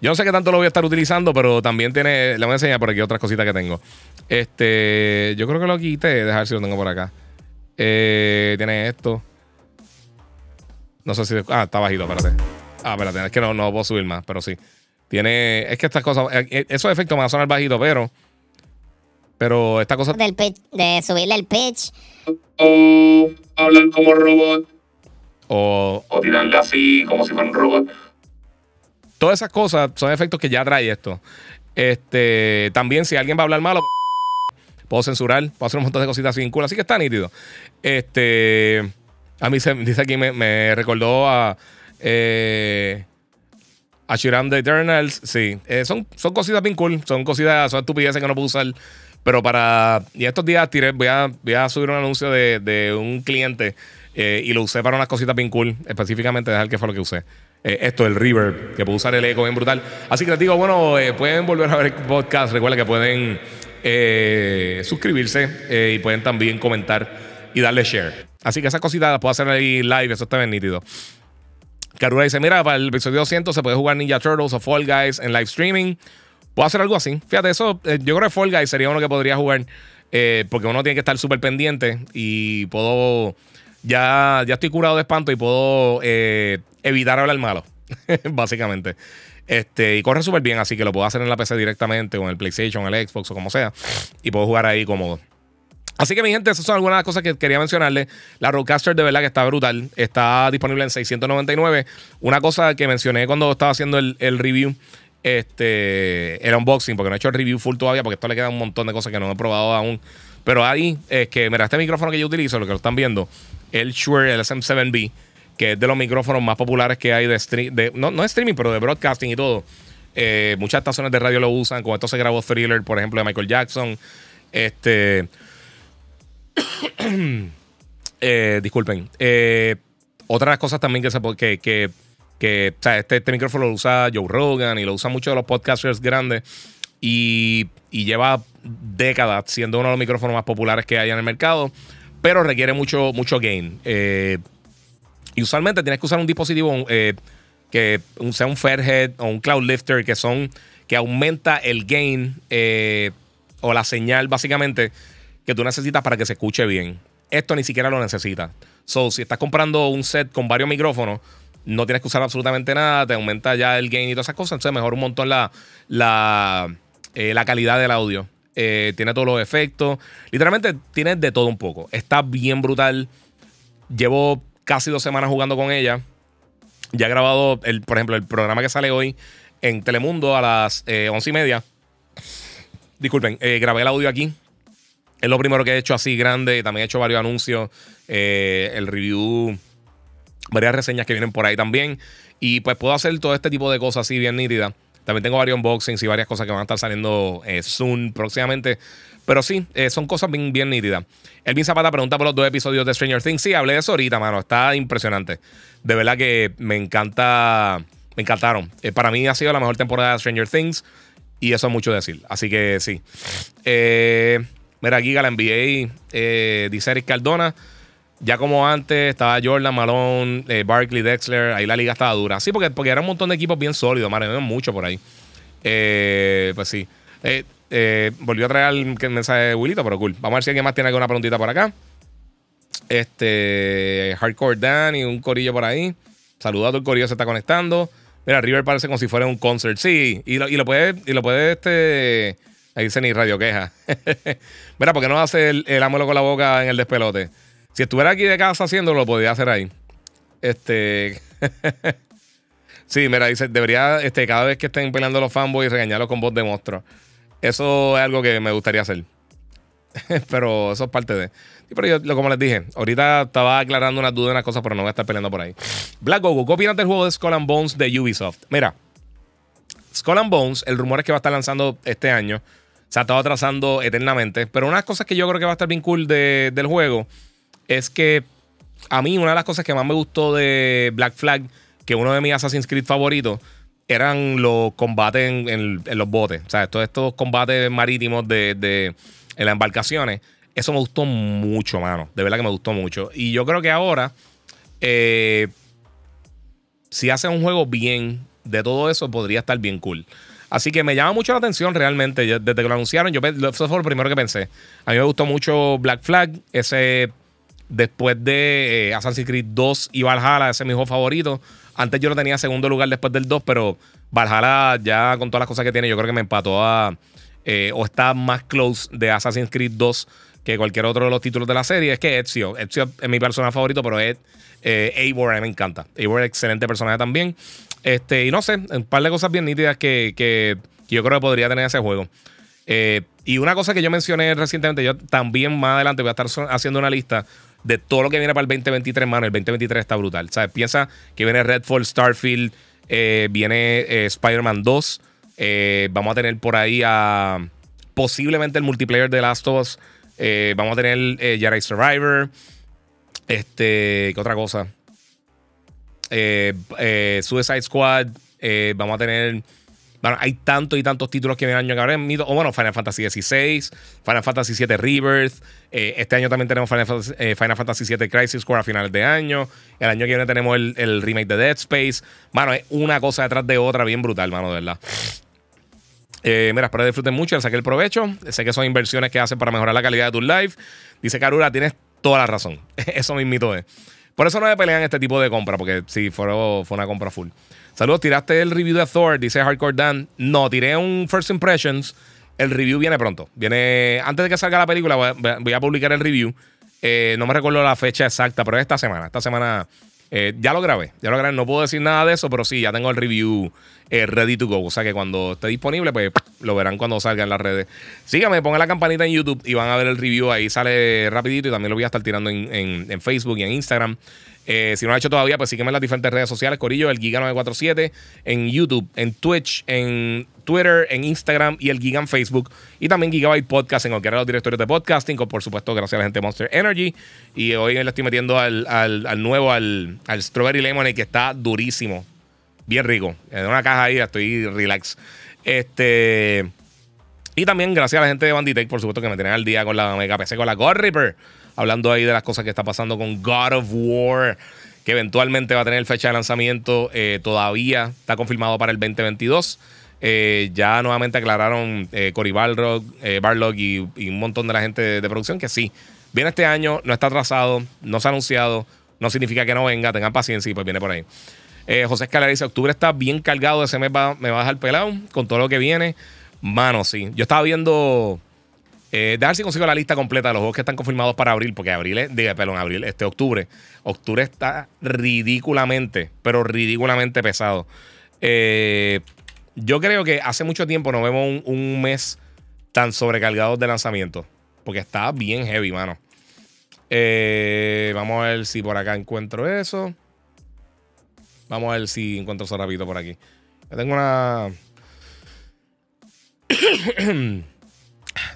Yo no sé qué tanto lo voy a estar utilizando, pero también tiene. Le voy a enseñar por aquí otras cositas que tengo. Este. Yo creo que lo quité. Dejar ver si lo tengo por acá. Eh, tiene esto. No sé si. Ah, está bajito, espérate. Ah, espérate, es que no, no puedo subir más, pero sí. Tiene. Es que estas cosas. eh, eh, Esos efectos me van a sonar bajito, pero. Pero esta cosa.
Del pitch, de subirle el pitch.
O hablar como robot.
O.
O tirarle así como si fuera un robot.
Todas esas cosas son efectos que ya trae esto. Este. También, si alguien va a hablar malo, puedo censurar, puedo hacer un montón de cositas sin cool. Así que está nítido. Este. A mí se dice aquí, me, me recordó a. Eh, a Shiram the Eternals. Sí. Eh, son, son cositas bien cool. Son cositas, son estupideces que no puedo usar. Pero para. Y estos días tiré, voy a, voy a subir un anuncio de, de un cliente. eh, y lo usé para unas cositas bien cool. Específicamente, dejar que fue lo que usé. Eh, esto, el reverb, que puedo usar el eco bien brutal. Así que les digo, bueno, eh, pueden volver a ver el podcast. Recuerden que pueden eh, suscribirse y pueden también comentar y darle share. Así que esas cositas las puedo hacer ahí live. Eso está bien nítido. Karura dice: Mira, para el episodio 200 se puede jugar Ninja Turtles o Fall Guys en live streaming. Puedo hacer algo así. Fíjate, eso, yo creo que Fall Guys sería uno que podría jugar. porque uno tiene que estar súper pendiente y puedo. Ya, ya estoy curado de espanto y puedo eh, evitar hablar malo. básicamente. Este, y corre súper bien, así que lo puedo hacer en la PC directamente, o en el PlayStation, en el Xbox, o como sea. Y puedo jugar ahí cómodo. Así que, mi gente, esas son algunas de las cosas que quería mencionarles. La Roadcaster de verdad que está brutal. Está disponible en 699. Una cosa que mencioné cuando estaba haciendo el, el review, este, el unboxing, porque no he hecho el review full todavía, porque esto le queda un montón de cosas que no he probado aún. Pero ahí es que, mira, este micrófono que yo utilizo, lo que lo están viendo, el Shure el SM7B, que es de los micrófonos más populares que hay de, stream, no, no de streaming, pero de broadcasting y todo. Eh, muchas estaciones de radio lo usan. Con esto se grabó Thriller, por ejemplo, de Michael Jackson. Este. Eh, disculpen. Eh, otras cosas también que se que, que, que, o sea, este, este micrófono lo usa Joe Rogan y lo usan muchos de los podcasters grandes. Y, y lleva décadas siendo uno de los micrófonos más populares que hay en el mercado. Pero requiere mucho, mucho gain. Eh, y usualmente tienes que usar un dispositivo eh, que sea un Fairhead o un Cloud Lifter, que son que aumenta el gain eh, o la señal, básicamente, que tú necesitas para que se escuche bien. Esto ni siquiera lo necesitas. So, si estás comprando un set con varios micrófonos, no tienes que usar absolutamente nada, te aumenta ya el gain y todas esas cosas. Entonces, mejora un montón la, la calidad del audio. Eh, tiene todos los efectos. Literalmente, tiene de todo un poco. Está bien brutal. Llevo casi dos semanas jugando con ella. Ya he grabado, el, por ejemplo, el programa que sale hoy en Telemundo a las eh, once y media. Disculpen, eh, grabé el audio aquí. Es lo primero que he hecho así grande. También he hecho varios anuncios. eh, el review, varias reseñas que vienen por ahí también. Y pues puedo hacer todo este tipo de cosas así bien nítidas. También tengo varios unboxings y varias cosas que van a estar saliendo eh, soon, próximamente. Pero sí, eh, son cosas bien, bien nítidas. Elvin Zapata pregunta por los dos episodios de Stranger Things. Sí, hablé de eso ahorita, mano. Está impresionante. De verdad que me encanta. Me encantaron. Eh, para mí ha sido la mejor temporada de Stranger Things. Y eso es mucho decir. Así que sí. Mira, Giga, la NBA, dice Eric Cardona. Ya como antes, estaba Jordan, Malone, eh, Barkley, Dexler. Ahí la liga estaba dura. Sí, porque, porque era un montón de equipos bien sólidos. Había mucho por ahí. Eh, pues sí. Eh, eh, volvió a traer el, mensaje de Willito, pero cool. Vamos a ver si alguien más tiene alguna preguntita por acá. Este, Hardcore Dan y un corillo por ahí. Saludado, el corillo se está conectando. Mira, River parece como si fuera un concert. Sí, y lo, y lo puede, y lo puede, este. Ahí dice ni radio queja. Mira, ¿por qué no hace el, el con la boca en el despelote? Si estuviera aquí de casa haciéndolo, lo podría hacer ahí. Este. sí, mira, dice, debería, este, cada vez que estén peleando los fanboys, regañarlos con voz de monstruo. Eso es algo que me gustaría hacer. pero eso es parte de. Pero yo, como les dije, ahorita estaba aclarando unas dudas unas cosas, pero no voy a estar peleando por ahí. Black Goku, ¿qué opinas del juego de Skull and Bones de Ubisoft? Mira, Skull and Bones, el rumor es que va a estar lanzando este año. Se ha estado atrasando eternamente. Pero una de las cosas que yo creo que va a estar bien cool de- del juego es que a mí una de las cosas que más me gustó de Black Flag, que uno de mis Assassin's Creed favoritos, eran los combates en, los botes. O sea, todos estos combates marítimos de, de- en las embarcaciones. Eso me gustó mucho, mano. De verdad que me gustó mucho. Y yo creo que ahora, eh, si hacen un juego bien de todo eso, podría estar bien cool. Así que me llama mucho la atención realmente. Desde que lo anunciaron, yo, eso fue lo primero que pensé. A mí me gustó mucho Black Flag. Ese, después de eh, Assassin's Creed 2 y Valhalla, ese es mi juego favorito. Antes yo lo tenía en segundo lugar después del 2, pero Valhalla ya con todas las cosas que tiene, yo creo que me empató a eh, o está más close de Assassin's Creed 2 que cualquier otro de los títulos de la serie, es que Ezio. Ezio es mi personaje favorito, pero Ed, eh, Eivor a mí me encanta. Eivor es excelente personaje también. Este, y no sé, un par de cosas bien nítidas que, que, yo creo que podría tener ese juego. Eh, y una cosa que yo mencioné recientemente, yo también más adelante voy a estar haciendo una lista de todo lo que viene para el 2023, mano. El 2023 está brutal. ¿Sabes? Piensa que viene Redfall, Starfield, eh, viene eh, Spider-Man 2. vamos a tener por ahí a posiblemente el multiplayer de Last of Us. vamos a tener Jedi Survivor. Este, ¿qué otra cosa? Suicide Squad. vamos a tener bueno, hay tantos y tantos títulos que vienen año que habrán O bueno, Final Fantasy XVI, Final Fantasy VII Rebirth. Eh, este año también tenemos Final Fantasy, eh, VII Crisis Core a finales de año. El año que viene tenemos el, remake de Dead Space. Mano, es una cosa detrás de otra bien brutal, mano, de verdad. Eh, mira, espero que disfruten mucho, le saqué el provecho. Sé que son inversiones que hacen para mejorar la calidad de tu live. Dice Karura, tienes toda la razón. Eso mismito es. Por eso no me pelean este tipo de compra, porque si fue, fue una compra full. Saludos, tiraste el review de Thor, dice Hardcore Dan. No, tiré un First Impressions. El review viene pronto. Viene antes de que salga la película, voy a, publicar el review. Eh, no me recuerdo la fecha exacta, pero es esta semana. Esta semana eh, ya lo grabé. Ya lo grabé. No puedo decir nada de eso, pero sí, ya tengo el review eh, ready to go. O sea que cuando esté disponible, pues lo verán cuando salga en las redes. Síganme, pongan la campanita en YouTube y van a ver el review. Ahí sale rapidito y también lo voy a estar tirando en Facebook y en Instagram. Eh, si no lo has hecho todavía, pues sígueme en las diferentes redes sociales, Corillo, el Giga947, en YouTube, en Twitch, en Twitter, en Instagram y el Giga en Facebook. Y también Gigabyte Podcast en cualquiera de los directorios de podcasting, con por supuesto gracias a la gente de Monster Energy. Y hoy le estoy metiendo al, nuevo, al, al Strawberry Lemonade, que está durísimo. Bien rico. En una caja ahí estoy relax. Este... Y también gracias a la gente de Banditech, por supuesto, que me tienen al día con la Mega PC, con la God Reaper hablando ahí de las cosas que está pasando con God of War, que eventualmente va a tener fecha de lanzamiento, eh, todavía está confirmado para el 2022. Eh, ya nuevamente aclararon eh, Cory Barlog, eh, y, un montón de la gente de, producción que sí, viene este año, no está atrasado, no se ha anunciado, no significa que no venga, tengan paciencia y pues viene por ahí. José Escalera dice, octubre está bien cargado, ese mes va, me va a dejar pelado con todo lo que viene. Mano, sí. Yo estaba viendo eh, si consigo la lista completa de los juegos que están confirmados para abril, porque abril es, diga, perdón, abril, este octubre. Octubre está ridículamente, pero ridículamente pesado. Eh, yo creo que hace mucho tiempo no vemos un, mes tan sobrecargado de lanzamiento, porque está bien heavy, mano. Eh, vamos a ver si por acá encuentro eso. Vamos a ver si encuentro eso rápido por aquí. Yo tengo una.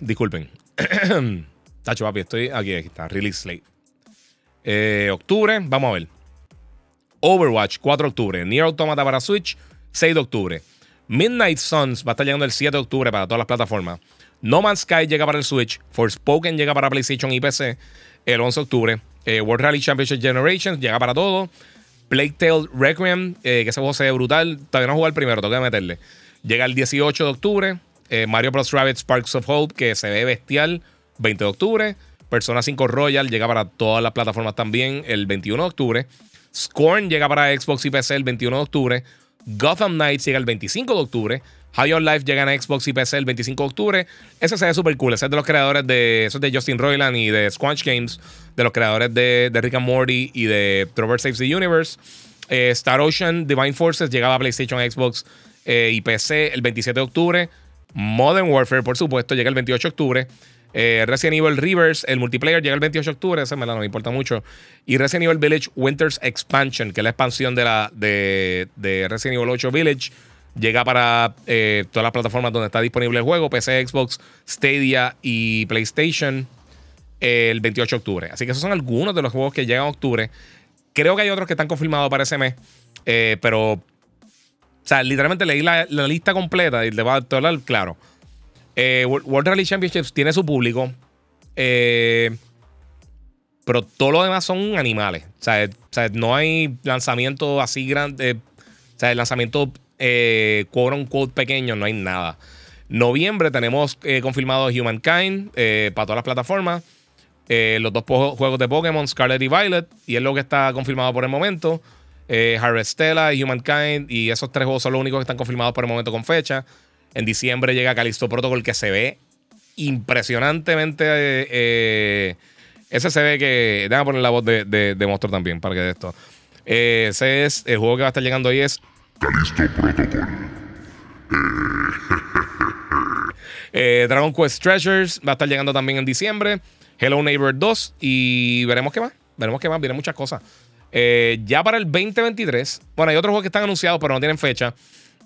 Disculpen. Tacho, papi, estoy aquí, aquí está, Release Slate. Eh, octubre, vamos a ver. Overwatch, 4 de octubre. Nier Automata para Switch, 6 de octubre. Midnight Suns va a estar llegando el 7 de octubre para todas las plataformas. No Man's Sky llega para el Switch. Forspoken llega para PlayStation y PC el 11 de octubre. Eh, World Rally Championship Generations llega para todo. Plague Tale Requiem, eh, que ese juego se ve brutal. Todavía no jugar primero, tengo que meterle. Llega el 18 de octubre. Eh, Mario Bros. Rabbit Sparks of Hope, que se ve bestial, 20 de octubre. Persona 5 Royal llega para todas las plataformas también el 21 de octubre. Scorn llega para Xbox y PC el 21 de octubre. Gotham Knights llega el 25 de octubre. High on Life llega a Xbox y PC el 25 de octubre. Ese se ve súper cool. Ese es de los creadores de. Eso de Justin Roiland y de Squanch Games. De los creadores de, Rick and Morty y de Trover Saves the Universe. Eh, Star Ocean Divine Forces llegaba a PlayStation, Xbox eh, y PC el 27 de octubre. Modern Warfare, por supuesto, llega el 28 de octubre. Eh, Resident Evil Reverse, el multiplayer, llega el 28 de octubre. Ese me, no me importa mucho. Y Resident Evil Village Winter's Expansion, que es la expansión de, la, de, Resident Evil 8 Village, llega para eh, todas las plataformas donde está disponible el juego: PC, Xbox, Stadia y PlayStation, el 28 de octubre. Así que esos son algunos de los juegos que llegan en octubre. Creo que hay otros que están confirmados para ese mes, eh, pero o sea, literalmente leí la, lista completa y le voy a hablar claro. Eh, World Rally Championships tiene su público. Eh, pero todo lo demás son animales. O sea, no hay lanzamiento así grande. o sea, el lanzamiento eh, quote unquote pequeño, no hay nada. Noviembre tenemos confirmado Humankind para todas las plataformas. los dos juegos de Pokémon, Scarlet y Violet. Y es lo que está confirmado por el momento eh, Harvestella y Humankind. Y esos tres juegos son los únicos que están confirmados por el momento con fecha. En diciembre llega Callisto Protocol que se ve impresionantemente. eh, ese se ve que. Déjame poner la voz de, de, de Monstruo también para que de esto. Eh, ese es el juego que va a estar llegando hoy es
Calisto Protocol.
eh, Dragon Quest Treasures. Va a estar llegando también en diciembre. Hello Neighbor 2. Y veremos qué más. Veremos qué más. Vienen muchas cosas. Eh, ya para el 2023. Bueno, hay otros juegos que están anunciados, pero no tienen fecha.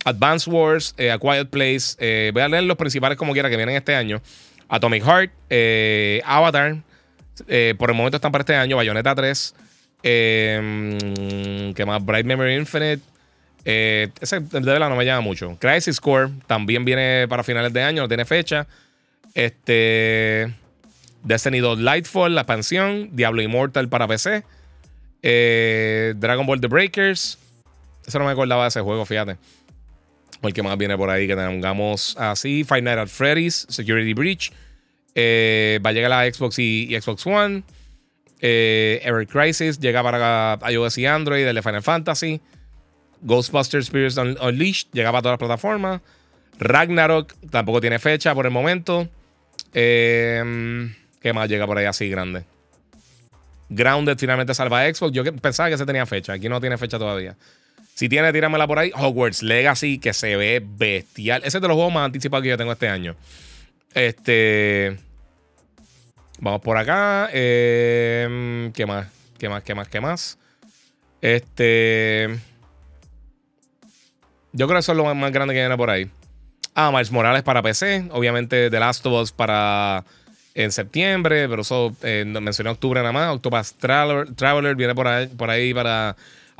Advance Wars, eh, A Quiet Place. eh, voy a leer los principales como quiera que vienen este año. Atomic Heart, eh, Avatar. por el momento están para este año. Bayonetta 3. Eh, mm, ¿Qué más? Bright Memory Infinite. Ese de verdad no me llama mucho. Crisis Core también viene para finales de año, no tiene fecha. Este. Destiny 2 Lightfall, la expansión. Diablo Immortal para PC. Eh, Dragon Ball The Breakers. Eso no me acordaba de ese juego, fíjate. Porque más viene por ahí que tengamos así. Five Nights at Freddy's, Security Breach. Eh, va a llegar a Xbox y, Xbox One. Eh, Ever Crisis llega para iOS y Android, el Final Fantasy. Ghostbusters Spirits Un- Unleashed llega para todas las plataformas. Ragnarok tampoco tiene fecha por el momento. Eh, ¿Qué más llega por ahí así grande? Grounded finalmente salva a Xbox. Yo pensaba que ese tenía fecha. Aquí no tiene fecha todavía. Si tiene, tíramela por ahí. Hogwarts Legacy, que se ve bestial. Ese es de los juegos más anticipados que yo tengo este año. Este. Vamos por acá. Eh, ¿Qué más? ¿Qué más? ¿Qué más? ¿Qué más? Este. Yo creo que eso es lo más, más grande que viene por ahí. Ah, Miles Morales para PC. Obviamente The Last of Us para en septiembre, pero eso eh, mencioné octubre nada más. Octopus Traveler, viene por ahí, para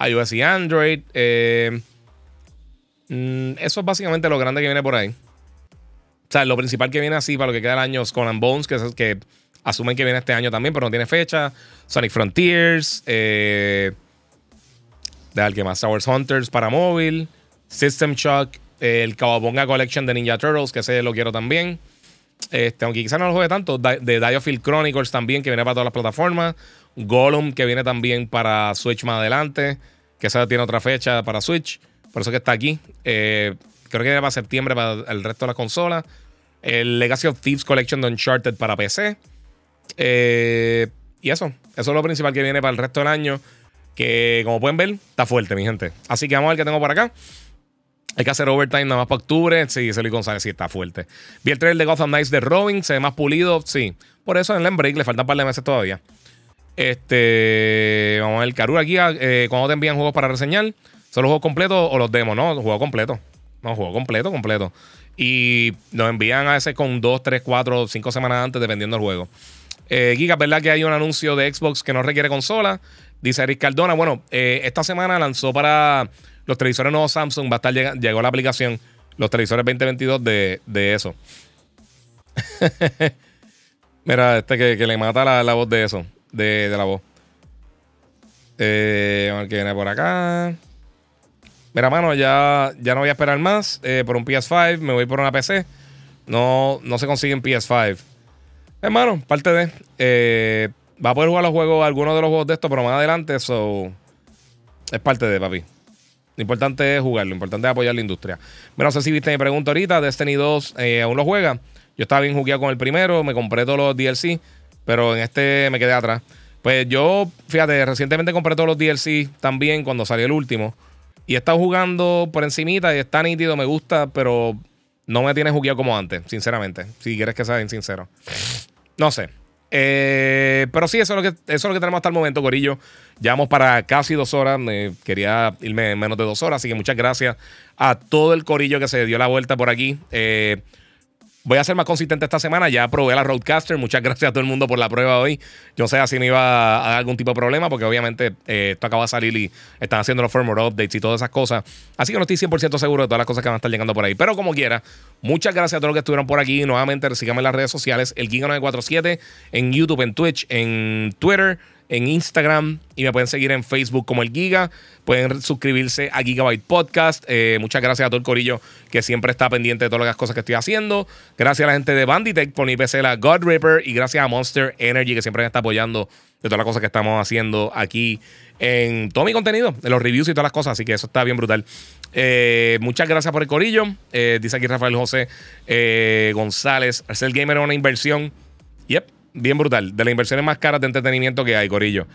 iOS y Android. Eh, mm, eso es básicamente lo grande que viene por ahí. O sea, lo principal que viene así para lo que queda el año es Conan Bones, que, es- que asumen que viene este año también, pero no tiene fecha. Sonic Frontiers. Eh, que más Star Hunters para móvil. System Shock. el Kawabonga Collection de Ninja Turtles, que ese lo quiero también. Este, aunque quizás no lo juegue tanto. De Diofield Chronicles también, que viene para todas las plataformas. Gollum, que viene también para Switch más adelante. Que esa tiene otra fecha para Switch. Por eso que está aquí. Eh, creo que viene para septiembre para el resto de las consolas. El Legacy of Thieves Collection de Uncharted para PC. Eh, y eso. Eso es lo principal que viene para el resto del año. Que como pueden ver, está fuerte, mi gente. Así que vamos a ver qué tengo por acá. Hay que hacer overtime nada más para octubre. Sí, Luis González sí está fuerte. Vi el trailer de Gotham Knights de Robin. Se ve más pulido. Sí. Por eso en el break le faltan un par de meses todavía. Este. Vamos a ver. Karura aquí. Eh, cuando te envían juegos para reseñar? ¿Son los juegos completos o los demos? No, juego completo. No, juego completo, completo. Y nos envían a veces con 2, 3, 4, 5 semanas antes, dependiendo del juego. Eh, Giga, ¿verdad que hay un anuncio de Xbox que no requiere consola? Dice Eric Cardona. Bueno, eh, esta semana lanzó para los televisores nuevos Samsung. Va a estar llega- llegó la aplicación, los televisores 2022 de, de eso. Mira, este que, que le mata la, la voz de eso, de, de la voz. Eh, a ver qué viene por acá. Mira, mano, ya, ya no voy a esperar más eh, por un PS5. Me voy por una PC. No, no se consigue en PS5. Hermano, parte de. eh, va a poder jugar los juegos, algunos de los juegos de estos, pero más adelante, so. Es parte de, papi. Lo importante es jugar, lo importante es apoyar la industria. Mira, no sé si viste mi pregunta ahorita. Destiny 2 eh, aún lo juega. Yo estaba bien jugueado con el primero, me compré todos los DLC, pero en este me quedé atrás. Pues yo, fíjate, recientemente compré todos los DLC también cuando salió el último. Y he estado jugando por encimita y está nítido, me gusta, pero no me tiene jugueado como antes, sinceramente. Si quieres que sea bien sincero. No sé. Eh, pero sí, eso es, lo que, eso es lo que tenemos hasta el momento, Corillo. Llevamos para casi dos horas. Quería irme en menos de dos horas. Así que muchas gracias a todo el Corillo que se dio la vuelta por aquí. Eh, Voy a ser más consistente esta semana. Ya probé la Roadcaster. Muchas gracias a todo el mundo por la prueba hoy. Yo sé si me iba a dar algún tipo de problema, porque obviamente eh, esto acaba de salir y están haciendo los firmware updates y todas esas cosas. Así que no estoy 100% seguro de todas las cosas que van a estar llegando por ahí. Pero como quiera, muchas gracias a todos los que estuvieron por aquí. Nuevamente, síganme en las redes sociales: el Giga947, en YouTube, en Twitch, en Twitter. En Instagram y me pueden seguir en Facebook como el Giga. Pueden suscribirse a Gigabyte Podcast. Eh, muchas gracias a todo el corillo que siempre está pendiente de todas las cosas que estoy haciendo. Gracias a la gente de Banditech por mi PC, la. Y gracias a Monster Energy que siempre me está apoyando de todas las cosas que estamos haciendo aquí en todo mi contenido, de los reviews y todas las cosas. Así que eso está bien brutal. Eh, muchas gracias por el corillo. Eh, dice aquí Rafael José González. Hacer gamer es una inversión. Yep bien brutal. De las inversiones más caras de entretenimiento que hay, Corillo.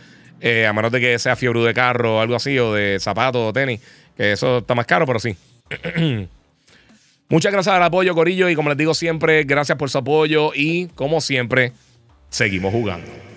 Eh, a menos de que sea fiebre de carro o algo así, o de zapatos o tenis, que eso está más caro, pero sí. Muchas gracias al apoyo, Corillo. Y como les digo siempre, gracias por su apoyo. Y como siempre, seguimos jugando.